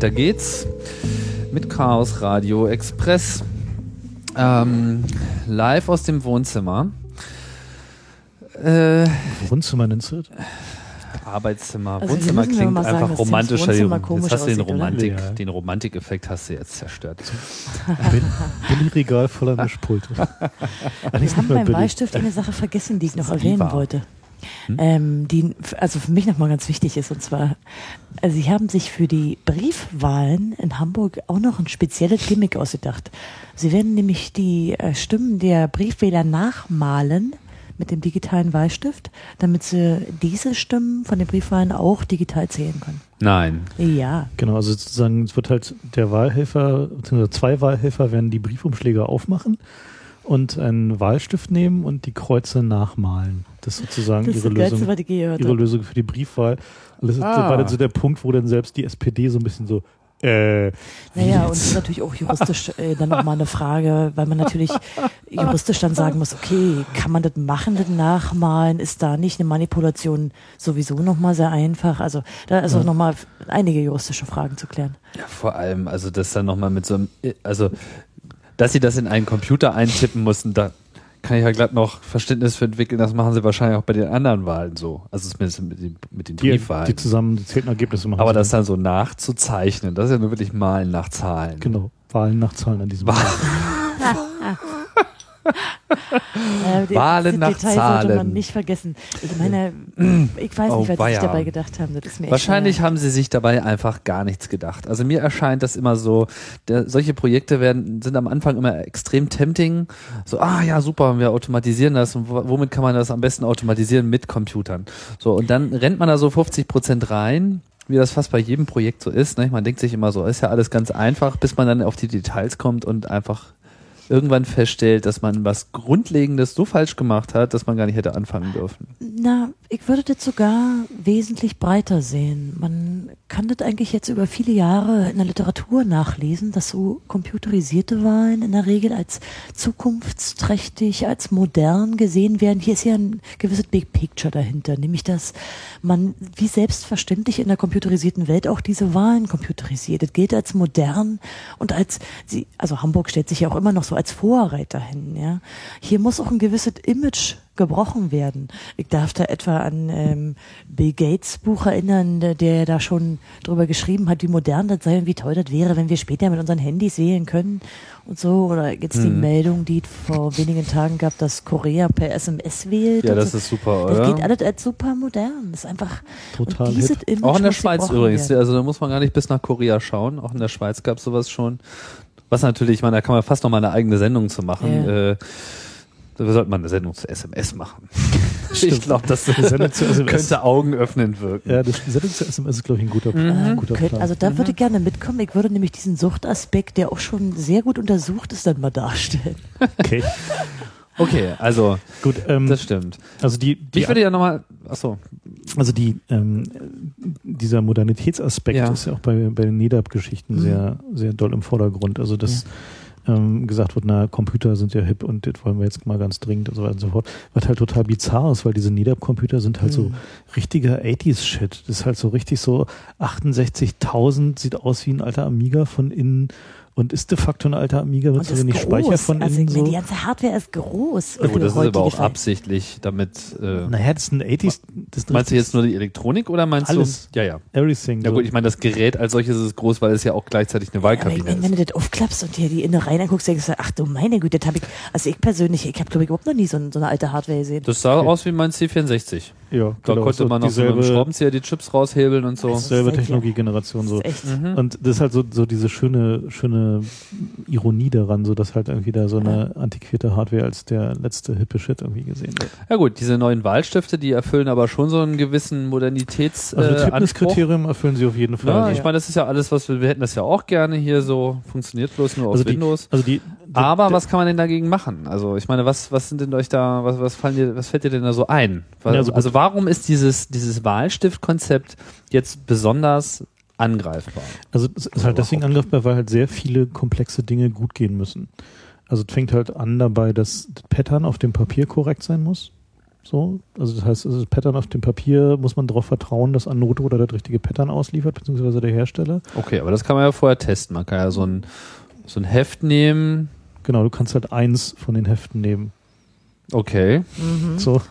Speaker 2: Weiter geht's mit Chaos Radio Express. Ähm, live aus dem Wohnzimmer. Äh,
Speaker 4: Wohnzimmer nennst du das?
Speaker 2: Arbeitszimmer.
Speaker 5: Also
Speaker 2: Wohnzimmer klingt
Speaker 5: sagen,
Speaker 2: einfach romantischer. Jetzt hast du den? Romantik,
Speaker 4: Ja.
Speaker 2: den Romantikeffekt hast du jetzt zerstört.
Speaker 4: Bill- Billigregal voller Mischpulte. [LAUGHS]
Speaker 5: Wir haben beim
Speaker 4: billig.
Speaker 5: Bleistift eine Sache vergessen, die ich noch erwähnen wollte.
Speaker 2: Hm?
Speaker 5: Ähm, die also für mich nochmal ganz wichtig ist. Und zwar, also sie haben sich für die Briefwahlen in Hamburg auch noch ein spezielles Gimmick ausgedacht. Sie werden nämlich die äh, Stimmen der Briefwähler nachmalen mit dem digitalen Wahlstift, damit sie diese Stimmen von den Briefwahlen auch digital zählen können.
Speaker 2: Nein.
Speaker 5: Ja,
Speaker 4: Genau, also sozusagen, es wird halt der Wahlhelfer, beziehungsweise zwei Wahlhelfer werden die Briefumschläge aufmachen und einen Wahlstift nehmen und die Kreuze nachmalen. Das ist sozusagen
Speaker 5: das ist
Speaker 4: ihre Lösung, ihre. Lösung für die Briefwahl. Und das ist,
Speaker 2: Ah.
Speaker 4: war dann so der Punkt, wo dann selbst die SPD so ein bisschen so, äh,
Speaker 5: Naja, und das ist natürlich auch juristisch äh, dann nochmal eine Frage, weil man natürlich juristisch dann sagen muss, okay, kann man das machen, das nachmalen? Ist da nicht eine Manipulation sowieso nochmal sehr einfach? Also da ist auch
Speaker 4: Ja.
Speaker 5: nochmal einige juristische Fragen zu klären.
Speaker 2: Ja, vor allem, also das dann nochmal mit so einem, also, dass sie das in einen Computer eintippen mussten, da kann ich ja glatt noch Verständnis für entwickeln. Das machen sie wahrscheinlich auch bei den anderen Wahlen so. Also zumindest mit den, mit den
Speaker 4: die,
Speaker 2: Briefwahlen.
Speaker 4: die zusammen die zählten Ergebnisse machen.
Speaker 2: Aber das
Speaker 4: dann.
Speaker 2: dann so nachzuzeichnen, das ist ja nur wirklich Malen nach Zahlen.
Speaker 4: Genau, Wahlen nach Zahlen an diesem [LAUGHS]
Speaker 2: Wahl-
Speaker 5: Äh,
Speaker 2: Wahlen nach
Speaker 5: Detail sollte man
Speaker 2: Zahlen.
Speaker 5: nicht vergessen. Ich meine, ich weiß
Speaker 2: Oh,
Speaker 5: nicht, was sie
Speaker 2: weia.
Speaker 5: sich dabei gedacht haben. Das ist mir echt,
Speaker 2: Wahrscheinlich haben sie sich dabei einfach gar nichts gedacht. Also mir erscheint das immer so, der, solche Projekte werden, sind am Anfang immer extrem tempting. So, ah ja, super, wir automatisieren das. Und wo- womit kann man das am besten automatisieren? Mit Computern. So, und dann rennt man da so 50 Prozent rein, wie das fast bei jedem Projekt so ist. Ne? Man denkt sich immer so, ist ja alles ganz einfach, bis man dann auf die Details kommt und einfach irgendwann feststellt, dass man was Grundlegendes so falsch gemacht hat, dass man gar nicht hätte anfangen dürfen.
Speaker 5: Na, ich würde das sogar wesentlich breiter sehen. Man kann das eigentlich jetzt über viele Jahre in der Literatur nachlesen, dass so computerisierte Wahlen in der Regel als zukunftsträchtig, als modern gesehen werden. Hier ist ja ein gewisses Big Picture dahinter, nämlich dass man wie selbstverständlich in der computerisierten Welt auch diese Wahlen computerisiert. Das gilt als modern und als sie, also Hamburg stellt sich ja auch immer noch so als Vorreiter hin. Ja, hier muss auch ein gewisses Image gebrochen werden. Ich darf da etwa an ähm, Bill Gates Buch erinnern, der, der da schon drüber geschrieben hat, wie modern das sei und wie toll das wäre, wenn wir später mit unseren Handys wählen können und so. Oder jetzt die
Speaker 2: Mhm.
Speaker 5: Meldung, die vor wenigen Tagen gab, dass Korea per SMS wählt.
Speaker 2: Ja, das
Speaker 5: so.
Speaker 2: ist super,
Speaker 5: Das
Speaker 2: oder?
Speaker 5: geht alles als super modern. Das ist einfach
Speaker 4: Total
Speaker 2: Auch in der Schweiz übrigens.
Speaker 5: werden.
Speaker 2: Also da muss man gar nicht bis nach Korea schauen. Auch in der Schweiz gab es sowas schon. Was natürlich, ich meine, da kann man fast noch mal eine eigene Sendung zu machen.
Speaker 5: Ja.
Speaker 2: Äh, da sollte man eine Sendung zu SMS machen. [LAUGHS] ich glaube, das [LAUGHS]
Speaker 4: Sendung zu SMS.
Speaker 2: könnte augenöffnend wirken.
Speaker 4: Ja, das die Sendung zu SMS ist, glaube ich, ein guter,
Speaker 2: Mhm.
Speaker 4: ein guter Plan.
Speaker 5: also da würde ich gerne mitkommen. Ich würde nämlich diesen Suchtaspekt, der auch schon sehr gut untersucht ist, dann mal darstellen.
Speaker 4: okay, [LAUGHS]
Speaker 2: Okay, also
Speaker 4: gut. Ähm,
Speaker 2: das stimmt.
Speaker 4: also die, die
Speaker 2: Ich würde ja nochmal, achso,
Speaker 4: Also die, ähm, dieser Modernitätsaspekt
Speaker 2: Ja.
Speaker 4: ist ja auch bei, bei den NEDAP-Geschichten
Speaker 5: Mhm.
Speaker 4: sehr, sehr doll im Vordergrund. Also dass ähm, gesagt wird, na, Computer sind ja hip und das wollen wir jetzt mal ganz dringend und so weiter und so fort. Was halt total bizarr ist, weil diese NEDAP-Computer sind halt so
Speaker 5: Mhm.
Speaker 4: richtiger 80s-Shit. Das ist halt so richtig so 68.000, sieht aus wie ein alter Amiga von innen und ist de facto ein alter Amiga so
Speaker 5: ist
Speaker 4: wenig Speicher von
Speaker 5: also
Speaker 4: innen
Speaker 5: ich
Speaker 4: so.
Speaker 5: die ganze Hardware ist groß.
Speaker 2: ja, gut, das ist aber auch
Speaker 5: Verhältnisse.
Speaker 2: absichtlich, damit. Äh,
Speaker 4: Naja, das ist ein 80s. Das
Speaker 2: meinst du jetzt nur die Elektronik oder meinst
Speaker 4: Alles.
Speaker 2: du? Ja, ja.
Speaker 4: Everything.
Speaker 2: Ja
Speaker 4: so.
Speaker 2: gut, ich meine, das Gerät als solches ist groß, weil es ja auch gleichzeitig eine
Speaker 5: Aber ich
Speaker 2: Wahlkabine
Speaker 5: meine,
Speaker 2: ist.
Speaker 5: wenn du das aufklappst und dir die Innereien anguckst, denkst du, ach du meine Güte, das habe ich, also ich persönlich, ich habe glaube ich überhaupt noch nie so, so eine alte Hardware gesehen.
Speaker 2: Das sah
Speaker 4: Okay.
Speaker 2: aus wie mein C64.
Speaker 4: ja,
Speaker 2: Da
Speaker 4: genau,
Speaker 2: konnte man noch so mit dem
Speaker 4: dieselbe-
Speaker 2: Schraubenzieher die Chips raushebeln und so.
Speaker 4: Selbe Technologiegeneration so.
Speaker 2: Mhm.
Speaker 4: Und das ist halt so, so diese schöne, schöne Ironie daran, so dass halt irgendwie da so eine antiquierte Hardware als der letzte hippe Shit irgendwie gesehen wird.
Speaker 2: Ja gut, diese neuen Wahlstifte, die erfüllen aber schon so einen gewissen Modernitäts
Speaker 4: Also das
Speaker 2: äh.
Speaker 4: Fitnesskriterium erfüllen sie auf jeden Fall.
Speaker 2: Ja,
Speaker 4: Ja.
Speaker 2: ich meine, das ist ja alles, was wir, wir hätten das ja auch gerne hier so, funktioniert bloß nur auf
Speaker 4: Also die-
Speaker 2: Windows.
Speaker 4: Also die,
Speaker 2: Aber
Speaker 4: der-
Speaker 2: was kann man denn dagegen machen? Also ich meine, was, was sind denn euch da, was, was fallen dir, was fällt dir denn da so ein? Weil,
Speaker 4: Ja,
Speaker 2: also,
Speaker 4: also
Speaker 2: warum ist dieses, dieses Wahlstiftkonzept jetzt besonders angreifbar?
Speaker 4: Also es ist halt deswegen angreifbar, weil halt sehr viele komplexe Dinge gut gehen müssen. Also es fängt halt an dabei, dass das Pattern auf dem Papier korrekt sein muss. So, also das heißt, also das Pattern auf dem Papier muss man darauf vertrauen, dass Anoto oder das richtige Pattern ausliefert, beziehungsweise der Hersteller.
Speaker 2: Okay, aber das kann man ja vorher testen. Man kann ja so ein, so ein Heft nehmen.
Speaker 4: Genau, du kannst halt eins von den Heften nehmen.
Speaker 2: Okay.
Speaker 5: Mhm.
Speaker 4: So,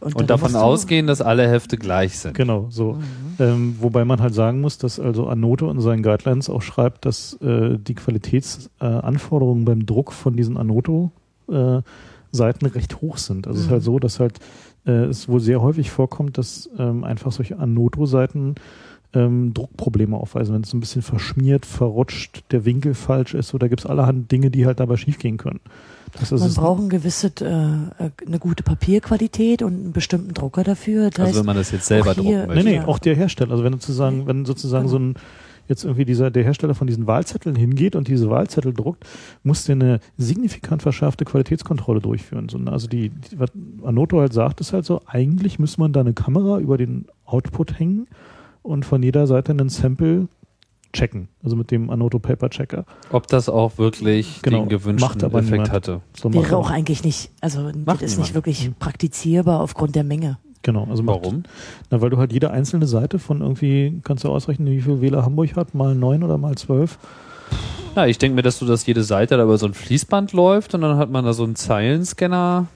Speaker 2: Und
Speaker 5: dann
Speaker 2: davon ausgehen, dass alle Hefte gleich sind.
Speaker 4: genau, so.
Speaker 5: Mhm.
Speaker 4: Ähm, wobei man halt sagen muss, dass also Anoto in seinen Guidelines auch schreibt, dass äh, die Qualitätsanforderungen äh, beim Druck von diesen Anoto-Seiten recht hoch sind. Also es ist
Speaker 5: Mhm.
Speaker 4: halt so, dass halt äh, es wohl sehr häufig vorkommt, dass ähm, einfach solche Anoto-Seiten ähm, Druckprobleme aufweisen, wenn es ein bisschen verschmiert, verrutscht, der Winkel falsch ist oder gibt es allerhand Dinge, die halt dabei schiefgehen können. Das ist
Speaker 5: Man
Speaker 4: es-
Speaker 5: braucht ein gewisse, äh, äh, eine gute Papierqualität und einen bestimmten Drucker dafür. Das
Speaker 2: Also
Speaker 5: heißt,
Speaker 2: wenn man das jetzt selber drucken
Speaker 4: Nee,
Speaker 2: möchte.
Speaker 4: nee,
Speaker 5: Ja.
Speaker 4: auch der Hersteller. Also wenn sozusagen, wenn sozusagen so ein jetzt irgendwie dieser der Hersteller von diesen Wahlzetteln hingeht und diese Wahlzettel druckt, muss der eine signifikant verschärfte Qualitätskontrolle durchführen. So, also die, die was Anoto halt sagt, ist halt so, eigentlich muss man da eine Kamera über den Output hängen und von jeder Seite einen Sample checken. Also mit dem Anoto Paper Checker.
Speaker 2: Ob das auch wirklich
Speaker 4: Genau,
Speaker 2: den gewünschten
Speaker 4: macht aber
Speaker 2: Effekt
Speaker 4: niemand.
Speaker 2: hatte.
Speaker 4: So
Speaker 5: wäre
Speaker 4: man-
Speaker 5: auch eigentlich nicht, also
Speaker 2: Macht
Speaker 5: das ist
Speaker 2: niemand.
Speaker 5: nicht wirklich
Speaker 4: Mhm.
Speaker 5: praktizierbar aufgrund der Menge.
Speaker 4: Genau, also macht-
Speaker 2: Warum?
Speaker 4: Na, weil du halt jede einzelne Seite von irgendwie, kannst du ausrechnen, wie viel Wähler Hamburg hat, mal neun oder mal zwölf.
Speaker 2: Ja, ich denke mir, dass du das jede Seite da über so ein Fließband läuft und dann hat man da so einen Zeilenscanner.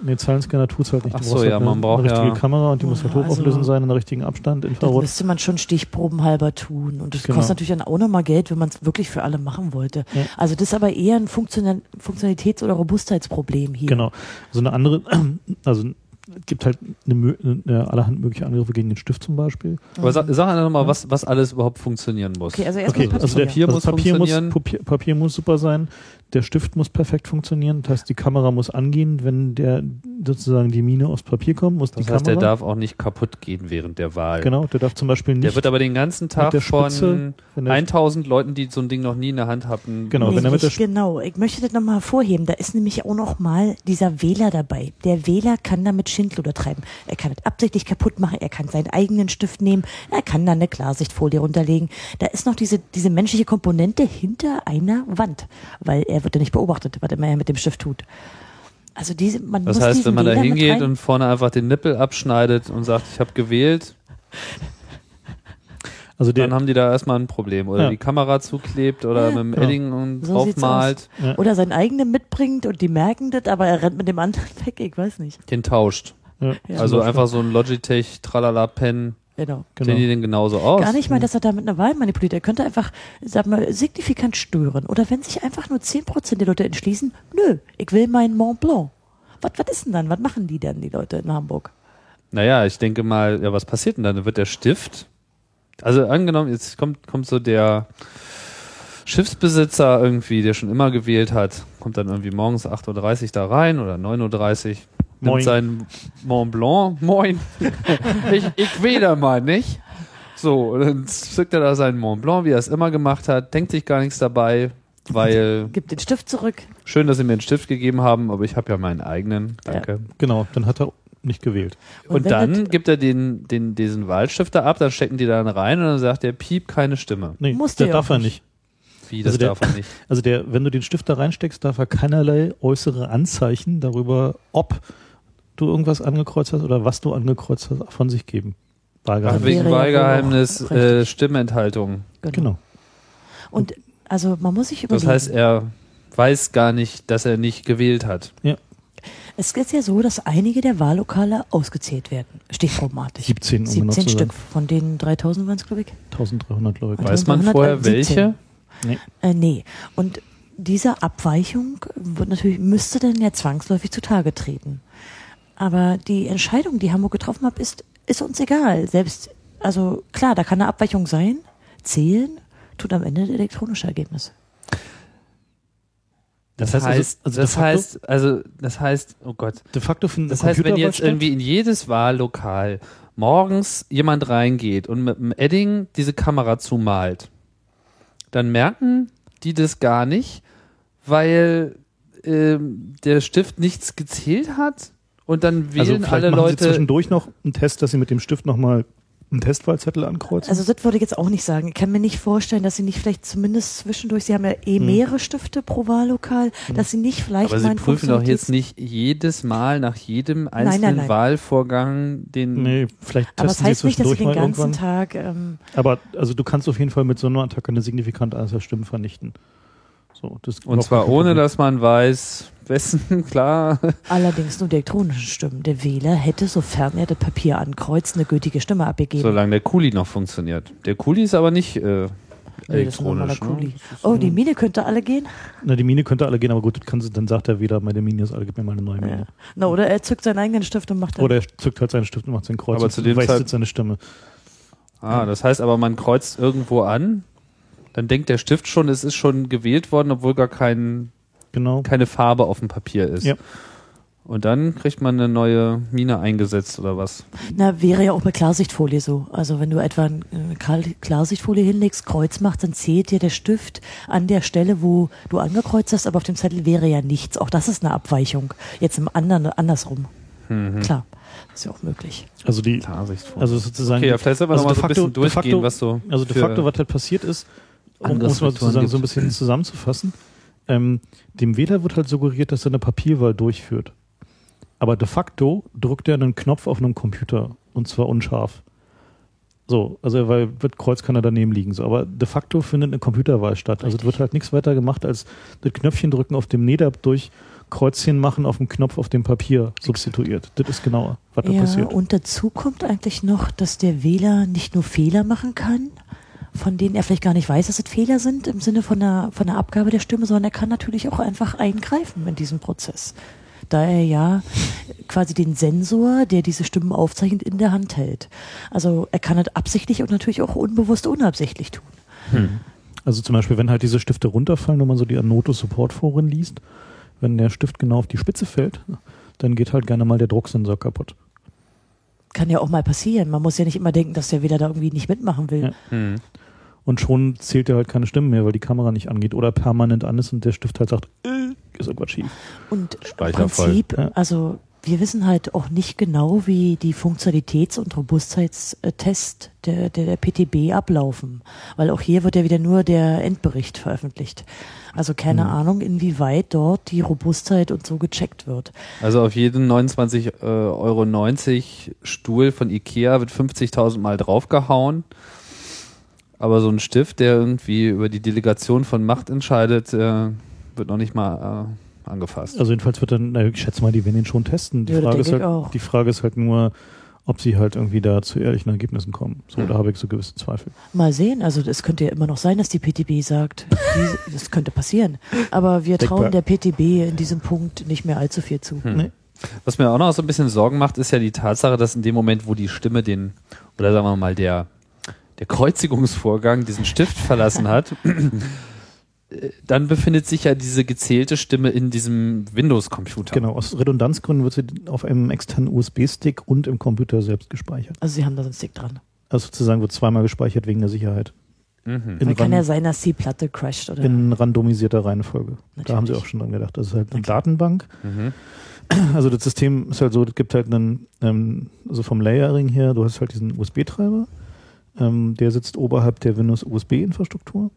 Speaker 4: Nee, Zahlenscanner tut's halt nicht.
Speaker 2: Ach
Speaker 4: Du
Speaker 2: so,
Speaker 4: brauchst halt
Speaker 2: ja,
Speaker 4: eine,
Speaker 2: man braucht
Speaker 4: eine richtige
Speaker 2: ja-
Speaker 4: Kamera und die muss halt
Speaker 5: Ja,
Speaker 4: hochauflösend
Speaker 5: also-
Speaker 4: sein, in der richtigen Abstand,
Speaker 5: Das
Speaker 4: Infrarot.
Speaker 5: müsste man schon stichprobenhalber tun. Und das
Speaker 4: Genau.
Speaker 5: kostet natürlich dann auch nochmal Geld, wenn man es wirklich für alle machen wollte.
Speaker 4: Ja.
Speaker 5: Also das ist aber eher ein Funktional Funktionalitäts- oder Robustheitsproblem hier.
Speaker 4: Genau. So eine andere, [CLEARS THROAT] also es gibt halt eine, eine allerhand mögliche Angriffe gegen den Stift zum Beispiel.
Speaker 2: Aber sag, sag einfach nochmal,
Speaker 4: Ja.
Speaker 2: was, was alles überhaupt funktionieren muss.
Speaker 5: Okay, also erstmal
Speaker 4: Okay,
Speaker 5: Papier.
Speaker 4: also der
Speaker 2: Papier
Speaker 4: also
Speaker 2: muss
Speaker 4: Papier muss,
Speaker 2: funktionieren.
Speaker 4: Papier, Papier muss super sein, der Stift muss perfekt funktionieren, das heißt die Kamera muss angehen, wenn der sozusagen die Mine aufs Papier kommt, muss
Speaker 2: das
Speaker 4: die
Speaker 2: heißt,
Speaker 4: Kamera.
Speaker 2: der darf auch nicht kaputt gehen während der Wahl.
Speaker 4: genau, der darf zum Beispiel nicht.
Speaker 2: Der wird aber den ganzen Tag
Speaker 4: der
Speaker 2: von
Speaker 4: Spitze, der-
Speaker 2: 1000 Leuten, die so ein Ding noch nie in der Hand hatten,
Speaker 4: Genau, wenn er mit der
Speaker 5: genau, ich möchte das nochmal hervorheben. Da ist nämlich auch noch mal dieser Wähler dabei. Der Wähler kann damit Schindluder treiben. Er kann es absichtlich kaputt machen, er kann seinen eigenen Stift nehmen, er kann da eine Klarsichtfolie runterlegen. Da ist noch diese, diese menschliche Komponente hinter einer Wand, weil er wird ja nicht beobachtet, was immer er mit dem Stift tut. Also diese, man
Speaker 2: Das
Speaker 5: muss
Speaker 2: heißt, wenn man da
Speaker 5: Wähler
Speaker 2: hingeht und vorne einfach den Nippel abschneidet und sagt, ich habe gewählt,
Speaker 4: also der,
Speaker 2: dann haben die da erstmal ein Problem. Oder
Speaker 4: Ja.
Speaker 2: die Kamera zuklebt oder
Speaker 5: Ja.
Speaker 2: mit dem. Edding und
Speaker 5: So
Speaker 2: draufmalt,
Speaker 5: oder seinen eigenen mitbringt und die merken das, aber er rennt mit dem anderen [LAUGHS] weg, ich weiß nicht.
Speaker 2: den tauscht.
Speaker 4: ja,
Speaker 5: Ja.
Speaker 2: Also einfach so ein Logitech Tralala Pen.
Speaker 5: Genau.
Speaker 4: Genau.
Speaker 2: Sehen die denn genauso aus?
Speaker 5: Gar nicht mal, dass er damit eine Wahl manipuliert. Er könnte einfach, sag mal, signifikant stören. Oder wenn sich einfach nur 10% der Leute entschließen, nö, ich will meinen Mont Blanc. Was, was ist denn dann? Was machen die dann, die Leute in Hamburg?
Speaker 2: Naja, ich denke mal, ja, was passiert denn dann? Dann wird der Stift, also angenommen, jetzt kommt, kommt so der Schiffsbesitzer irgendwie, der schon immer gewählt hat, kommt dann irgendwie morgens 8.30 Uhr da rein oder 9.30 Uhr, nimmt
Speaker 4: Moin.
Speaker 2: seinen Mont Blanc, [LAUGHS] moin, ich, ich wähle mal, nicht? So, und dann zückt er da seinen Mont Blanc, wie er es immer gemacht hat, denkt sich gar nichts dabei, weil
Speaker 5: Gibt den Stift zurück.
Speaker 2: schön, dass sie mir einen Stift gegeben haben, aber ich habe ja meinen eigenen, danke.
Speaker 4: genau, dann hat er nicht gewählt.
Speaker 2: Und,
Speaker 5: wenn
Speaker 2: dann
Speaker 5: das-
Speaker 2: gibt er den, den, diesen Wahlstifter ab, dann stecken die dann rein und dann sagt der Piep keine Stimme.
Speaker 4: Nee,
Speaker 5: Muss
Speaker 4: der
Speaker 5: der
Speaker 4: darf er
Speaker 5: nicht.
Speaker 4: nicht.
Speaker 2: Wie, das
Speaker 4: Also der-
Speaker 2: darf er nicht. [LAUGHS]
Speaker 4: Also der, wenn du den Stift da reinsteckst, darf er keinerlei äußere Anzeichen darüber, ob du irgendwas angekreuzt hast oder was du angekreuzt hast, von sich geben. Wahlgeheimnis.
Speaker 5: wäre
Speaker 2: Wegen
Speaker 5: ja
Speaker 2: Wahlgeheimnis, äh. Stimmenthaltung.
Speaker 4: Genau.
Speaker 5: Und also man muss sich
Speaker 2: Das
Speaker 5: überlegen.
Speaker 2: heißt, er weiß gar nicht, dass er nicht gewählt hat.
Speaker 5: es ist ja so, dass einige der Wahllokale ausgezählt werden. Stichprobenartig.
Speaker 4: 17, um genau
Speaker 5: 17
Speaker 4: zu
Speaker 5: Stück.
Speaker 4: sein.
Speaker 5: Von den 3000 waren es, glaube ich.
Speaker 4: 1300 Leute.
Speaker 5: Weiß-
Speaker 2: Weiß man
Speaker 5: 1917.
Speaker 2: vorher welche?
Speaker 4: Nee.
Speaker 5: Äh, nee. Und diese Abweichung wird natürlich, müsste dann ja zwangsläufig zutage treten. Aber die Entscheidung, die Hamburg getroffen hat, ist, ist uns egal. Selbst, also klar, da kann eine Abweichung sein. Zählen tut am Ende das elektronische Ergebnis.
Speaker 2: Das,
Speaker 4: Das heißt also-
Speaker 2: heißt,
Speaker 4: also
Speaker 2: das
Speaker 4: facto-
Speaker 2: heißt, also, das heißt, oh Gott.
Speaker 4: De facto finden
Speaker 2: Das heißt, wenn jetzt irgendwie in jedes Wahllokal morgens jemand reingeht und mit einem Edding diese Kamera zumalt, dann merken die das gar nicht, weil ähm, der Stift nichts gezählt hat und dann wählen
Speaker 4: also
Speaker 2: alle
Speaker 4: machen Sie
Speaker 2: Leute.
Speaker 4: zwischendurch noch einen Test, dass Sie mit dem Stift nochmal einen Testwahlzettel ankreuzen.
Speaker 5: Also das würde ich jetzt auch nicht sagen. Ich kann mir nicht vorstellen, dass sie nicht vielleicht zumindest zwischendurch, sie haben ja eh
Speaker 4: Hm.
Speaker 5: mehrere Stifte pro Wahllokal, dass sie nicht vielleicht
Speaker 2: Aber
Speaker 5: mal
Speaker 2: Sie prüfen doch jetzt nicht jedes Mal nach jedem
Speaker 5: nein,
Speaker 2: einzelnen
Speaker 5: nein.
Speaker 2: Wahlvorgang den.
Speaker 4: nee, vielleicht
Speaker 5: Aber das
Speaker 4: testen sie
Speaker 5: heißt nicht, dass sie den ganzen
Speaker 4: irgendwann.
Speaker 5: Tag, ähm,
Speaker 4: Aber also du kannst auf jeden Fall mit so einer Attacke eine signifikante Anzahl Stimmen vernichten. So, das
Speaker 2: Und zwar ohne, dass man weiß, wessen, [LAUGHS] klar.
Speaker 5: allerdings nur die elektronischen Stimmen. Der Wähler hätte, sofern er das Papier ankreuzt, eine gültige Stimme abgegeben.
Speaker 2: Solange der Kuli noch funktioniert. Der Kuli ist aber nicht äh,
Speaker 5: Nee,
Speaker 2: elektronisch.
Speaker 5: Kuli.
Speaker 2: ne?
Speaker 5: Oh, die Mine könnte alle gehen?
Speaker 4: Na, die Mine könnte alle gehen, aber gut, das kann sie, dann sagt er wieder, meine Mine ist alle, gib mir mal eine neue Mine.
Speaker 5: Ja. Na, oder er zückt seinen eigenen Stift und macht dann.
Speaker 4: Oder er zückt halt seinen Stift und macht seinen Kreuz
Speaker 2: Aber
Speaker 4: und
Speaker 2: zu dem Zeit-
Speaker 4: seine Stimme.
Speaker 2: Ah, das heißt aber, man kreuzt irgendwo an, dann denkt der Stift schon, es ist schon gewählt worden, obwohl gar kein,
Speaker 4: Genau.
Speaker 2: keine Farbe auf dem Papier ist.
Speaker 4: Ja.
Speaker 2: Und dann kriegt man eine neue Mine eingesetzt oder was?
Speaker 5: Na, wäre ja auch bei Klarsichtfolie so. Also wenn du etwa eine Klar- Klarsichtfolie hinlegst, Kreuz machst, dann zählt dir der Stift an der Stelle, wo du angekreuzt hast, aber auf dem Zettel wäre ja nichts. Auch das ist eine Abweichung. Jetzt im anderen, andersrum.
Speaker 2: Mhm.
Speaker 5: Klar, ist ja auch möglich.
Speaker 4: Also die,
Speaker 2: Klarsichtfolie.
Speaker 4: also sozusagen.
Speaker 2: okay, ja, vielleicht sollten wir
Speaker 4: also
Speaker 2: noch mal
Speaker 4: de
Speaker 2: so ein
Speaker 4: facto-
Speaker 2: bisschen
Speaker 4: de facto-
Speaker 2: durchgehen, was so.
Speaker 4: Also de facto, was halt passiert ist, um es mal sozusagen so ein bisschen zusammenzufassen, ähm, dem Wähler wird halt suggeriert, dass er eine Papierwahl durchführt. Aber de facto drückt er einen Knopf auf einem Computer und zwar unscharf. So, also weil wird Kreuz kann er daneben liegen. So, aber de facto findet eine Computerwahl statt. Also es wird halt nichts weiter gemacht als das Knöpfchen drücken auf dem NEDAP durch Kreuzchen machen auf dem Knopf auf dem Papier substituiert. Das ist genauer, was da
Speaker 5: Ja,
Speaker 4: passiert.
Speaker 5: und dazu kommt eigentlich noch, dass der Wähler nicht nur Fehler machen kann, von denen er vielleicht gar nicht weiß, dass es Fehler sind im Sinne von der, von der Abgabe der Stimme, sondern er kann natürlich auch einfach eingreifen in diesem Prozess. Da er ja quasi den Sensor, der diese Stimmen aufzeichnet, in der Hand hält. Also er kann es absichtlich und natürlich auch unbewusst unabsichtlich tun.
Speaker 4: Also zum Beispiel, wenn halt diese Stifte runterfallen, wenn man so die Anoto Support Foren liest, wenn der Stift genau auf die Spitze fällt, dann geht halt gerne mal der Drucksensor kaputt.
Speaker 5: Kann ja auch mal passieren. Man muss ja nicht immer denken, dass der Wähler da irgendwie nicht mitmachen will.
Speaker 4: Ja.
Speaker 2: Mhm.
Speaker 4: Und schon zählt er halt keine Stimmen mehr, weil die Kamera nicht angeht oder permanent an ist und der Stift halt sagt, äh, ist irgendwas schief.
Speaker 5: Und im. Prinzip,
Speaker 4: Ja.
Speaker 5: also wir wissen halt auch nicht genau, wie die Funktionalitäts- und Robustheitstests der, der, der PTB ablaufen. Weil auch hier wird ja wieder nur der Endbericht veröffentlicht. Also keine
Speaker 4: Hm.
Speaker 5: Ahnung, inwieweit dort die Robustheit und so gecheckt wird.
Speaker 2: Also auf jeden 29,90 äh, Euro Stuhl von Ikea wird 50.000 Mal draufgehauen. Aber so ein Stift, der irgendwie über die Delegation von Macht entscheidet, äh, wird noch nicht mal äh, angefasst.
Speaker 4: Also jedenfalls wird dann, na, ich schätze mal, die werden ihn schon testen. Die,
Speaker 5: Ja, das
Speaker 4: Frage, ist
Speaker 5: denke
Speaker 4: halt,
Speaker 5: ich auch.
Speaker 4: die Frage ist halt nur, ob sie halt irgendwie da zu ehrlichen Ergebnissen kommen. So,
Speaker 2: Hm.
Speaker 4: da habe ich so gewisse Zweifel.
Speaker 5: Mal sehen, also es könnte ja immer noch sein, dass die PTB sagt, die, das könnte passieren. Aber wir
Speaker 4: Denkbar.
Speaker 5: trauen der PTB in diesem Punkt nicht mehr allzu viel zu.
Speaker 2: Hm.
Speaker 4: Nee.
Speaker 2: Was mir auch noch so ein bisschen Sorgen macht, ist ja die Tatsache, dass in dem Moment, wo die Stimme den, oder sagen wir mal, der, der Kreuzigungsvorgang diesen Stift verlassen hat, äh, dann befindet sich ja diese gezählte Stimme in diesem Windows-Computer.
Speaker 4: Genau, aus Redundanzgründen wird sie auf einem externen USB-Stick und im Computer selbst gespeichert.
Speaker 5: Also sie haben da so einen Stick dran.
Speaker 4: Also sozusagen wird zweimal gespeichert wegen der Sicherheit.
Speaker 2: Mhm.
Speaker 4: In,
Speaker 5: Dann kann ja sein, dass die Platte crasht oder.
Speaker 4: in randomisierter Reihenfolge. Da haben sie
Speaker 5: Natürlich.
Speaker 4: auch schon dran gedacht. Das ist halt eine
Speaker 5: klar.
Speaker 4: Datenbank.
Speaker 2: Mhm.
Speaker 4: Also das System ist halt so, es gibt halt einen, ähm, also vom Layering her, du hast halt diesen USB-Treiber, der sitzt oberhalb der Windows USB-Infrastruktur.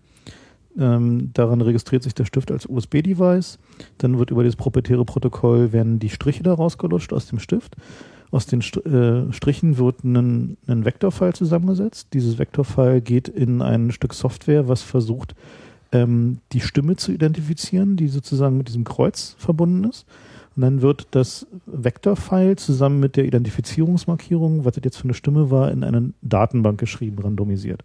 Speaker 4: Ähm, daran registriert sich der Stift als USB-Device. Dann wird über das proprietäre Protokoll werden die Striche da rausgelutscht aus dem Stift. Aus den äh, Strichen wird ein, ein Vektorfile zusammengesetzt. Dieses Vektorfile geht in ein Stück Software, was versucht, ähm, die Stimme zu identifizieren, die sozusagen mit diesem Kreuz verbunden ist. Und dann wird das Vektorfile zusammen mit der Identifizierungsmarkierung, was das jetzt für eine Stimme war, in eine Datenbank geschrieben, randomisiert.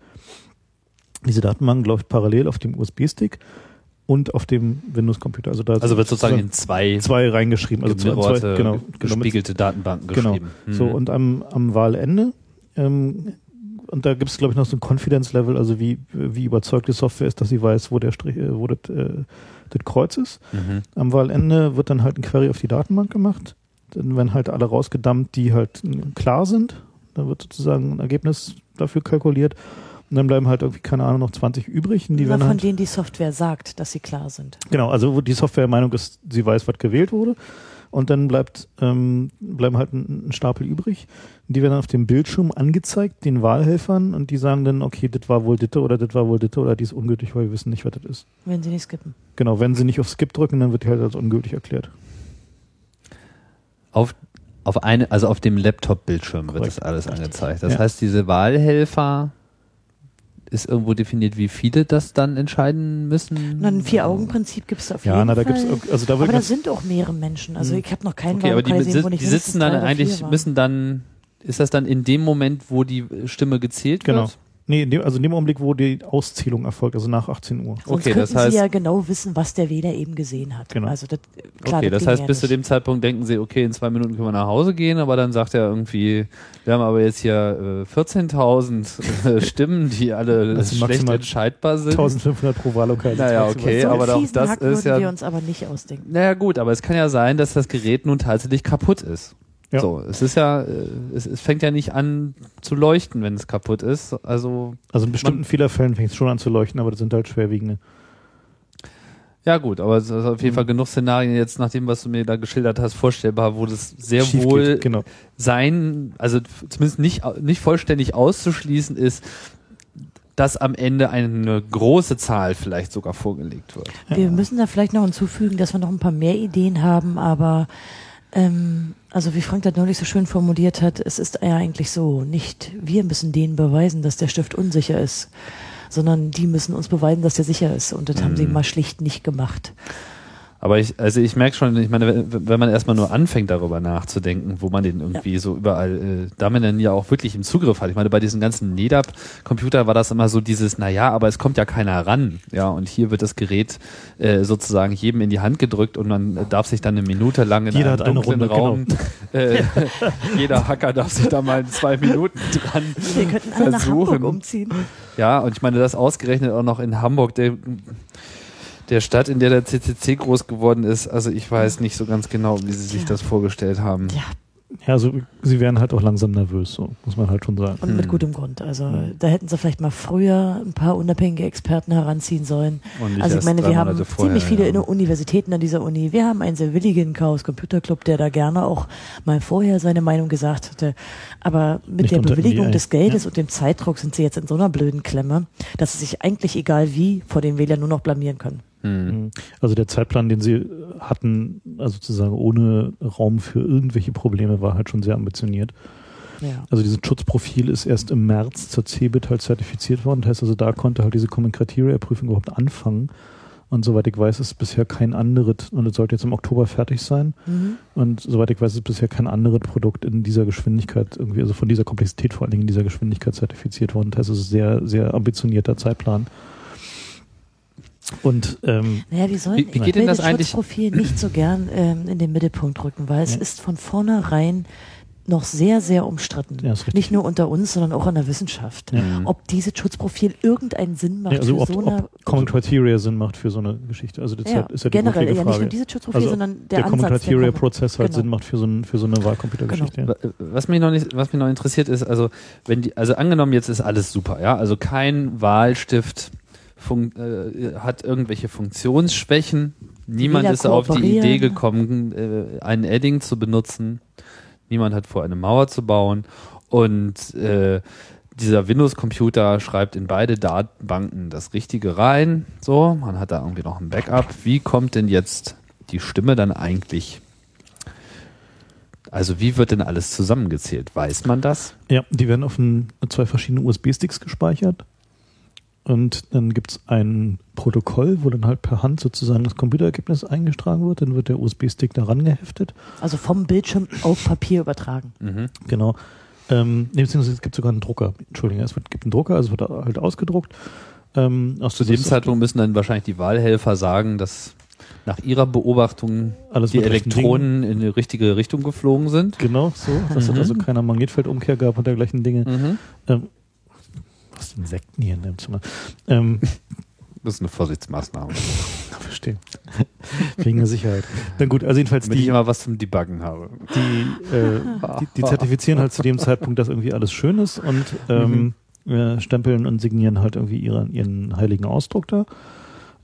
Speaker 4: Diese Datenbank läuft parallel auf dem USB-Stick und auf dem Windows-Computer. Also, da
Speaker 2: Also wird sozusagen in zwei
Speaker 4: zwei reingeschrieben. Also zwei, genau, genau,
Speaker 2: gespiegelte Datenbanken
Speaker 4: Genau.
Speaker 2: geschrieben. Mhm.
Speaker 4: so, und am, am Wahlende, ähm, und da gibt es, glaube ich, noch so ein Confidence-Level, also wie, wie überzeugt die Software ist, dass sie weiß, wo der Strich, äh, wo das, äh, das Kreuz ist.
Speaker 2: Mhm.
Speaker 4: Am Wahlende wird dann halt ein Query auf die Datenbank gemacht. Dann werden halt alle rausgedammt, die halt äh, klar sind. Da wird sozusagen ein Ergebnis dafür kalkuliert. Und dann bleiben halt irgendwie, keine Ahnung, noch 20 übrig. Und die
Speaker 5: Na,
Speaker 4: werden
Speaker 5: von
Speaker 4: halt,
Speaker 5: denen die Software sagt, dass sie klar sind.
Speaker 4: genau, also wo die Software der Meinung ist, sie weiß, was gewählt wurde. und dann bleibt, ähm, bleiben halt ein, ein Stapel übrig. Die werden auf dem Bildschirm angezeigt, den Wahlhelfern, und die sagen dann, okay, das war wohl Ditte oder das war wohl Ditte oder die ist ungültig, weil wir wissen nicht, was das ist.
Speaker 5: Wenn sie nicht skippen.
Speaker 4: Genau, wenn sie nicht auf Skip drücken, dann wird die halt als ungültig erklärt.
Speaker 2: Auf, auf eine, also auf dem Laptop-Bildschirm wird das alles angezeigt. Das
Speaker 4: Ja.
Speaker 2: heißt, diese Wahlhelfer ist irgendwo definiert, wie viele das dann entscheiden müssen.
Speaker 5: Und ein Vier-Augen-Prinzip gibt es auf
Speaker 4: Ja,
Speaker 5: jeden
Speaker 4: na, da
Speaker 5: Fall.
Speaker 4: gibt's, also da
Speaker 5: aber da sind auch mehrere Menschen. Also ich habe noch keinen
Speaker 2: Okay, aber die,
Speaker 5: Wahlkreis gesehen, wo nicht
Speaker 2: die sitzen dann eigentlich, müssen dann, ist das dann in dem Moment, wo die Stimme gezählt
Speaker 4: Genau.
Speaker 2: wird?
Speaker 4: nee, in dem, also in dem Augenblick, wo die Auszählung erfolgt, also nach 18 Uhr.
Speaker 5: Sonst
Speaker 2: Okay, das heißt-
Speaker 5: sie ja genau wissen, was der Wähler eben gesehen hat.
Speaker 4: Genau.
Speaker 5: Also das, klar,
Speaker 2: okay, das
Speaker 5: ginge
Speaker 2: heißt,
Speaker 5: ja
Speaker 2: bis zu dem Zeitpunkt denken sie, okay, in zwei Minuten können wir nach Hause gehen, aber dann sagt er irgendwie, wir haben aber jetzt hier äh, 14.000 äh, [LAUGHS] Stimmen, die alle
Speaker 4: Das sind
Speaker 2: schlecht
Speaker 4: maximal
Speaker 2: entscheidbar sind.
Speaker 4: 1500 pro Wahllokal.
Speaker 2: Naja, okay,
Speaker 5: so
Speaker 2: aber
Speaker 5: fiesen
Speaker 2: das
Speaker 5: Hack
Speaker 2: ist
Speaker 5: würden
Speaker 2: ja-
Speaker 5: wir uns aber nicht ausdenken.
Speaker 2: Naja gut, aber es kann ja sein, dass das Gerät nun tatsächlich kaputt ist.
Speaker 4: Ja.
Speaker 2: So, es ist ja, äh, es, es fängt ja nicht an zu leuchten, wenn es kaputt ist. Also
Speaker 4: Also in bestimmten Fehlerfällen fängt es schon an zu leuchten, aber das sind halt schwerwiegende.
Speaker 2: ja gut, aber es ist auf jeden
Speaker 4: Mhm.
Speaker 2: Fall genug Szenarien jetzt, nach dem, was du mir da geschildert hast, vorstellbar, wo das sehr
Speaker 4: Schief
Speaker 2: wohl
Speaker 4: geht. Genau.
Speaker 2: sein, also zumindest nicht, nicht vollständig auszuschließen ist, dass am Ende eine große Zahl vielleicht sogar vorgelegt wird.
Speaker 5: Wir müssen da vielleicht noch hinzufügen, dass wir noch ein paar mehr Ideen haben, aber ähm, also wie Frank das neulich so schön formuliert hat, es ist ja eigentlich so, nicht wir müssen denen beweisen, dass der Stift unsicher ist, sondern die müssen uns beweisen, dass der sicher ist. Und das haben sie
Speaker 2: Mhm.
Speaker 5: mal schlicht nicht gemacht.
Speaker 2: Aber ich, also ich merke schon, ich meine, wenn, wenn man erstmal nur anfängt, darüber nachzudenken, wo man den irgendwie so überall, äh, da man dann ja auch wirklich im Zugriff hat. Ich meine, bei diesen ganzen NEDAP-Computer war das immer so dieses, naja, aber es kommt ja keiner ran. Ja, und hier wird das Gerät äh, sozusagen jedem in die Hand gedrückt und man darf sich dann eine Minute lang in
Speaker 4: Jeder
Speaker 2: einem
Speaker 4: hat eine
Speaker 2: dunklen
Speaker 4: Runde,
Speaker 2: Raum, [LAUGHS] äh, [LAUGHS] jeder Hacker darf sich da mal in zwei Minuten dran
Speaker 5: Wir könnten alle nach
Speaker 2: Versuchen.
Speaker 5: Hamburg umziehen.
Speaker 2: ja, und ich meine, das ausgerechnet auch noch in Hamburg, der, der Stadt, in der der CCC groß geworden ist. Also ich weiß nicht so ganz genau, wie sie sich
Speaker 5: Ja.
Speaker 2: das vorgestellt haben.
Speaker 5: Ja,
Speaker 4: Ja, also sie werden halt auch langsam nervös, so muss man halt schon sagen.
Speaker 5: und mit
Speaker 2: Hm.
Speaker 5: gutem Grund. Also da hätten sie vielleicht mal früher ein paar unabhängige Experten heranziehen sollen.
Speaker 2: Und
Speaker 5: Also ich meine, wir haben
Speaker 2: vorher,
Speaker 5: ziemlich viele
Speaker 2: ja.
Speaker 5: Universitäten an dieser Uni. Wir haben einen sehr willigen Chaos Computer Club, der da gerne auch mal vorher seine Meinung gesagt hätte. Aber mit
Speaker 4: Nicht
Speaker 5: der Bewilligung
Speaker 4: NDA,
Speaker 5: des Geldes
Speaker 4: ja.
Speaker 5: und dem Zeitdruck sind sie jetzt in so einer blöden Klemme, dass sie sich eigentlich egal wie vor den Wählern nur noch blamieren können.
Speaker 2: Hm.
Speaker 4: Mhm. Also der Zeitplan, den sie hatten, also sozusagen ohne Raum für irgendwelche Probleme, war halt schon sehr ambitioniert.
Speaker 5: Ja.
Speaker 4: Also dieses Schutzprofil ist erst im März zur CeBIT halt zertifiziert worden. Das heißt also, da konnte halt diese Common Criteria Prüfung überhaupt anfangen. Und soweit ich weiß, ist bisher kein anderes, und es sollte jetzt im Oktober fertig sein.
Speaker 5: Mhm.
Speaker 4: Und soweit ich weiß, ist bisher kein anderes Produkt in dieser Geschwindigkeit, irgendwie, also von dieser Komplexität vor allen Dingen in dieser Geschwindigkeit zertifiziert worden. Das heißt, es ist ein sehr, sehr ambitionierter Zeitplan. Und ähm,
Speaker 5: Naja, die sollen
Speaker 2: Wie- wie geht denn das eigentlich-
Speaker 5: Schutzprofil nicht so gern ähm, in den Mittelpunkt rücken, weil es
Speaker 4: Ja.
Speaker 5: ist von vornherein noch sehr, sehr umstritten.
Speaker 4: Ja, ist richtig.
Speaker 5: nicht nur unter uns, sondern auch in der Wissenschaft.
Speaker 4: Ja.
Speaker 2: Mhm.
Speaker 5: Ob dieses Schutzprofil irgendeinen Sinn macht
Speaker 4: ja, also
Speaker 5: für
Speaker 4: ob,
Speaker 5: so eine
Speaker 4: ob Common Criteria Sinn macht für so eine Geschichte. Also das
Speaker 5: ja,
Speaker 4: ist ja die
Speaker 5: generell,
Speaker 4: grundlegende
Speaker 5: ja nicht
Speaker 4: Frage.
Speaker 5: nur dieses Schutzprofil,
Speaker 4: Also
Speaker 5: sondern der,
Speaker 4: der Common
Speaker 5: Ansatz. Common-
Speaker 4: Prozess halt
Speaker 5: Genau.
Speaker 4: Sinn macht für so, ein, für so eine Wahlcomputergeschichte.
Speaker 2: Wa- Was mich noch nicht, was mich noch interessiert ist, also wenn die, also angenommen jetzt ist alles super, ja, also kein Wahlstift fun äh, hat irgendwelche Funktionsschwächen. Niemand ist auf die. Idee gekommen, äh, einen Edding zu benutzen. Niemand hat vor, eine Mauer zu bauen. Und äh, dieser Windows-Computer schreibt in beide Datenbanken das Richtige rein. So, man hat da irgendwie noch ein Backup. Wie kommt denn jetzt die Stimme dann eigentlich also wie wird denn alles zusammengezählt? Weiß man das?
Speaker 4: Ja, die werden auf ein, zwei verschiedene USB-Sticks gespeichert. Und dann gibt's ein Protokoll, wo dann halt per Hand sozusagen das Computerergebnis eingetragen wird. Dann wird der USB-Stick daran geheftet.
Speaker 5: Also vom Bildschirm auf Papier übertragen.
Speaker 2: Mhm.
Speaker 4: Genau. Ähm, nee, beziehungsweise es gibt sogar einen Drucker. Entschuldigung, es wird, gibt einen Drucker, also es wird halt ausgedruckt. Ähm, aus
Speaker 2: Zu dem Zeitpunkt müssen dann wahrscheinlich die Wahlhelfer sagen, dass nach ihrer Beobachtung
Speaker 4: alles
Speaker 2: die Elektronen in die richtige Richtung geflogen sind.
Speaker 4: Genau, so. Dass
Speaker 2: Mhm.
Speaker 4: es also keiner Magnetfeldumkehr gab und dergleichen Dinge.
Speaker 2: Mhm.
Speaker 4: Ähm, Insekten hier in dem Zimmer? Ähm,
Speaker 2: Das ist eine Vorsichtsmaßnahme. [LAUGHS]
Speaker 4: verstehe. Wegen der Sicherheit. Na gut, also jedenfalls
Speaker 2: Damit ich
Speaker 4: die,
Speaker 2: immer was zum Debuggen habe.
Speaker 4: die, äh, die, die zertifizieren halt zu dem Zeitpunkt, dass irgendwie alles schön ist und ähm, äh, stempeln und signieren halt irgendwie ihren, ihren heiligen Ausdruck da.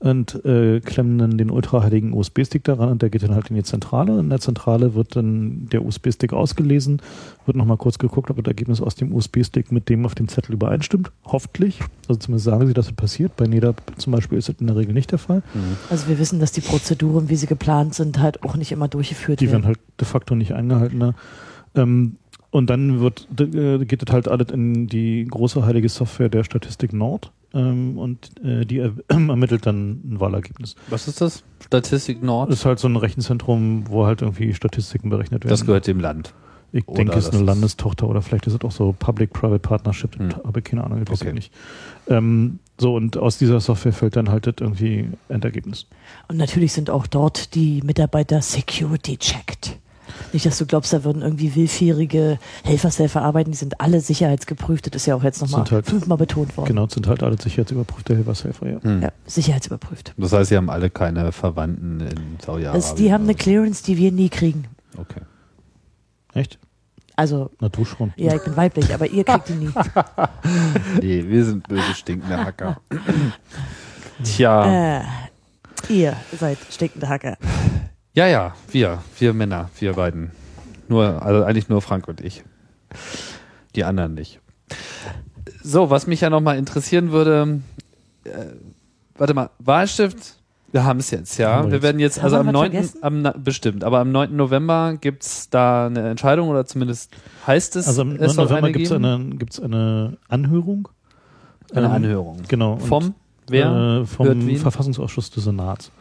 Speaker 4: Und äh, klemmen dann den ultraheiligen USB-Stick daran und der geht dann halt in die Zentrale. In der Zentrale wird dann der USB-Stick ausgelesen, wird nochmal kurz geguckt, ob das Ergebnis aus dem USB-Stick mit dem auf dem Zettel übereinstimmt. Hoffentlich. Also zumindest sagen sie, dass es passiert. Bei NEDA zum Beispiel ist das in der Regel nicht der Fall.
Speaker 5: Also wir wissen, dass die Prozeduren, wie sie geplant sind, halt auch nicht immer durchgeführt
Speaker 4: Die werden
Speaker 5: werden.
Speaker 4: halt de facto nicht eingehalten. Ne? Ähm, und dann wird, äh, geht das halt alles in die große heilige Software der Statistik Nord. Ähm, und äh, die er [CLEARS THROAT] ermittelt dann ein Wahlergebnis.
Speaker 2: Was ist das? Statistik Nord?
Speaker 4: Das ist halt so ein Rechenzentrum, wo halt irgendwie Statistiken berechnet werden.
Speaker 2: Das gehört dem Land.
Speaker 4: ich
Speaker 2: oder
Speaker 4: denke, es ist eine Landestochter oder vielleicht ist es auch so Public-Private Partnership,
Speaker 2: Hm.
Speaker 4: habe ich keine Ahnung, ich weiß
Speaker 2: Okay.
Speaker 4: ich nicht. Ähm, so, und aus dieser Software fällt dann halt das irgendwie Endergebnis.
Speaker 5: Und natürlich sind auch dort die Mitarbeiter security checked. Nicht, dass du glaubst, da würden irgendwie willfährige Helfershelfer arbeiten, die sind alle sicherheitsgeprüft. Das ist ja auch jetzt nochmal
Speaker 4: halt-
Speaker 5: fünfmal betont worden.
Speaker 4: Genau, das sind halt alle sicherheitsüberprüfte Helfershelfer, ja.
Speaker 2: Hm.
Speaker 5: Ja, sicherheitsüberprüft.
Speaker 2: Das heißt, sie haben alle keine Verwandten in Saudi-Arabien.
Speaker 5: Also die haben eine. Clearance, die wir nie kriegen.
Speaker 2: Okay.
Speaker 4: Echt?
Speaker 5: Also,
Speaker 4: Na du schon.
Speaker 5: ja, ich bin weiblich, aber ihr kriegt die nie. [LAUGHS]
Speaker 2: Nee, wir sind böse stinkende Hacker. [LAUGHS] Tja.
Speaker 5: Äh, ihr seid stinkende Hacker.
Speaker 2: Ja, ja, wir. Wir Männer, wir beiden. Nur, also eigentlich nur Frank und ich. Die anderen nicht. So, was mich ja nochmal interessieren würde, äh, warte mal, Wahlstift, wir haben es jetzt, ja.
Speaker 4: Wir
Speaker 2: werden jetzt, also am
Speaker 5: was
Speaker 2: 9.
Speaker 5: vergessen?
Speaker 2: Am, na- bestimmt, aber am 9. November gibt's da eine Entscheidung oder zumindest heißt es,
Speaker 4: Also am 9.
Speaker 2: es soll
Speaker 4: November gibt es eine, gibt's eine Anhörung.
Speaker 2: Eine
Speaker 4: Ähm,
Speaker 2: Anhörung.
Speaker 4: Genau.
Speaker 2: Vom? Wer?
Speaker 4: Äh, vom? Verfassungsausschuss des Senats.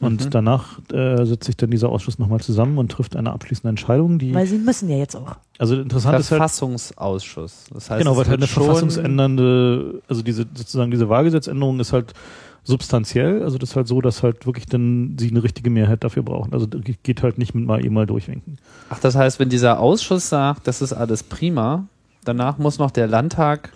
Speaker 4: Und
Speaker 2: Mhm.
Speaker 4: danach äh, setzt sich dann dieser Ausschuss nochmal zusammen und trifft eine abschließende Entscheidung, die,
Speaker 5: Weil sie müssen ja jetzt auch.
Speaker 4: also interessant ist halt,
Speaker 2: Verfassungsausschuss. Das heißt,
Speaker 4: genau, weil halt eine verfassungsändernde, also diese, sozusagen diese Wahlgesetzänderung ist halt substanziell, also das ist halt so, dass halt wirklich dann sie eine richtige Mehrheit dafür brauchen. Also das geht halt nicht mit mal eben mal durchwinken.
Speaker 2: Ach, das heißt, wenn dieser Ausschuss sagt, das ist alles prima, danach muss noch der Landtag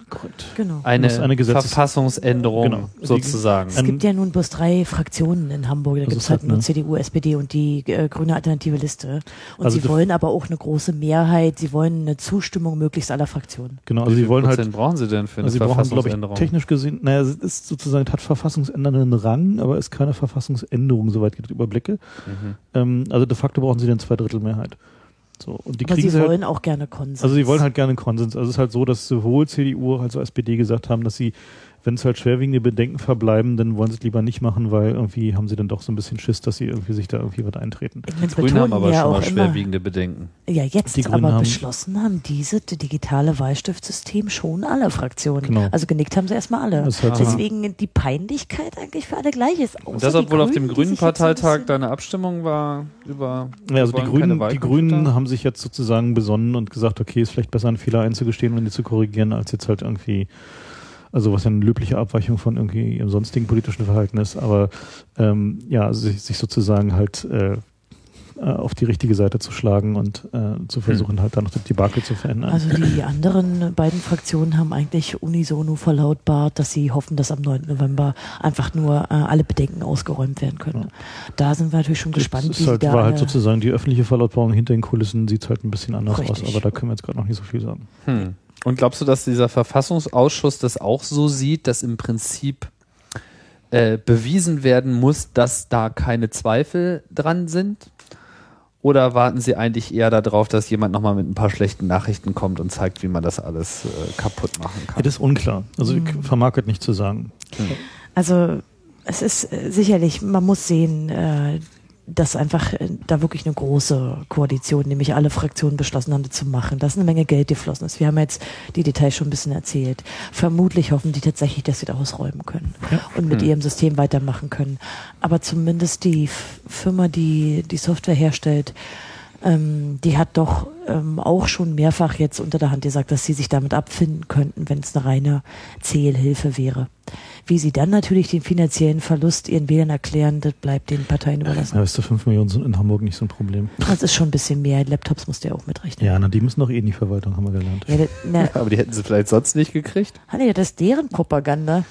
Speaker 5: Genau.
Speaker 2: eine,
Speaker 4: eine Gesetzes-
Speaker 2: Verfassungsänderung
Speaker 4: Genau.
Speaker 2: sozusagen.
Speaker 5: Es gibt ja nun bloß drei Fraktionen in Hamburg. Da gibt es halt
Speaker 4: halt,
Speaker 5: nur
Speaker 4: ne?
Speaker 5: CDU, SPD und die äh, grüne alternative Liste. Und
Speaker 4: Also
Speaker 5: sie wollen aber auch eine große Mehrheit. Sie wollen eine Zustimmung möglichst aller Fraktionen.
Speaker 4: Genau, also
Speaker 2: Wie
Speaker 4: sie wollen halt
Speaker 2: Prozent brauchen Sie denn für eine
Speaker 4: Also sie brauchen, glaube ich,
Speaker 2: Verfassungsänderung?
Speaker 4: technisch gesehen, naja, es ist sozusagen, es hat verfassungsändernden Rang, aber ist keine Verfassungsänderung, soweit ich überblicke.
Speaker 2: Mhm.
Speaker 4: Ähm, also de facto brauchen sie dann zwei Drittel Mehrheit. So, und die
Speaker 5: aber sie
Speaker 4: halt,
Speaker 5: wollen auch gerne Konsens.
Speaker 4: also sie wollen halt gerne Konsens. Also es ist halt so, dass sowohl CDU als auch SPD gesagt haben, dass sie, wenn es halt schwerwiegende Bedenken verbleiben, dann wollen sie es lieber nicht machen, weil irgendwie haben sie dann doch so ein bisschen Schiss, dass sie irgendwie sich da irgendwie was eintreten.
Speaker 2: Die Grünen haben aber
Speaker 5: ja
Speaker 2: schon mal
Speaker 5: auch immer,
Speaker 2: schwerwiegende Bedenken.
Speaker 5: ja jetzt
Speaker 4: Die Grünen
Speaker 5: aber
Speaker 4: haben-
Speaker 5: beschlossen haben diese digitale Wahlstiftsystem schon alle Fraktionen.
Speaker 4: Genau.
Speaker 5: Also genickt haben sie erstmal alle.
Speaker 4: Das halt so-
Speaker 5: Deswegen die Peinlichkeit eigentlich für alle gleich ist.
Speaker 2: Und
Speaker 5: Außer
Speaker 2: deshalb
Speaker 5: die
Speaker 2: wohl auf dem Grünen Parteitag
Speaker 5: bisschen-
Speaker 2: da eine Abstimmung war über.
Speaker 4: Ja, also die Grünen, die. Grünen haben sich jetzt sozusagen besonnen und gesagt, okay, ist vielleicht besser, einen Fehler einzugestehen und die zu korrigieren, als jetzt halt irgendwie, also was ja eine löbliche Abweichung von irgendwie ihrem sonstigen politischen Verhalten ist, aber ähm, ja, sich, sich sozusagen halt äh, äh, auf die richtige Seite zu schlagen und äh, zu versuchen, halt dann noch das Debakel zu verändern.
Speaker 5: Also die anderen beiden Fraktionen haben eigentlich unisono verlautbart, dass sie hoffen, dass am 9. November einfach nur äh, alle Bedenken ausgeräumt werden können. Da sind wir natürlich schon gespannt,
Speaker 4: das halt,
Speaker 5: sie da
Speaker 4: war halt sozusagen die öffentliche Verlautbarung hinter den Kulissen sieht halt ein bisschen anders
Speaker 5: Richtig.
Speaker 4: aus, aber da können wir jetzt gerade noch nicht so viel sagen.
Speaker 2: Hm. Und glaubst du, dass dieser Verfassungsausschuss das auch so sieht, dass im Prinzip äh, bewiesen werden muss, dass da keine Zweifel dran sind? Oder warten sie eigentlich eher darauf, dass jemand nochmal mit ein paar schlechten Nachrichten kommt und zeigt, wie man das alles äh, kaputt machen
Speaker 4: Ja,
Speaker 2: kann?
Speaker 4: das ist unklar. Also ich
Speaker 5: Mhm.
Speaker 4: vermag es nicht zu sagen.
Speaker 5: Also es ist äh, sicherlich, man muss sehen, äh, dass einfach äh, da wirklich eine große Koalition, nämlich alle Fraktionen beschlossen haben, das zu machen. Dass eine Menge Geld geflossen ist. Wir haben jetzt die Details schon ein bisschen erzählt. Vermutlich hoffen die tatsächlich, dass sie da ausräumen können
Speaker 4: Ja.
Speaker 5: und mit
Speaker 2: Hm.
Speaker 5: ihrem System weitermachen können. Aber zumindest die Firma, die die Software herstellt, ähm, die hat doch ähm, auch schon mehrfach jetzt unter der Hand gesagt, dass sie sich damit abfinden könnten, wenn es eine reine Zählhilfe wäre. Wie sie dann natürlich den finanziellen Verlust ihren Wählern erklären, das bleibt den Parteien überlassen.
Speaker 4: Ja, weißt du, 5 Millionen sind in Hamburg nicht so ein Problem.
Speaker 5: Das ist schon ein bisschen mehr. Laptops musst du ja auch mitrechnen.
Speaker 4: Ja, na, die müssen doch eh in die Verwaltung, haben wir gelernt.
Speaker 5: Ja, das, na, [LAUGHS]
Speaker 2: Aber die hätten sie vielleicht sonst nicht gekriegt?
Speaker 5: Hanne, das ist deren Propaganda.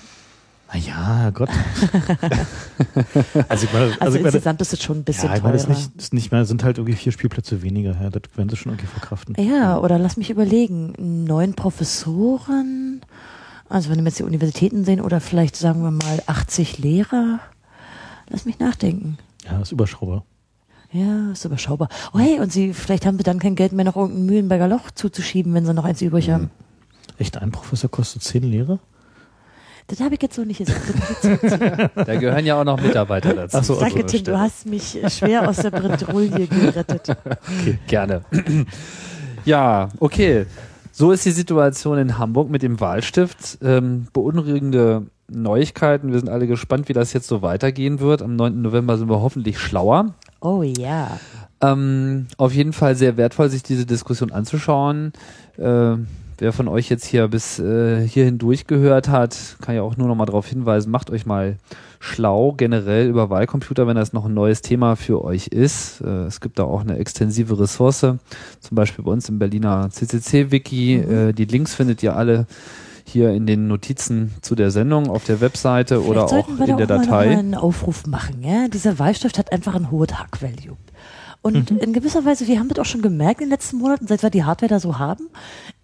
Speaker 4: Na ja, Gott. [LAUGHS] also ich meine,
Speaker 5: Also,
Speaker 4: also ich meine
Speaker 5: insgesamt ist es schon ein bisschen
Speaker 4: ja, ich meine, das
Speaker 5: teurer.
Speaker 4: ist nicht, das ist nicht mehr, sind halt irgendwie vier Spielplätze weniger, ja, das werden sie schon irgendwie verkraften.
Speaker 5: Ja, oder lass mich überlegen. Neun Professoren, also wenn wir jetzt die Universitäten sehen, oder vielleicht sagen wir mal 80 Lehrer, Lass mich nachdenken.
Speaker 4: Ja, ist überschaubar.
Speaker 5: Ja, ist überschaubar. Oh hey, und sie, vielleicht haben sie dann kein Geld mehr, noch irgendein Mühlenberger Loch zuzuschieben, wenn sie noch eins übrig haben.
Speaker 4: Echt, ein Professor kostet zehn Lehre?
Speaker 5: Das habe ich jetzt so nicht gesagt. [LAUGHS]
Speaker 2: Da gehören ja auch noch Mitarbeiter dazu.
Speaker 4: Ach so,
Speaker 5: Danke, Tim, du hast mich schwer aus der Bredouille gerettet.
Speaker 2: Gerne. [CLEARS THROAT] ja, okay. So ist die Situation in Hamburg mit dem Wahlstift. Ähm, beunruhigende Neuigkeiten. Wir sind alle gespannt, wie das jetzt so weitergehen wird. Am 9. November sind wir hoffentlich schlauer.
Speaker 5: Oh ja.
Speaker 2: Ähm, auf jeden Fall sehr wertvoll, sich diese Diskussion anzuschauen. Äh, wer von euch jetzt hier bis äh, hierhin durchgehört hat, kann ja auch nur noch mal darauf hinweisen, macht euch mal schlau generell über Wahlcomputer, wenn das noch ein neues Thema für euch ist. Äh, es gibt da auch eine extensive Ressource, zum Beispiel bei uns im Berliner CCC-Wiki. Äh, die Links findet ihr alle hier in den Notizen zu der Sendung auf der Webseite oder
Speaker 5: Vielleicht
Speaker 2: auch
Speaker 5: sollten wir
Speaker 2: in der
Speaker 5: auch noch
Speaker 2: Datei.
Speaker 5: mal einen Aufruf machen. Ja? Dieser Wahlstift hat einfach ein hohes Hack-Value. Und
Speaker 2: Mhm.
Speaker 5: in gewisser Weise, wir haben das auch schon gemerkt in den letzten Monaten, seit wir die Hardware da so haben,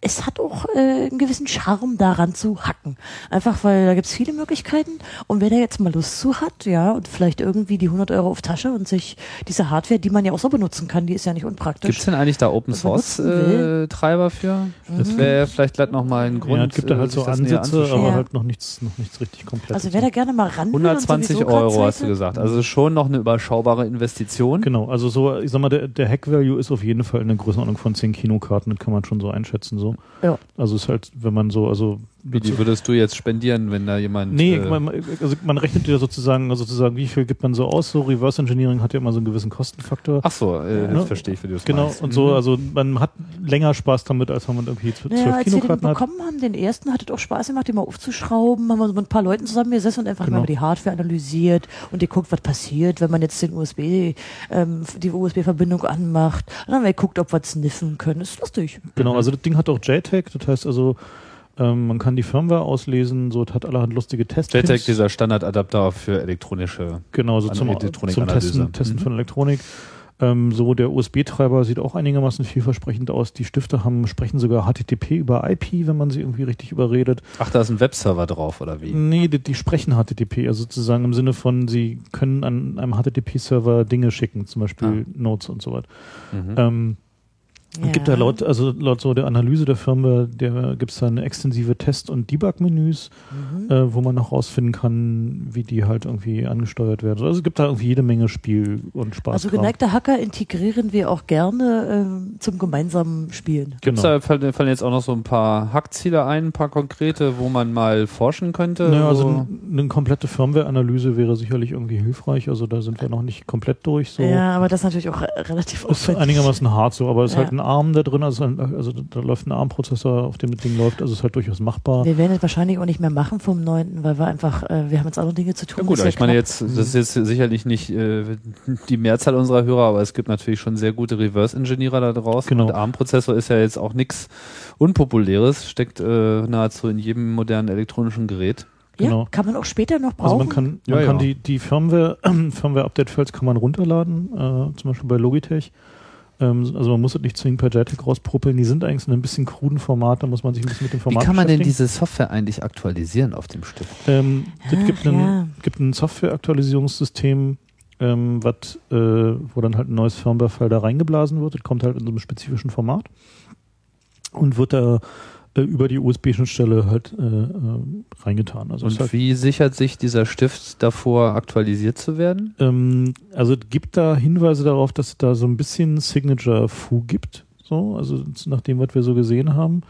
Speaker 5: es hat auch äh, einen gewissen Charme daran zu hacken. Einfach weil da gibt's viele Möglichkeiten und wer da jetzt mal Lust zu hat, ja, und vielleicht irgendwie die 100 Euro auf Tasche und sich diese Hardware, die man ja auch so benutzen kann, die ist ja nicht unpraktisch.
Speaker 2: Gibt es denn eigentlich da Open Source äh, Treiber für? Das
Speaker 5: Mhm.
Speaker 2: wäre vielleicht gleich nochmal ein Grund.
Speaker 4: ja, es gibt da
Speaker 2: äh,
Speaker 4: halt
Speaker 2: sich
Speaker 4: so
Speaker 2: das
Speaker 4: Ansätze, aber
Speaker 5: Ja.
Speaker 4: halt noch nichts, noch nichts richtig komplett.
Speaker 5: also wer da gerne mal ran will und
Speaker 2: 120
Speaker 5: sowieso grad
Speaker 2: Euro hast du gesagt. Also schon noch eine überschaubare Investition.
Speaker 4: Genau, also so, ich sag mal, der, der Hack-Value ist auf jeden Fall in der Größenordnung von 10 Kinokarten, das kann man schon so einschätzen, so.
Speaker 5: Ja.
Speaker 4: Also ist halt, wenn man so, also.
Speaker 2: Wie die würdest du jetzt spendieren, wenn da jemand.
Speaker 4: Nee,
Speaker 2: äh,
Speaker 4: man, also man rechnet ja sozusagen, also sozusagen, wie viel gibt man so aus? So Reverse Engineering hat ja immer so einen gewissen Kostenfaktor.
Speaker 2: Ach so, äh,
Speaker 4: Ja.
Speaker 2: verstehe ich, wie du das
Speaker 4: genau,
Speaker 2: meinst.
Speaker 4: und so,
Speaker 2: Mhm.
Speaker 4: also man hat länger Spaß damit, als wenn man irgendwie zwölf
Speaker 5: Naja, als wir den
Speaker 4: Kinokarten hat.
Speaker 5: bekommen haben, den ersten, hat es auch Spaß gemacht, den mal aufzuschrauben. Haben wir so mit ein paar Leuten zusammengesessen und einfach
Speaker 4: Genau.
Speaker 5: mal die Hardware analysiert und geguckt, was passiert, wenn man jetzt den USB, ähm, die USB-Verbindung anmacht. Und dann haben wir geguckt, ob wir sniffen können. Ist lustig.
Speaker 4: Genau, also das Ding hat auch JTAG, das heißt also, ähm, man kann die Firmware auslesen, so, hat allerhand lustige Tests.
Speaker 2: JTAG, dieser Standardadapter für elektronische.
Speaker 4: Genau, so zum, zum. Testen, Testen
Speaker 2: Mhm.
Speaker 4: von Elektronik. Ähm, so, der USB-Treiber sieht auch einigermaßen vielversprechend aus. Die Stifte haben, sprechen sogar HTTP über IP, wenn man sie irgendwie richtig überredet.
Speaker 2: Ach, da ist ein Webserver drauf, oder wie?
Speaker 4: Nee, die, die sprechen HTTP, also sozusagen im Sinne von, sie können an einem HTTP-Server Dinge schicken, zum Beispiel Notes und so was.
Speaker 2: Mhm.
Speaker 4: Ähm,
Speaker 5: Ja.
Speaker 4: Gibt da laut, also laut so der Analyse der Firma, der gibt es da eine extensive Test- und Debug-Menüs,
Speaker 5: Mhm.
Speaker 4: äh, wo man noch rausfinden kann, wie die halt irgendwie angesteuert werden. Also es gibt da irgendwie jede Menge Spiel und Spaß.
Speaker 5: Also geneigte Hacker integrieren wir auch gerne ähm, zum gemeinsamen Spielen.
Speaker 2: Gibt es
Speaker 4: Genau.
Speaker 2: da fallen, fallen jetzt auch noch so ein paar Hackziele ein, ein paar konkrete, wo man mal forschen könnte?
Speaker 4: Naja, also eine komplette Firmware-Analyse wäre sicherlich irgendwie hilfreich. Also da sind wir noch nicht komplett durch. So.
Speaker 5: Ja, aber das ist natürlich auch re- relativ
Speaker 4: Ist
Speaker 5: aufwendig.
Speaker 4: einigermaßen hart so, aber es ist
Speaker 5: Ja.
Speaker 4: halt ein ARM da drin, also, also da läuft ein ARM-Prozessor, auf dem das Ding läuft, also ist halt durchaus machbar.
Speaker 5: Wir werden es wahrscheinlich auch nicht mehr machen vom 9., weil wir einfach, äh, wir haben jetzt andere Dinge zu tun.
Speaker 2: Ja gut, aber ich meine jetzt, das ist jetzt sicherlich nicht äh, die Mehrzahl unserer Hörer, aber es gibt natürlich schon sehr gute Reverse-Engineerer da draußen.
Speaker 4: Genau.
Speaker 2: Und ARM-Prozessor ist ja jetzt auch nichts Unpopuläres, steckt äh, nahezu in jedem modernen elektronischen Gerät.
Speaker 5: Ja,
Speaker 4: genau.
Speaker 5: kann man auch später noch brauchen.
Speaker 4: Also man kann,
Speaker 2: Ja,
Speaker 4: man kann
Speaker 2: ja.
Speaker 4: die, die Firmware, [CLEARS THROAT] Firmware-Update-Files kann man runterladen, äh, zum Beispiel bei Logitech. Ähm, also man muss es nicht zwingend per JTAG rauspruppeln. Die sind eigentlich in einem bisschen kruden Format, da muss man sich ein bisschen mit dem
Speaker 2: Wie
Speaker 4: Format
Speaker 2: kann man denn diese Software eigentlich aktualisieren auf dem Stift?
Speaker 4: Ähm, das
Speaker 5: Ach,
Speaker 4: gibt, ein,
Speaker 5: ja.
Speaker 4: gibt ein Software-Aktualisierungssystem, ähm, wat, äh, wo dann halt ein neues Firmware-File da reingeblasen wird. Das kommt halt in so einem spezifischen Format und wird da äh, über die USB-Schnittstelle halt äh, äh, reingetan. Also
Speaker 2: Und
Speaker 4: halt,
Speaker 2: wie sichert sich dieser Stift davor, aktualisiert zu werden?
Speaker 4: ähm, also es gibt da Hinweise darauf, dass es da so ein bisschen Signature-Fu gibt. So, also nach dem, was wir so gesehen haben.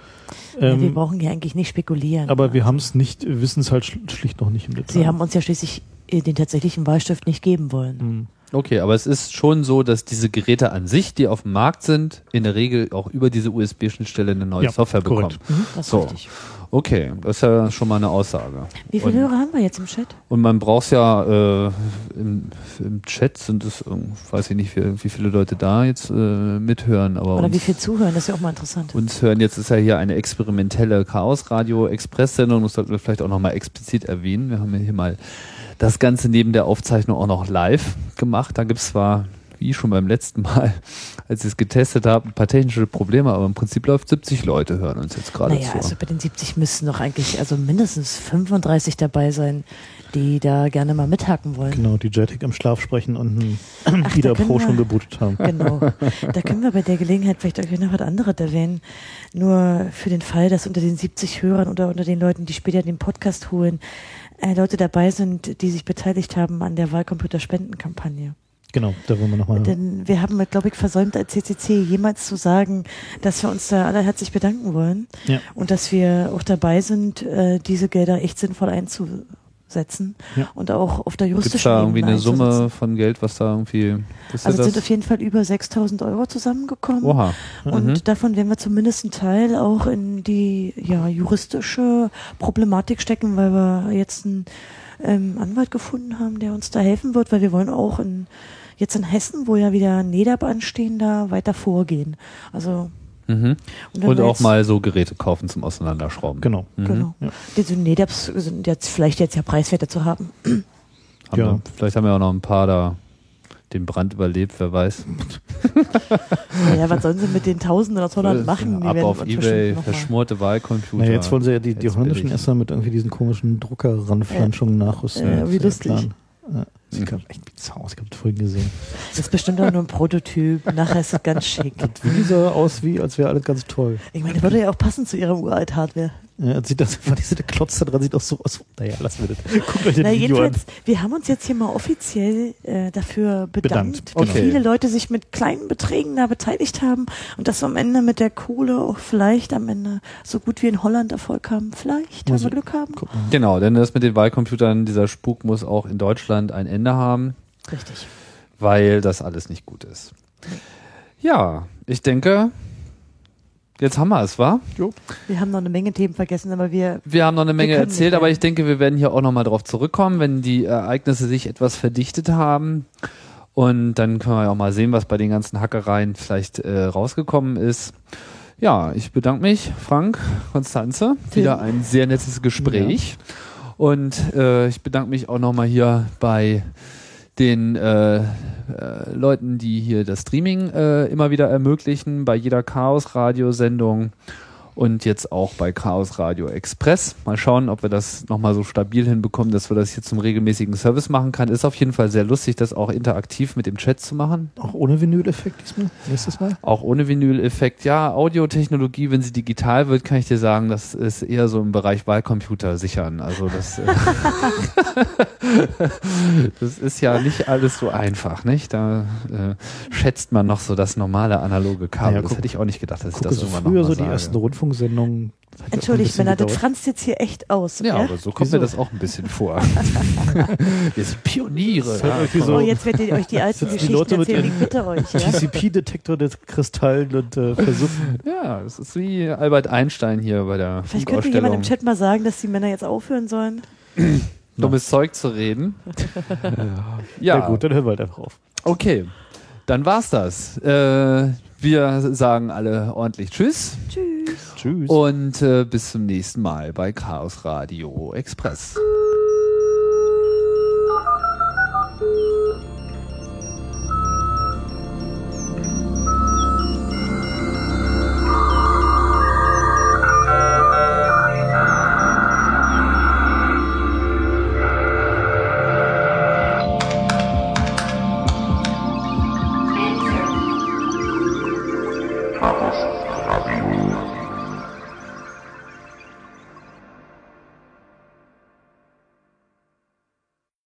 Speaker 5: ja, wir
Speaker 4: Ähm,
Speaker 5: brauchen ja eigentlich nicht spekulieren.
Speaker 4: aber wir
Speaker 5: Also,
Speaker 4: haben es nicht, wissen es halt schl- schlicht noch nicht im Detail.
Speaker 5: Sie haben uns ja schließlich äh, den tatsächlichen Wahlstift nicht geben wollen.
Speaker 4: Hm.
Speaker 2: Okay, aber es ist schon so, dass diese Geräte an sich, die auf dem Markt sind, in der Regel auch über diese USB-Schnittstelle eine neue
Speaker 4: Ja,
Speaker 2: Software
Speaker 4: korrekt.
Speaker 2: bekommen.
Speaker 5: Das ist
Speaker 2: So.
Speaker 5: richtig.
Speaker 2: Okay, das ist ja schon mal eine Aussage.
Speaker 5: Wie viele
Speaker 2: Und-
Speaker 5: Hörer haben wir jetzt im Chat?
Speaker 2: Und man braucht ja äh, im, im Chat sind es, weiß ich nicht, wie, wie viele Leute da jetzt äh, mithören, aber
Speaker 5: Oder
Speaker 2: uns,
Speaker 5: wie viel zuhören? Das ist ja auch mal interessant.
Speaker 2: uns hören jetzt ist ja hier eine experimentelle Chaos Radio Express Sendung, das sollten wir vielleicht auch nochmal explizit erwähnen. Wir haben ja hier mal das Ganze neben der Aufzeichnung auch noch live gemacht. Da gibt es zwar wie schon beim letzten Mal, [LAUGHS] als ich es getestet habe, ein paar technische Probleme, aber im Prinzip läuft 70 Leute hören uns jetzt gerade
Speaker 5: Naja,
Speaker 2: zu.
Speaker 5: also bei den 70 müssten doch eigentlich also mindestens 35 dabei sein, die da gerne mal mithaken wollen.
Speaker 4: Genau, die Jetic im Schlaf sprechen und einen
Speaker 5: Ach,
Speaker 4: Ida Pro
Speaker 5: wir-
Speaker 4: schon gebootet haben.
Speaker 5: Genau. Da können wir bei der Gelegenheit vielleicht auch noch was anderes erwähnen. Nur für den Fall, dass unter den 70 Hörern oder unter den Leuten, die später den Podcast holen, äh, Leute dabei sind, die sich beteiligt haben an der Wahlcomputer-Spendenkampagne.
Speaker 4: Genau, da wollen wir nochmal.
Speaker 5: Denn wir haben, glaube ich, versäumt, als CCC jemals zu sagen, dass wir uns da alle herzlich bedanken wollen
Speaker 4: Ja.
Speaker 5: und dass wir auch dabei sind, äh, diese Gelder echt sinnvoll einzusetzen
Speaker 4: Ja.
Speaker 5: und auch auf der juristischen
Speaker 2: da irgendwie
Speaker 5: Ebene
Speaker 2: eine Summe von Geld, was da irgendwie. Ist
Speaker 5: Also es sind auf jeden Fall über 6000 Euro zusammengekommen.
Speaker 2: Oha.
Speaker 5: Und
Speaker 2: Mhm.
Speaker 5: davon werden wir zumindest einen Teil auch in die ja, juristische Problematik stecken, weil wir jetzt einen ähm, Anwalt gefunden haben, der uns da helfen wird, weil wir wollen auch in, jetzt in Hessen, wo ja wieder NEDAP anstehen, da weiter vorgehen. Also
Speaker 2: Mhm. Und
Speaker 5: wir
Speaker 2: auch mal so Geräte kaufen zum Auseinanderschrauben.
Speaker 4: Genau.
Speaker 2: Mhm.
Speaker 5: Genau.
Speaker 4: Ja.
Speaker 5: Diese NEDAPs sind jetzt vielleicht jetzt ja preiswerter zu haben.
Speaker 2: Haben
Speaker 4: Ja.
Speaker 2: wir, vielleicht haben wir auch noch ein paar da den Brand überlebt, wer weiß. [LAUGHS]
Speaker 5: Naja, was sollen sie mit den Tausenden oder Tonnen machen? Die
Speaker 2: Ab
Speaker 5: werden
Speaker 2: auf Ebay, verschmorte Wahlcomputer.
Speaker 4: Na, jetzt wollen sie ja die, die holländischen erstmal mit irgendwie diesen komischen Druckerranflanschungen nachrüsten.
Speaker 5: Ja,
Speaker 4: Das
Speaker 5: wie lustig.
Speaker 4: Ja, sieht
Speaker 2: Mhm.
Speaker 4: grad echt bizarr aus. Ich habe das vorhin gesehen.
Speaker 5: Das ist bestimmt auch nur ein Prototyp. Nachher ist es ganz schick.
Speaker 4: Wie sah aus, wie als wäre alles ganz toll.
Speaker 5: Ich meine, würde ja auch passen zu ihrer uralt Hardware.
Speaker 4: Ja, sieht das einfach, diese Klotz da dran sieht auch so aus. Naja, lassen wir das. Guckt euch das
Speaker 5: Na,
Speaker 4: Video an.
Speaker 5: jedenfalls, wir haben uns jetzt hier mal offiziell äh, dafür bedankt,
Speaker 4: Bedankt,
Speaker 5: wie
Speaker 2: genau.
Speaker 5: viele Leute sich mit kleinen Beträgen da beteiligt haben und dass wir am Ende mit der Kohle auch vielleicht am Ende so gut wie in Holland Erfolg haben. Vielleicht, wenn
Speaker 4: Also,
Speaker 5: wir Glück haben.
Speaker 2: Genau, denn das mit den Wahlcomputern, dieser Spuk muss auch in Deutschland ein Ende haben,
Speaker 5: Richtig.
Speaker 2: weil das alles nicht gut ist. Ja, ich denke, jetzt haben wir es, wa?
Speaker 5: Wir haben noch eine Menge Themen vergessen, aber wir,
Speaker 2: Wir haben noch eine Menge erzählt, aber ich denke, wir werden hier auch nochmal drauf zurückkommen, wenn die Ereignisse sich etwas verdichtet haben. Und dann können wir auch mal sehen, was bei den ganzen Hackereien vielleicht äh, rausgekommen ist. Ja, ich bedanke mich, Frank, Konstanze.
Speaker 5: Tim.
Speaker 2: Wieder ein sehr nettes Gespräch. Und äh, ich bedanke mich auch nochmal hier bei den äh, äh, Leuten, die hier das Streaming äh, immer wieder ermöglichen, bei jeder Chaos-Radio-Sendung und jetzt auch bei Chaos Radio Express. Mal schauen, ob wir das nochmal so stabil hinbekommen, dass wir das hier zum regelmäßigen Service machen kann. Ist auf jeden Fall sehr lustig, das auch interaktiv mit dem Chat zu machen.
Speaker 4: Auch ohne Vinyl-Effekt diesmal? Nächstes Mal?
Speaker 2: Auch ohne Vinyl-Effekt. Ja, Audiotechnologie, wenn sie digital wird, kann ich dir sagen, das ist eher so im Bereich Wahlcomputer sichern. Also das, äh, [LAUGHS] das ist ja nicht alles so einfach, nicht? Da äh, schätzt man noch so das normale analoge Kabel. Das
Speaker 4: guck-
Speaker 2: hätte ich auch nicht gedacht, dass ich das
Speaker 4: so
Speaker 2: irgendwann
Speaker 4: früher
Speaker 2: noch
Speaker 4: so
Speaker 2: mal
Speaker 4: die
Speaker 2: sage.
Speaker 4: ersten Rundfunksendungen. Ja ein
Speaker 5: entschuldigt, Männer, das franzt jetzt hier echt aus.
Speaker 2: Ja,
Speaker 5: Ja,
Speaker 2: aber so kommt
Speaker 4: Wieso?
Speaker 2: mir das auch ein bisschen vor. [LAUGHS] Wir sind Pioniere.
Speaker 4: Irgendwie
Speaker 2: komm.
Speaker 4: so-
Speaker 5: Oh, jetzt werdet ihr euch die alten
Speaker 4: die
Speaker 5: Geschichten
Speaker 4: Leute mit
Speaker 5: erzählen. bitte euch. Ja?
Speaker 4: TCP-Detektor des Kristallen und äh, versuchen.
Speaker 2: Ja, das ist wie Albert Einstein hier bei der
Speaker 5: Vielleicht könnte jemand im. Chat mal sagen, dass die Männer jetzt aufhören sollen. [CLEARS THROAT]
Speaker 2: Dummes Zeug zu reden. [LAUGHS]
Speaker 4: Ja.
Speaker 2: ja,
Speaker 4: gut, dann hören wir halt einfach auf.
Speaker 2: okay. Dann war's das. Äh, wir sagen alle ordentlich Tschüss
Speaker 5: Tschüss.
Speaker 4: Tschüss.
Speaker 2: und äh, bis zum nächsten Mal bei Chaos Radio Express.